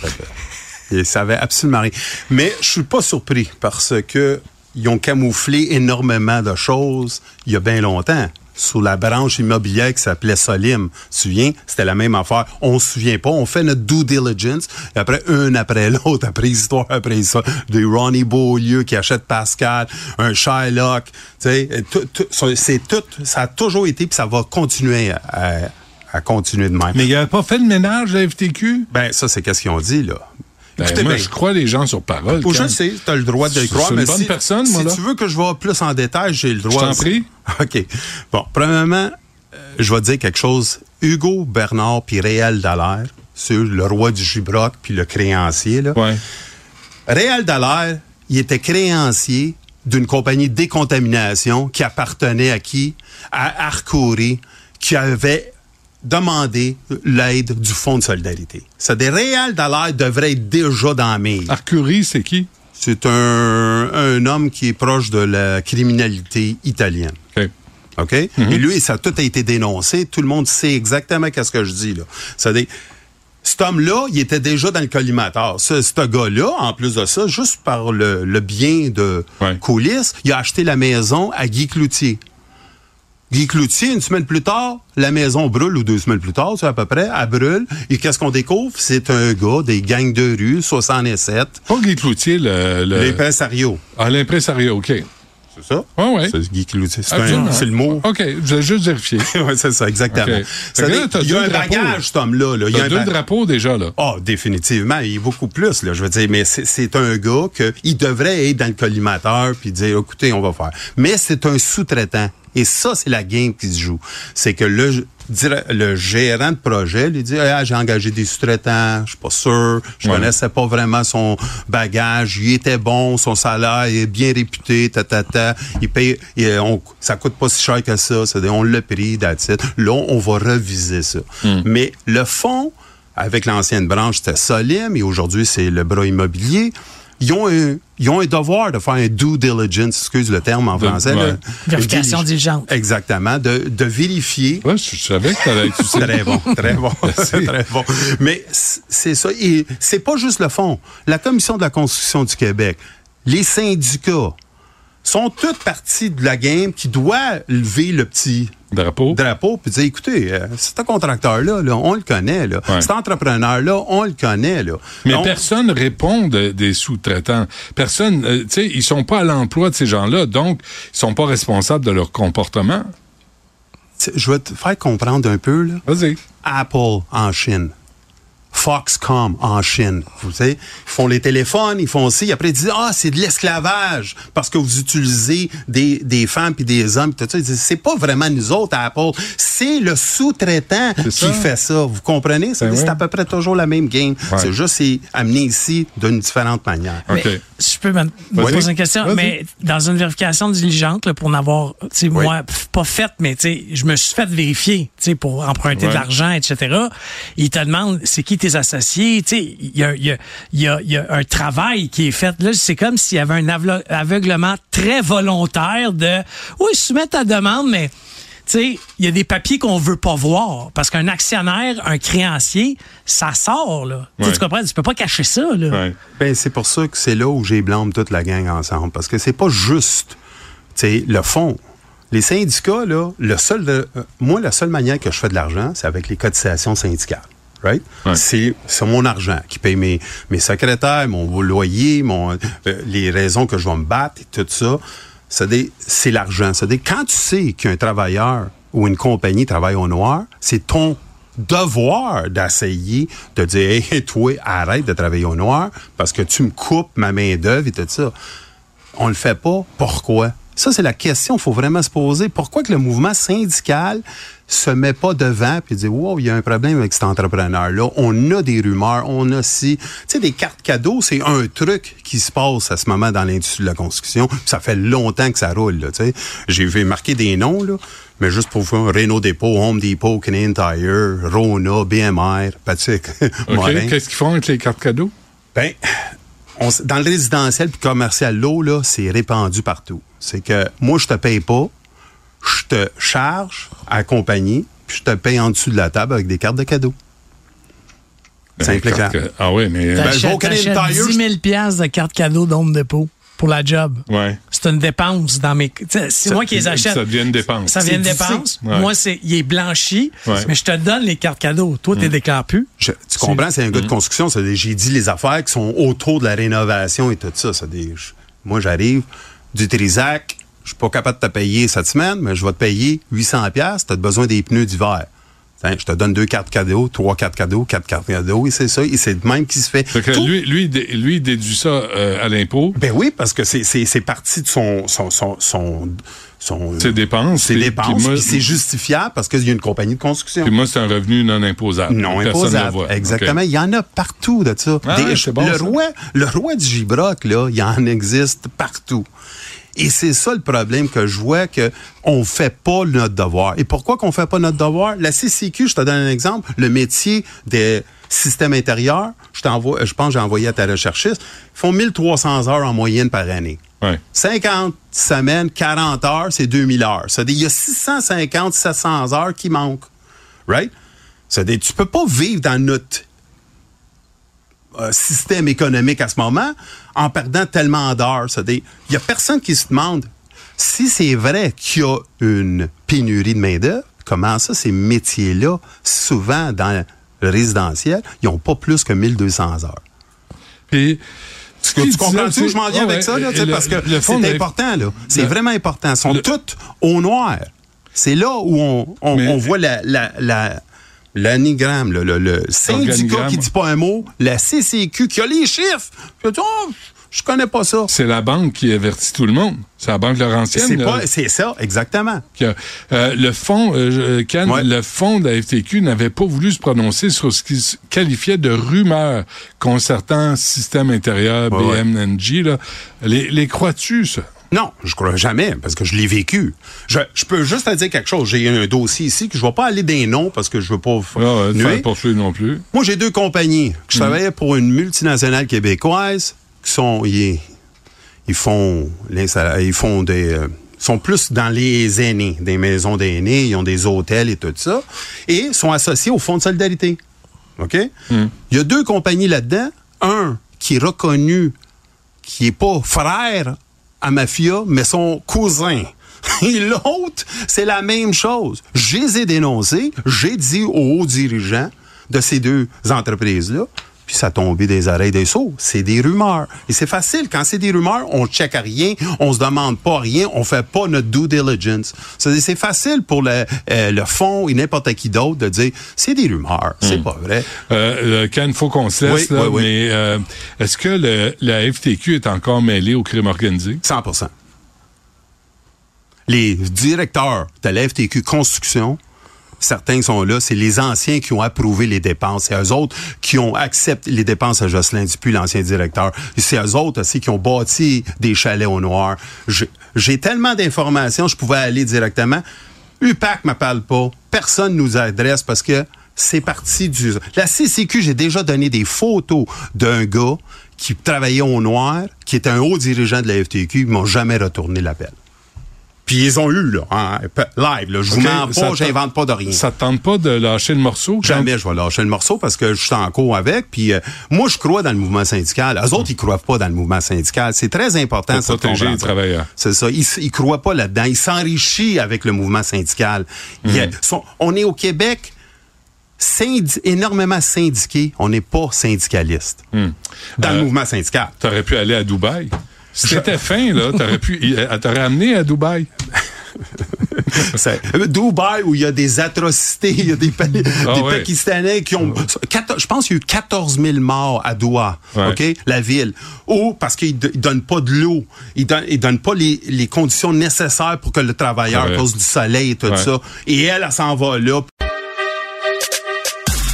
Ils savaient absolument rien. Mais je suis pas surpris parce que ils ont camouflé énormément de choses il y a bien longtemps. Sous la branche immobilière qui s'appelait Solim. Tu te souviens? C'était la même affaire. On se souvient pas. On fait notre due diligence. Et après, un après l'autre, après histoire, après ça. Des Ronnie Beaulieu qui achète Pascal, un Shylock. Tu sais, c'est tout. Ça a toujours été, puis ça va continuer à continuer de même. Mais il n'avait pas fait de ménage, la FTQ? Ben, ça, c'est qu'est-ce qu'ils ont dit, là. Ben, Écoutez moi, je crois les gens sur parole. Je sais, tu as le droit de le C'est croire. une mais bonne si, personne, moi, si là. tu veux que je vois plus en détail, j'ai le droit. t'en prie. OK. Bon, premièrement, euh, je vais dire quelque chose. Hugo Bernard puis Réal Dallaire, sur le roi du Gibroc puis le créancier, là. Ouais. Réal Dallaire, il était créancier d'une compagnie de décontamination qui appartenait à qui? À Arcouri, qui avait demandé l'aide du Fonds de solidarité. Ça, des Réal Dallaire devrait être déjà dans la mire. Arcurie, c'est qui? C'est un, un homme qui est proche de la criminalité italienne. OK. OK? Et lui, ça a tout a été dénoncé. Tout le monde sait exactement qu'est-ce que je dis, là. C'est-à-dire, cet homme-là, il était déjà dans le collimateur. Ce, ce gars-là, en plus de ça, juste par le, le bien de coulisses, il a acheté la maison à Guy Cloutier. Guy Cloutier, une semaine plus tard, la maison brûle, ou deux semaines plus tard, c'est à peu près, elle brûle. Et qu'est-ce qu'on découvre? C'est un gars des gangs de rue, 67. Pas Guy Cloutier, le... le... L'impresario. Ah, l'impresario, OK. C'est ça? Oui, oui. C'est Guy Cloutier. C'est, Absolument. un- c'est le mot. OK, je vais juste vérifier. oui, c'est ça, exactement. Ça dit- il y a un drapeaux. bagage, cet homme-là. Là. Il y a deux ba- drapeaux déjà, là. Ah, définitivement. Il est beaucoup plus, là. Je veux dire, mais c'est, c'est un gars que il devrait être dans le collimateur puis dire, écoutez, on va faire. Mais c'est un sous-traitant. Et ça, c'est la game qui se joue. C'est que le, gérant de projet lui dit, ah, j'ai engagé des sous-traitants, je suis pas sûr, je Ouais. connaissais pas vraiment son bagage, il était bon, son salaire il est bien réputé, ta, ta, ta. Il paye, il- on, ça coûte pas si cher que ça, c'est on l'a pris, that's it. Là, on va reviser ça. Mais le fond, avec l'ancienne branche, c'était solide, mais aujourd'hui, c'est le bras immobilier. Ils ont un, ils ont un devoir de faire un due diligence, excuse le terme en De- français. ouais. là. Vérification diligente. Exactement, de, de vérifier. Ouais, je, je savais que t'allais être. Très bon, très bon, très bon. Mais c'est ça. Et c'est pas juste le fond. La Commission de la construction du Québec, les syndicats sont toutes parties de la game qui doit lever le petit Drapeau. drapeau puis dire écoutez, euh, cet contracteur-là, là, on le connaît. Là. Ouais. Cet entrepreneur-là, on le connaît. Là. Mais On- personne répond de- des sous-traitants. Personne, euh, tu sais, ils sont pas à l'emploi de ces gens-là, donc ils sont pas responsables de leur comportement. Je vais te faire comprendre un peu. Vas-y. Apple en Chine. Foxcom en Chine. Vous savez, ils font les téléphones, ils font aussi, après ils disent ah c'est de l'esclavage parce que vous utilisez des, des femmes puis des hommes tout ça. Ils disent, c'est pas vraiment nous autres à Apple, c'est le sous-traitant qui ça. fait ça. Vous comprenez? C'est Ben c'est oui. à peu près toujours la même game. Ouais. C'est juste c'est amené ici d'une différente manière. Mais, je peux me, poser une question, mais dans une vérification diligente, là, pour n'avoir, tu sais, Oui. moi, pas faite, mais tu sais, je me suis fait vérifier, tu sais, pour emprunter Ouais. de l'argent, etc. Ils te demandent, c'est qui tes associés, tu sais, il y a, il y, a, il y, a, il y a un travail qui est fait. Là, c'est comme s'il y avait un aveuglement très volontaire de, oui, soumets ta demande, mais tu sais, il y a des papiers qu'on veut pas voir parce qu'un actionnaire, un créancier, ça sort là. Tu sais, Ouais. Tu comprends? Tu peux pas cacher ça là. Ouais. Ben, c'est pour ça que c'est là où j'ai blâme toute la gang ensemble. Parce que c'est pas juste, tu sais, le fond. Les syndicats, là, le seul, de- euh, moi, la seule manière que je fais de l'argent, c'est avec les cotisations syndicales. Right? Ouais. C'est, mon argent qui paye mes, mes secrétaires, mon loyer, mon, euh, les raisons que je vais me battre et tout ça. C'est, l'argent. Quand tu sais qu'un travailleur ou une compagnie travaille au noir, c'est ton devoir d'essayer de dire hey, toi arrête de travailler au noir parce que tu me coupes ma main d'œuvre et tout ça. On le fait pas. Pourquoi? Ça, c'est la question qu'il faut vraiment se poser. Pourquoi que le mouvement syndical se met pas devant puis dit wow, il y a un problème avec cet entrepreneur-là? On a des rumeurs, on a si. Tu sais, des cartes cadeaux, c'est un truc qui se passe à ce moment dans l'industrie de la construction. Puis Ça fait longtemps que ça roule, là, tu sais. J'ai vu marquer des noms, là, mais juste pour voir Renault Depot, Home Depot, Canadian Tire, Rona, BMR, Patrick, OK. Morin. Qu'est-ce qu'ils font avec les cartes cadeaux? Ben, on dans le résidentiel puis commercial, l'eau, là, c'est répandu partout. C'est que moi, je te paye pas, je te charge à compagnie, puis je te paye en dessous de la table avec des cartes de cadeaux. Simple et Les clair. cartes- Ah oui, mais. Ben, je vais au Canadian Tire, 10 000 piastres de carte cadeau d'Home Depot pour la job. Ouais. C'est une dépense dans mes. C'est Ça- moi qui les achète. Ça devient une dépense. Ça vient de C'est dépense. Ouais. Moi, c'est, il est blanchi, Ouais. mais je te donne les cartes cadeaux. Toi, tu déclares plus. Je- tu comprends, c'est un gars de construction. c'est des- J'ai dit les affaires qui sont autour de la rénovation et tout ça. des- je- moi, j'arrive du Trisac, je suis pas capable de te payer cette semaine, mais je vais te payer 800 pièces. Tu as besoin des pneus d'hiver. Je te donne deux cartes cadeaux, trois cartes cadeaux, quatre cartes cadeaux, et c'est ça. Et c'est même qui se fait. Que Tout- lui, lui, lui, il déduit ça euh, à l'impôt? Ben oui, parce que c'est, c'est, c'est parti de son, son, son, son, son- Ses dépenses. ses dépenses, puis c'est justifiable parce qu'il y a une compagnie de construction. Puis moi, c'est un revenu non imposable. Non Personne imposable. voit. Exactement. Il y en a partout de ça. Ah ouais, c'est bon, le, ça. roi, le roi du gibroc, là, il en existe partout. Et c'est ça le problème que je vois que on fait pas notre devoir. Et pourquoi qu'on fait pas notre devoir? La CCQ, je te donne un exemple, le métier des systèmes intérieurs, je t'envoie, je pense que j'ai envoyé à ta recherchiste, font 1300 heures en moyenne par année. Ouais. 50 semaines, 40 heures, c'est 2000 heures. C'est-à-dire, il y a 650, 700 heures qui manquent. Right? C'est-à-dire, tu peux pas vivre dans notre euh, système économique à ce moment en perdant tellement d'heures. Il y a personne qui se demande si c'est vrai qu'il y a une pénurie de main-d'œuvre, comment ça, ces métiers-là, souvent dans le résidentiel, ils n'ont pas plus que 1200 heures. Puis, tu, tu comprends-tu? Je m'en viens avec ça, là, parce que c'est important, là. C'est vraiment important. Ils sont toutes au noir. C'est là où on, on, on voit la, la, la l'anigramme, le, le, le syndicat qui dit pas un mot, la CCQ qui a les chiffres. Oh, je connais pas ça. C'est la banque qui avertit tout le monde. C'est la banque Laurentienne. C'est ça, exactement. Que, euh, le fond, euh, Ken, le fond de la FTQ n'avait pas voulu se prononcer sur ce qu'il qualifiait de rumeurs concertant système intérieur, BMNG. Là. Les, les crois-tu, ça? Non, je crois jamais, parce que je l'ai vécu. Je, je, peux juste te dire quelque chose. J'ai un dossier ici que je vais pas aller des noms parce que je veux pas ah, nuire. Pas non plus. Moi, j'ai deux compagnies. Je mm. travaillais pour une multinationale québécoise qui sont, ils, ils font, ils font des, euh, sont plus dans les aînés, des maisons d'aînés, ils ont des hôtels et tout ça, et sont associés au Fonds de solidarité. OK? Mm. Il y a deux compagnies là-dedans. Un qui est reconnu, qui est pas frère à Mafia, mais son cousin. Et l'autre, c'est la même chose. Je les ai dénoncés, j'ai dit aux hauts dirigeants de ces deux entreprises-là, puis ça tombé des oreilles des sauts. C'est des rumeurs. Et c'est facile. Quand c'est des rumeurs, on check à rien, on se demande pas rien, on fait pas notre due diligence. C'est facile pour le, euh, le fond et n'importe qui d'autre de dire c'est des rumeurs, c'est hmm. pas vrai. Euh, Ken, faut qu'on se laisse, là, mais euh, est-ce que le, la FTQ est encore mêlée au crime organisé? 100% Les directeurs de la FTQ Construction certains sont là, c'est les anciens qui ont approuvé les dépenses. C'est eux autres qui ont accepté les dépenses à Jocelyn Dupuis, l'ancien directeur. C'est eux autres aussi qui ont bâti des chalets au noir. J'ai tellement d'informations, je pouvais aller directement. UPAC me parle pas. Personne nous adresse parce que c'est parti du... La CCQ, j'ai déjà donné des photos d'un gars qui travaillait au noir, qui était un haut dirigeant de la FTQ, ils m'ont jamais retourné l'appel. Puis ils ont eu, là, hein, live. Là. Je vous mens pas, j'invente pas de rien. Ça te tente pas de lâcher le morceau? Jamais je vais lâcher le morceau parce que je suis en cours avec. Puis euh, moi, je crois dans le mouvement syndical. Eux autres, ils croient pas dans le mouvement syndical. C'est très important. Pour protéger les travailleurs. C'est ça. Ils, ils croient pas là-dedans. Ils s'enrichissent avec le mouvement syndical. Hmm. on est au Québec énormément syndiqués. On n'est pas syndicaliste hmm. dans le mouvement syndical. Tu aurais pu aller à Dubaï. Si c'était fin, là, t'aurais pu, elle t'aurait amené à Dubaï. Euh, Dubaï où il y a des atrocités, il y a des, ah Pakistanais qui ont, je pense qu'il y a eu 14 000 morts à Doha, ok, la ville, ou parce qu'ils donnent pas de l'eau, ils donnent, ils donnent pas les, les, conditions nécessaires pour que le travailleur, à cause du soleil et tout ça, et elle, elle s'en va là.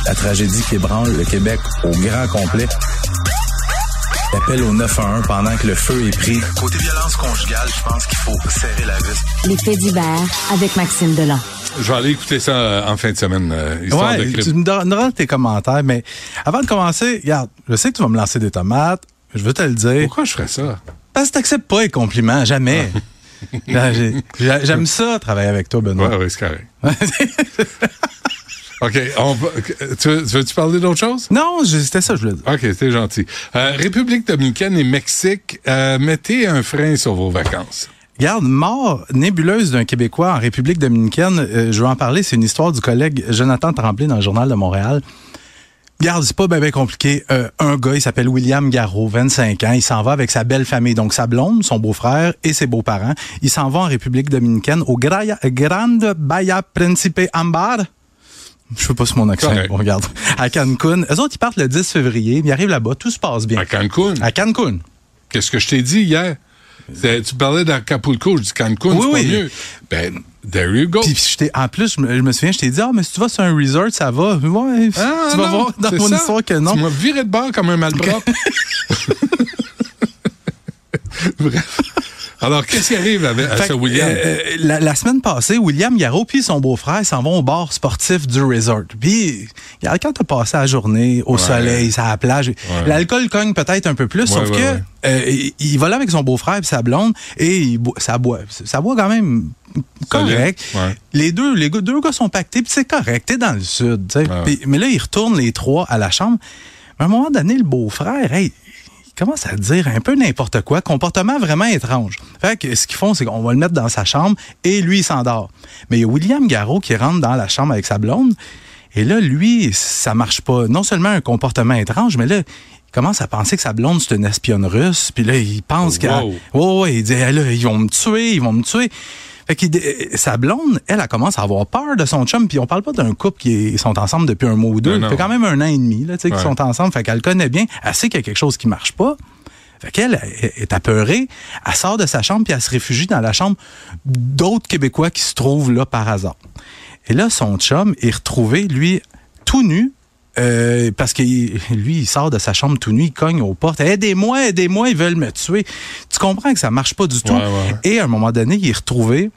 La tragédie qui ébranle le Québec au grand complet Au 911 pendant que le feu est pris. Côté violence conjugale, je pense qu'il faut serrer la vis. Les faits divers avec Maxime Delan. Je vais aller écouter ça euh, en fin de semaine, euh, histoire ouais, de Tu me donneras tes commentaires, mais avant de commencer, regarde, je sais que tu vas me lancer des tomates, je veux te le dire. Pourquoi je ferais ça? Parce que t'acceptes pas les compliments, jamais. Ah. J'aime ça, travailler avec toi, Benoît. Oui, oui, c'est correct. OK. On tu, veux-tu parler d'autre chose? Non, c'était ça, je voulais dire. OK, c'était gentil. Euh, République dominicaine et Mexique, euh, mettez un frein sur vos vacances. Garde, mort nébuleuse d'un Québécois en République dominicaine. Euh, je veux en parler. C'est une histoire du collègue Jonathan Tremblay dans le Journal de Montréal. Garde, c'est pas bien compliqué. Euh, un gars, il s'appelle William Garraud, 25 ans. Il s'en va avec sa belle famille, donc sa blonde, son beau-frère et ses beaux-parents. Il s'en va en République dominicaine au Grande Bahia Principe Ambar. Je sais pas si mon accent. On regarde. À Cancun. Eux autres, ils partent le 10 février. Ils arrivent là-bas. Tout se passe bien. À Cancun? À Cancun. Qu'est-ce que je t'ai dit hier? Tu parlais d'Acapulco. Je dis Cancun, oui, c'est oui. pas mieux. Ben, there you go. Puis, puis en plus, je me, je me souviens, je t'ai dit, ah, mais si tu vas sur un resort, ça va. Ouais, ah, tu vas voir dans mon ça. histoire que non. Tu m'as viré de bord comme un malpropre. Bref. Alors, qu'est-ce qui arrive avec, à Fait William? euh, la, la semaine passée, William Garraud puis son beau-frère s'en vont au bar sportif du resort. Puis, quand t'as passé la journée au Ouais. soleil, à la plage, l'alcool cogne peut-être un peu plus, Ouais, sauf que euh, il, il va là avec son beau-frère et sa blonde et il boit- ça boit, ça boit quand même correct. Les deux, les gars- deux gars sont pactés, puis c'est correct. T'es dans le sud, mais là, ils retournent les trois à la chambre. Mais à un moment donné, le beau-frère, hey, commence à dire un peu n'importe quoi, comportement vraiment étrange. Fait que ce qu'ils font, c'est qu'on va le mettre dans sa chambre et lui, il s'endort. Mais il y a William Garraud qui rentre dans la chambre avec sa blonde. Et là, lui, ça marche pas. Non seulement un comportement étrange, mais là, il commence à penser que sa blonde, c'est une espionne russe. Puis là, il pense qu'elle... Wow. Ouais, ouais, il dit, là, ils vont me tuer, ils vont me tuer. Fait dé- euh, sa blonde, elle, elle commence à avoir peur de son chum. Puis on parle pas d'un couple qui est- sont ensemble depuis un mois ou deux. Ça fait quand même un an et demi, là, tu sais, qu'ils sont ensemble. Fait qu'elle le connaît bien. Elle sait qu'il y a quelque chose qui marche pas. Fait qu'elle elle est apeurée. Elle sort de sa chambre puis elle se réfugie dans la chambre d'autres Québécois qui se trouvent là par hasard. Et là, son chum est retrouvé, lui, tout nu. Euh, parce que lui, il sort de sa chambre tout nu, il cogne aux portes. Aidez-moi, aidez-moi, ils veulent me tuer. Tu comprends que ça marche pas du tout. Ouais, ouais. Et à un moment donné, il est retrouvé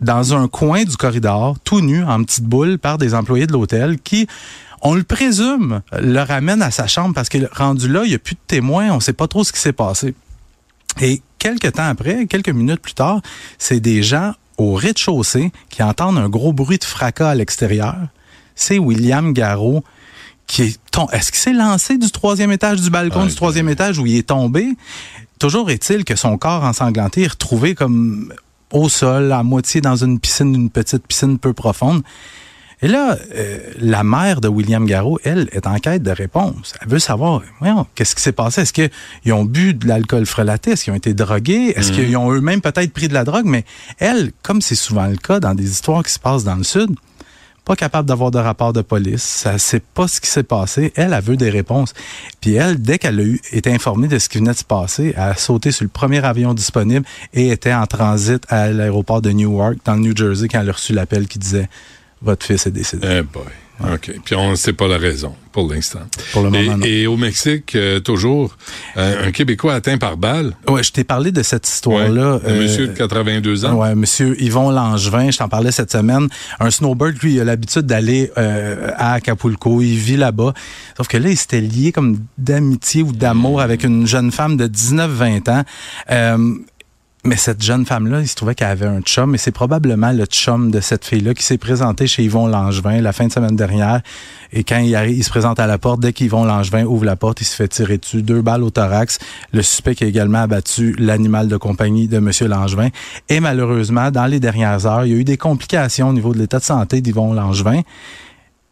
dans un coin du corridor, tout nu, en petite boule, par des employés de l'hôtel qui, on le présume, le ramènent à sa chambre parce que rendu là, il n'y a plus de témoins, on sait pas trop ce qui s'est passé. Et quelques temps après, quelques minutes plus tard, c'est des gens au rez-de-chaussée qui entendent un gros bruit de fracas à l'extérieur. C'est William Garraud qui est tom- Est-ce qu'il s'est lancé du troisième étage du balcon du troisième étage où il est tombé? Toujours est-il que son corps ensanglanté est retrouvé comme au sol, à moitié dans une piscine, une petite piscine peu profonde. Et là, euh, la mère de William Garraud, elle, est en quête de réponse. Elle veut savoir, voyons, qu'est-ce qui s'est passé? Est-ce qu'ils ont bu de l'alcool frelaté? Est-ce qu'ils ont été drogués? Est-ce Mhm. qu'ils ont eux-mêmes peut-être pris de la drogue? Mais elle, comme c'est souvent le cas dans des histoires qui se passent dans le Sud, pas capable d'avoir de rapport de police. Ça sait pas ce qui s'est passé. Elle, elle veut des réponses. Puis elle, dès qu'elle a eu, été informée de ce qui venait de se passer, elle a sauté sur le premier avion disponible et était en transit à l'aéroport de Newark, dans le New Jersey, quand elle a reçu l'appel qui disait votre fils est décédé. Eh boy. OK. Puis on ne sait pas la raison pour l'instant. Pour le Et, moment, non. et au Mexique, euh, toujours, euh, un Québécois atteint par balle. Ouais, je t'ai parlé de cette histoire-là. Un monsieur de 82 ans. Ouais, monsieur Yvon Langevin, je t'en parlais cette semaine. Un snowbird, lui, il a l'habitude d'aller euh, à Acapulco, il vit là-bas. Sauf que là, il s'était lié comme d'amitié ou d'amour avec une jeune femme de 19-20 ans. Mais cette jeune femme-là, il se trouvait qu'elle avait un chum, et c'est probablement le chum de cette fille-là qui s'est présenté chez Yvon Langevin la fin de semaine dernière. Et quand il arrive, il se présente à la porte, dès qu'Yvon Langevin ouvre la porte, il se fait tirer dessus, deux balles au thorax. Le suspect qui a également abattu l'animal de compagnie de M. Langevin. Et malheureusement, dans les dernières heures, il y a eu des complications au niveau de l'état de santé d'Yvon Langevin.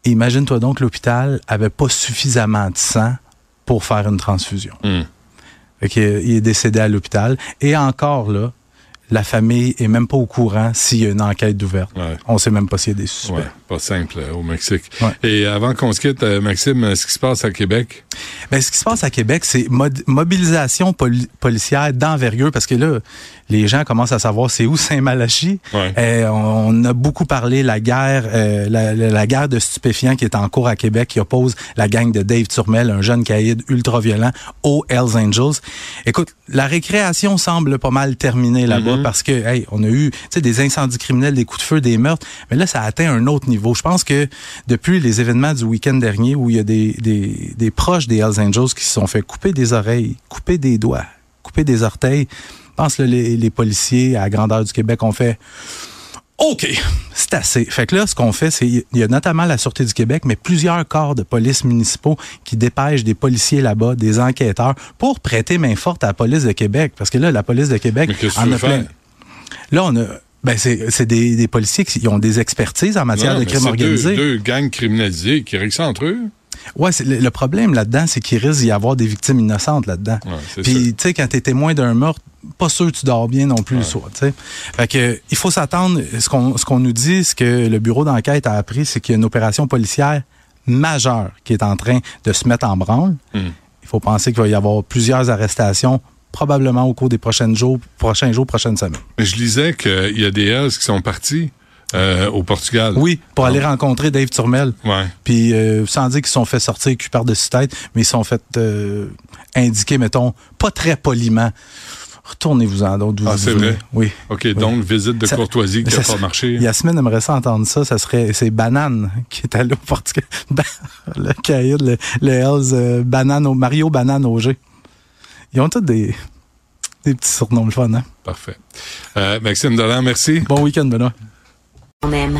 Et Imagine-toi donc l'hôpital avait pas suffisamment de sang pour faire une transfusion. Hmm. Qu'il- il est décédé à l'hôpital. Et encore là, la famille est même pas au courant s'il y a une enquête d'ouverte. Ouais. On sait même pas s'il y a des suspects. Ouais, pas simple euh, au Mexique. Ouais. Et avant qu'on se quitte, euh, Maxime, euh, ce qui se passe à Québec, Ben, ce qui se passe à Québec, c'est mobilisation poli- policière d'envergure parce que là, les gens commencent à savoir c'est où Saint-Malachie. Ouais. Euh, on, on a beaucoup parlé la guerre, euh, la, guerre de stupéfiants qui est en cours à Québec, qui oppose la gang de Dave Turmel, un jeune caïd ultra violent, aux Hells Angels. Écoute, la récréation semble pas mal terminée là-bas parce que, hey, on a eu, des incendies criminels, des coups de feu, des meurtres, mais là, ça a atteint un autre niveau. Je pense que depuis les événements du week-end dernier où il y a des, des, des proches des Hells Angels qui se sont fait couper des oreilles, couper des doigts, couper des orteils, pense que les, les policiers à la grandeur du Québec ont fait OK, c'est assez. Fait que là, ce qu'on fait, c'est il y a notamment la Sûreté du Québec, mais plusieurs corps de police municipaux qui dépêchent des policiers là-bas, des enquêteurs, pour prêter main forte à la police de Québec. Parce que là, la police de Québec que tu a plein. Là, on a. Ben, c'est c'est des, des policiers qui ont des expertises en matière Non, de mais crime c'est organisé. Deux, deux gangs criminalisés qui règlent ça entre eux. Ouais, le, le problème là-dedans, c'est qu'il risque d'y avoir des victimes innocentes là-dedans. Ouais, Puis, tu sais, quand t'es témoin d'un meurtre, pas sûr que tu dors bien non plus le soir, tu sais. Fait que, il faut s'attendre, ce qu'on, ce qu'on nous dit, ce que le bureau d'enquête a appris, c'est qu'il y a une opération policière majeure qui est en train de se mettre en branle. Hmm. Il faut penser qu'il va y avoir plusieurs arrestations, probablement au cours des prochains jours, prochains jours, prochaines semaines. Mais je lisais qu'il y a des Hells qui sont partis euh, au Portugal. Oui, pour aller rencontrer Dave Turmel. Ouais. Puis euh, sans dire qu'ils se sont fait sortir cul par dessus tête, mais ils se sont fait euh, indiquer, mettons, pas très poliment. Retournez-vous-en d'autres. Ah, c'est vrai? Oui. OK, donc visite de Ça- courtoisie qui n'a ça- pas marché. Yasmine aimerait ça entendre ça. Ça serait, c'est Banane qui est allé au Portugal. Le caïd, le, le Hells, euh, Banane, au- Mario Banane Auger. Ils ont tous des, des petits surnoms le fun, hein? Parfait. Euh, Maxime Dolan, merci. Bon week-end, Benoît. On aime.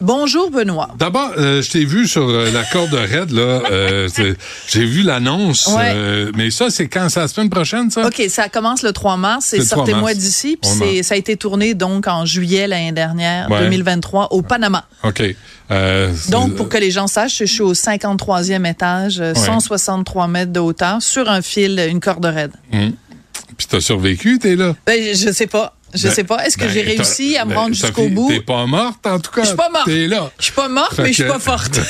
Bonjour, Benoît. D'abord, euh, je t'ai vu sur euh, la corde raide, là. euh, J'ai vu l'annonce. Ouais. mais ça, c'est quand? C'est la semaine prochaine, ça? OK, ça commence le 3 mars. 3 Sortez-moi d'ici. Puis ça a été tourné donc en juillet l'année dernière, Ouais. 2023, au Panama. OK. Donc, pour que les gens sachent, je suis au 53e étage, euh, Ouais. 163 mètres de hauteur, sur un fil, une corde raide. Hum. Puis t'as survécu, t'es là? Ben, je je sais pas. Je Ben, sais pas. Est-ce que ben, j'ai réussi à me ben, rendre jusqu'au bout? T'es pas morte, en tout cas. Je suis pas morte. T'es là. Je suis pas morte, Fait mais je suis que- pas forte.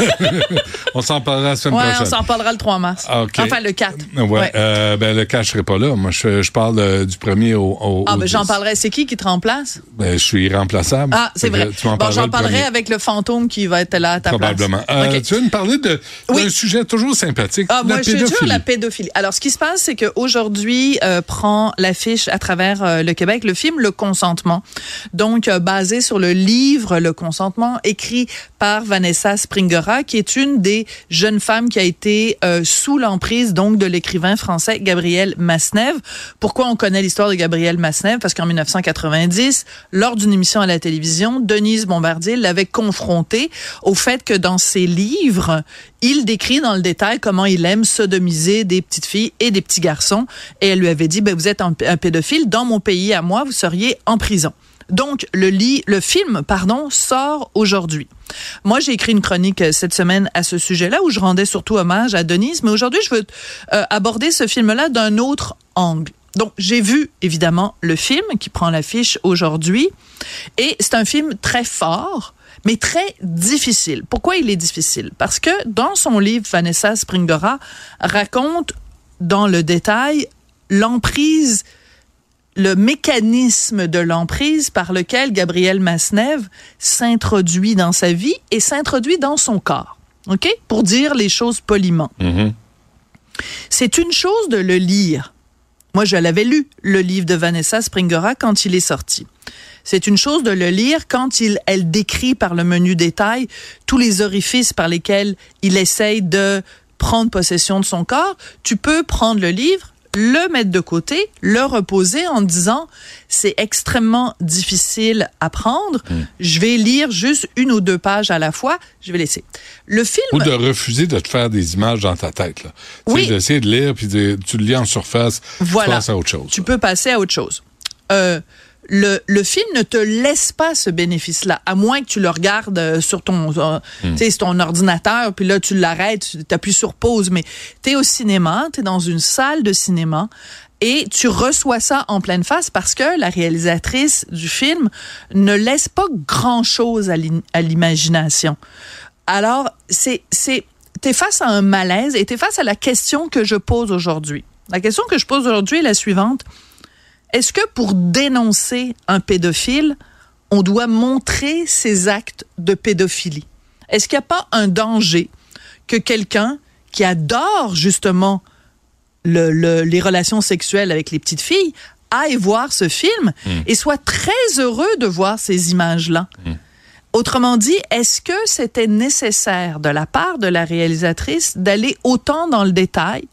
on s'en parlera la semaine Ouais, prochaine. on s'en parlera le 3 mars. Ah. Enfin, le 4. Ouais. Ouais. Euh, ben, le cas, je serai pas là. Moi, je, je parle euh, du premier au. au Ah, ben, j'en 10. parlerai. C'est qui qui te remplace? Ben, je suis irremplaçable. Ah, c'est que vrai. Tu m'en Bon, j'en le parlerai avec le fantôme qui va être là à ta Probablement. place. Euh, OK. Tu veux me parler de- d'un sujet toujours sympathique, Ah, la moi, je suis pédophilie. la pédophilie. Alors, ce qui se passe, c'est qu'aujourd'hui, euh, prend l'affiche à travers euh, le Québec le film Le Consentement, donc euh, basé sur le livre Le Consentement, écrit par Vanessa Springora, qui est une des jeunes femmes qui a été euh, sous l'emprise donc de l'écrivain français Gabriel Masnev. Pourquoi on connaît l'histoire de Gabriel Masnev? Parce qu'en 1990, lors d'une émission à la télévision, Denise Bombardier l'avait confronté au fait que dans ses livres, il décrit dans le détail comment il aime sodomiser des petites filles et des petits garçons. Et elle lui avait dit, ben, vous êtes un, pédophile, dans mon pays à moi, vous seriez en prison. Donc, le, lit, le film pardon, sort aujourd'hui. Moi, j'ai écrit une chronique euh, cette semaine à ce sujet-là où je rendais surtout hommage à Denise, mais aujourd'hui, je veux euh, aborder ce film-là d'un autre angle. Donc, j'ai vu évidemment le film qui prend l'affiche aujourd'hui, et c'est un film très fort, mais très difficile. Pourquoi il est difficile? Parce que dans son livre, Vanessa Springora raconte dans le détail l'emprise le mécanisme de l'emprise par lequel Gabriel Masnev s'introduit dans sa vie et s'introduit dans son corps. OK? Pour dire les choses poliment. Mhm. C'est une chose de le lire. Moi, je l'avais lu, le livre de Vanessa Springora, quand il est sorti. C'est une chose de le lire quand il, elle décrit par le menu détail tous les orifices par lesquels il essaye de prendre possession de son corps. Tu peux prendre le livre, le mettre de côté, le reposer en disant c'est extrêmement difficile à prendre. Je vais lire juste une ou deux pages à la fois. Je vais laisser. Le film. Ou de refuser de te faire des images dans ta tête. Là. Tu Oui. sais, D'essayer de lire, puis de- tu le lis en surface, Voilà. tu passes à autre chose. Tu peux passer à autre chose. Euh, le, le film ne te laisse pas ce bénéfice-là, à moins que tu le regardes euh, sur ton, tu sais, sur ton ordinateur, puis là, tu l'arrêtes, tu appuies sur pause, mais tu es au cinéma, tu es dans une salle de cinéma, et tu reçois ça en pleine face parce que la réalisatrice du film ne laisse pas grand-chose à l'imagination. Alors, c'est, c'est, t'es face à un malaise et t'es face à la question que je pose aujourd'hui. La question que je pose aujourd'hui est la suivante. Est-ce que pour dénoncer un pédophile, on doit montrer ses actes de pédophilie? Est-ce qu'il n'y a pas un danger que quelqu'un qui adore justement le- le- les relations sexuelles avec les petites filles aille voir ce film et soit très heureux de voir ces images-là? Autrement dit, est-ce que c'était nécessaire de la part de la réalisatrice d'aller autant dans le détail?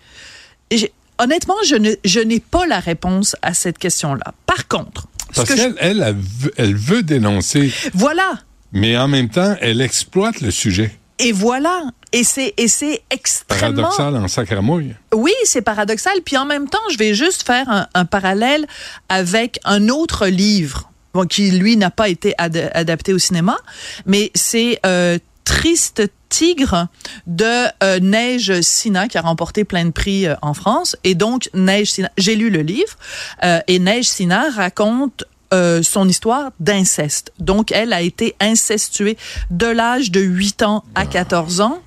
Honnêtement, je ne- je n'ai pas la réponse à cette question-là. Par contre, ce Parce je- qu'elle, elle, elle veut, elle veut dénoncer, voilà, mais en même temps, elle exploite le sujet. et voilà, et c'est et c'est extrêmement Paradoxal en sacramouille. Oui, c'est paradoxal. Puis en même temps, je vais juste faire un, un parallèle avec un autre livre bon, qui, lui, n'a pas été ad- adapté au cinéma, mais c'est euh, Triste Tigre de euh, Neige Sina qui a remporté plein de prix euh, en France. Et donc, Neige Sina, j'ai lu le livre, euh, et Neige Sina raconte euh, son histoire d'inceste. Donc, elle a été incestuée de l'âge de 8 ans à 14 ans,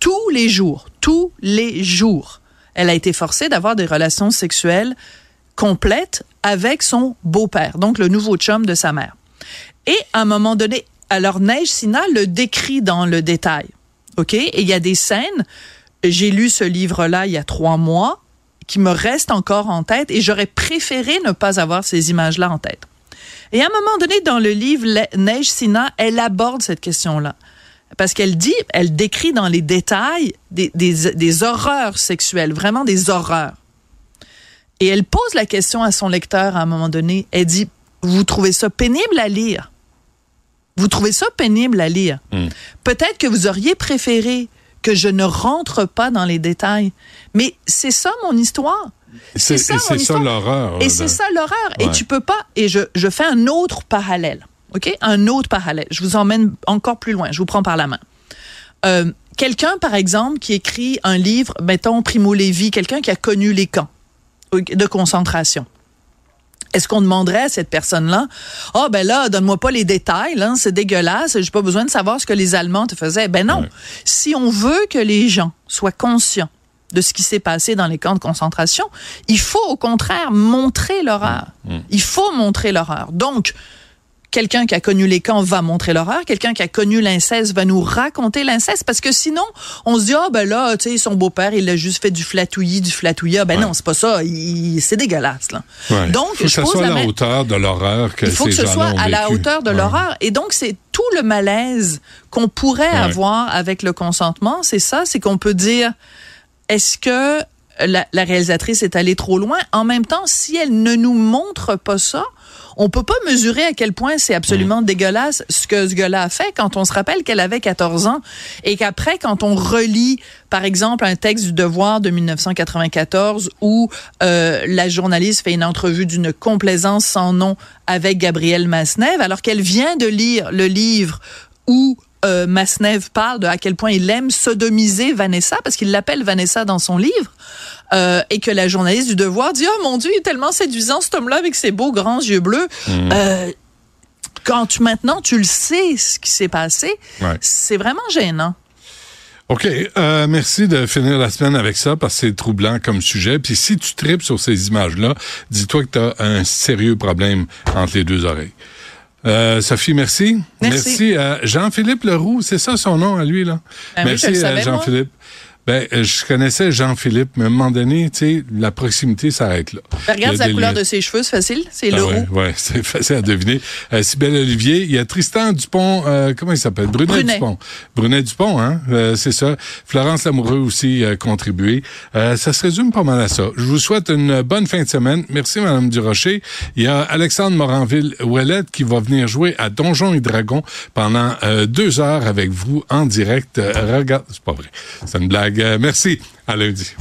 tous les jours, tous les jours. Elle a été forcée d'avoir des relations sexuelles complètes avec son beau-père, donc le nouveau chum de sa mère. Et à un moment donné, alors Neige Sina le décrit dans le détail. OK? Et il y a des scènes, j'ai lu ce livre-là il y a trois mois, qui me restent encore en tête et j'aurais préféré ne pas avoir ces images-là en tête. Et à un moment donné, dans le livre Neige Sina, elle aborde cette question-là. Parce qu'elle dit, elle décrit dans les détails des, des, des horreurs sexuelles, vraiment des horreurs. Et elle pose la question à son lecteur à un moment donné. Elle dit, vous trouvez ça pénible à lire? Vous trouvez ça pénible à lire? Hmm. Peut-être que vous auriez préféré que je ne rentre pas dans les détails. Mais c'est ça mon histoire. C'est ça, l'horreur. Et c'est ça l'horreur. Et tu peux pas. Et je, je fais un autre parallèle. OK? Un autre parallèle. Je vous emmène encore plus loin. Je vous prends par la main. Euh, quelqu'un, par exemple, qui écrit un livre, mettons Primo Levi, quelqu'un qui a connu les camps de concentration. Est-ce qu'on demanderait à cette personne-là, ah ben là, donne-moi pas les détails, là, c'est dégueulasse, j'ai pas besoin de savoir ce que les Allemands te faisaient. Ben non. Si on veut que les gens soient conscients de ce qui s'est passé dans les camps de concentration, il faut au contraire montrer l'horreur. Il faut montrer l'horreur. Donc, quelqu'un qui a connu les camps va montrer l'horreur, quelqu'un qui a connu l'inceste va nous raconter l'inceste, parce que sinon, on se dit, ah ben là, tu sais, son beau-père, il a juste fait du flatouillis, du flatouillis. Ben non, c'est pas ça, il- c'est dégueulasse, là. Ouais. Donc, Faut que je pose soit à la hauteur de l'horreur que il faut que ce soit à la hauteur de Ouais. l'horreur. Et donc, c'est tout le malaise qu'on pourrait Ouais. avoir avec le consentement. C'est ça, c'est qu'on peut dire, est-ce que la, la réalisatrice est allée trop loin? En même temps, si elle ne nous montre pas ça, on peut pas mesurer à quel point c'est absolument dégueulasse ce que ce gars-là a fait quand on se rappelle qu'elle avait 14 ans et qu'après, quand on relit, par exemple, un texte du Devoir de 1994 où euh, la journaliste fait une entrevue d'une complaisance sans nom avec Gabrielle Masnev, alors qu'elle vient de lire le livre où euh, Masnev parle de à quel point il aime sodomiser Vanessa, parce qu'il l'appelle Vanessa dans son livre, euh, et que la journaliste du Devoir dit, oh mon Dieu, il est tellement séduisant cet homme-là avec ses beaux grands yeux bleus. Mhm. Euh, quand tu, maintenant tu le sais ce qui s'est passé, Ouais. c'est vraiment gênant. OK. euh, merci de finir la semaine avec ça parce que c'est troublant comme sujet. Puis si tu tripes sur ces images-là, dis-toi que tu as un sérieux problème entre les deux oreilles. Euh, Sophie, merci. Merci. à Jean-Philippe Leroux, c'est ça son nom à lui, là? Ben oui, merci je le savais, Jean-Philippe. Ben, euh, je connaissais Jean-Philippe, mais à un moment donné, tu sais, la proximité s'arrête là. Ben, regarde la couleur de ses cheveux, c'est facile, c'est Ah le ouais, roux. ouais, c'est facile à deviner. Euh, Sybelle Olivier, il y a Tristan Dupont, euh, comment il s'appelle? Brunet, Brunet. Dupont. Brunet Dupont, hein? Euh, c'est ça. Florence Lamoureux aussi a contribué. Euh, ça se résume pas mal à ça. Je vous souhaite une bonne fin de semaine. Merci, Madame Durocher. Il y a Alexandre Moranville-Ouellette qui va venir jouer à Donjons et Dragons pendant euh, deux heures avec vous en direct. Euh, regarde, c'est pas vrai. C'est une blague. Merci. À lundi.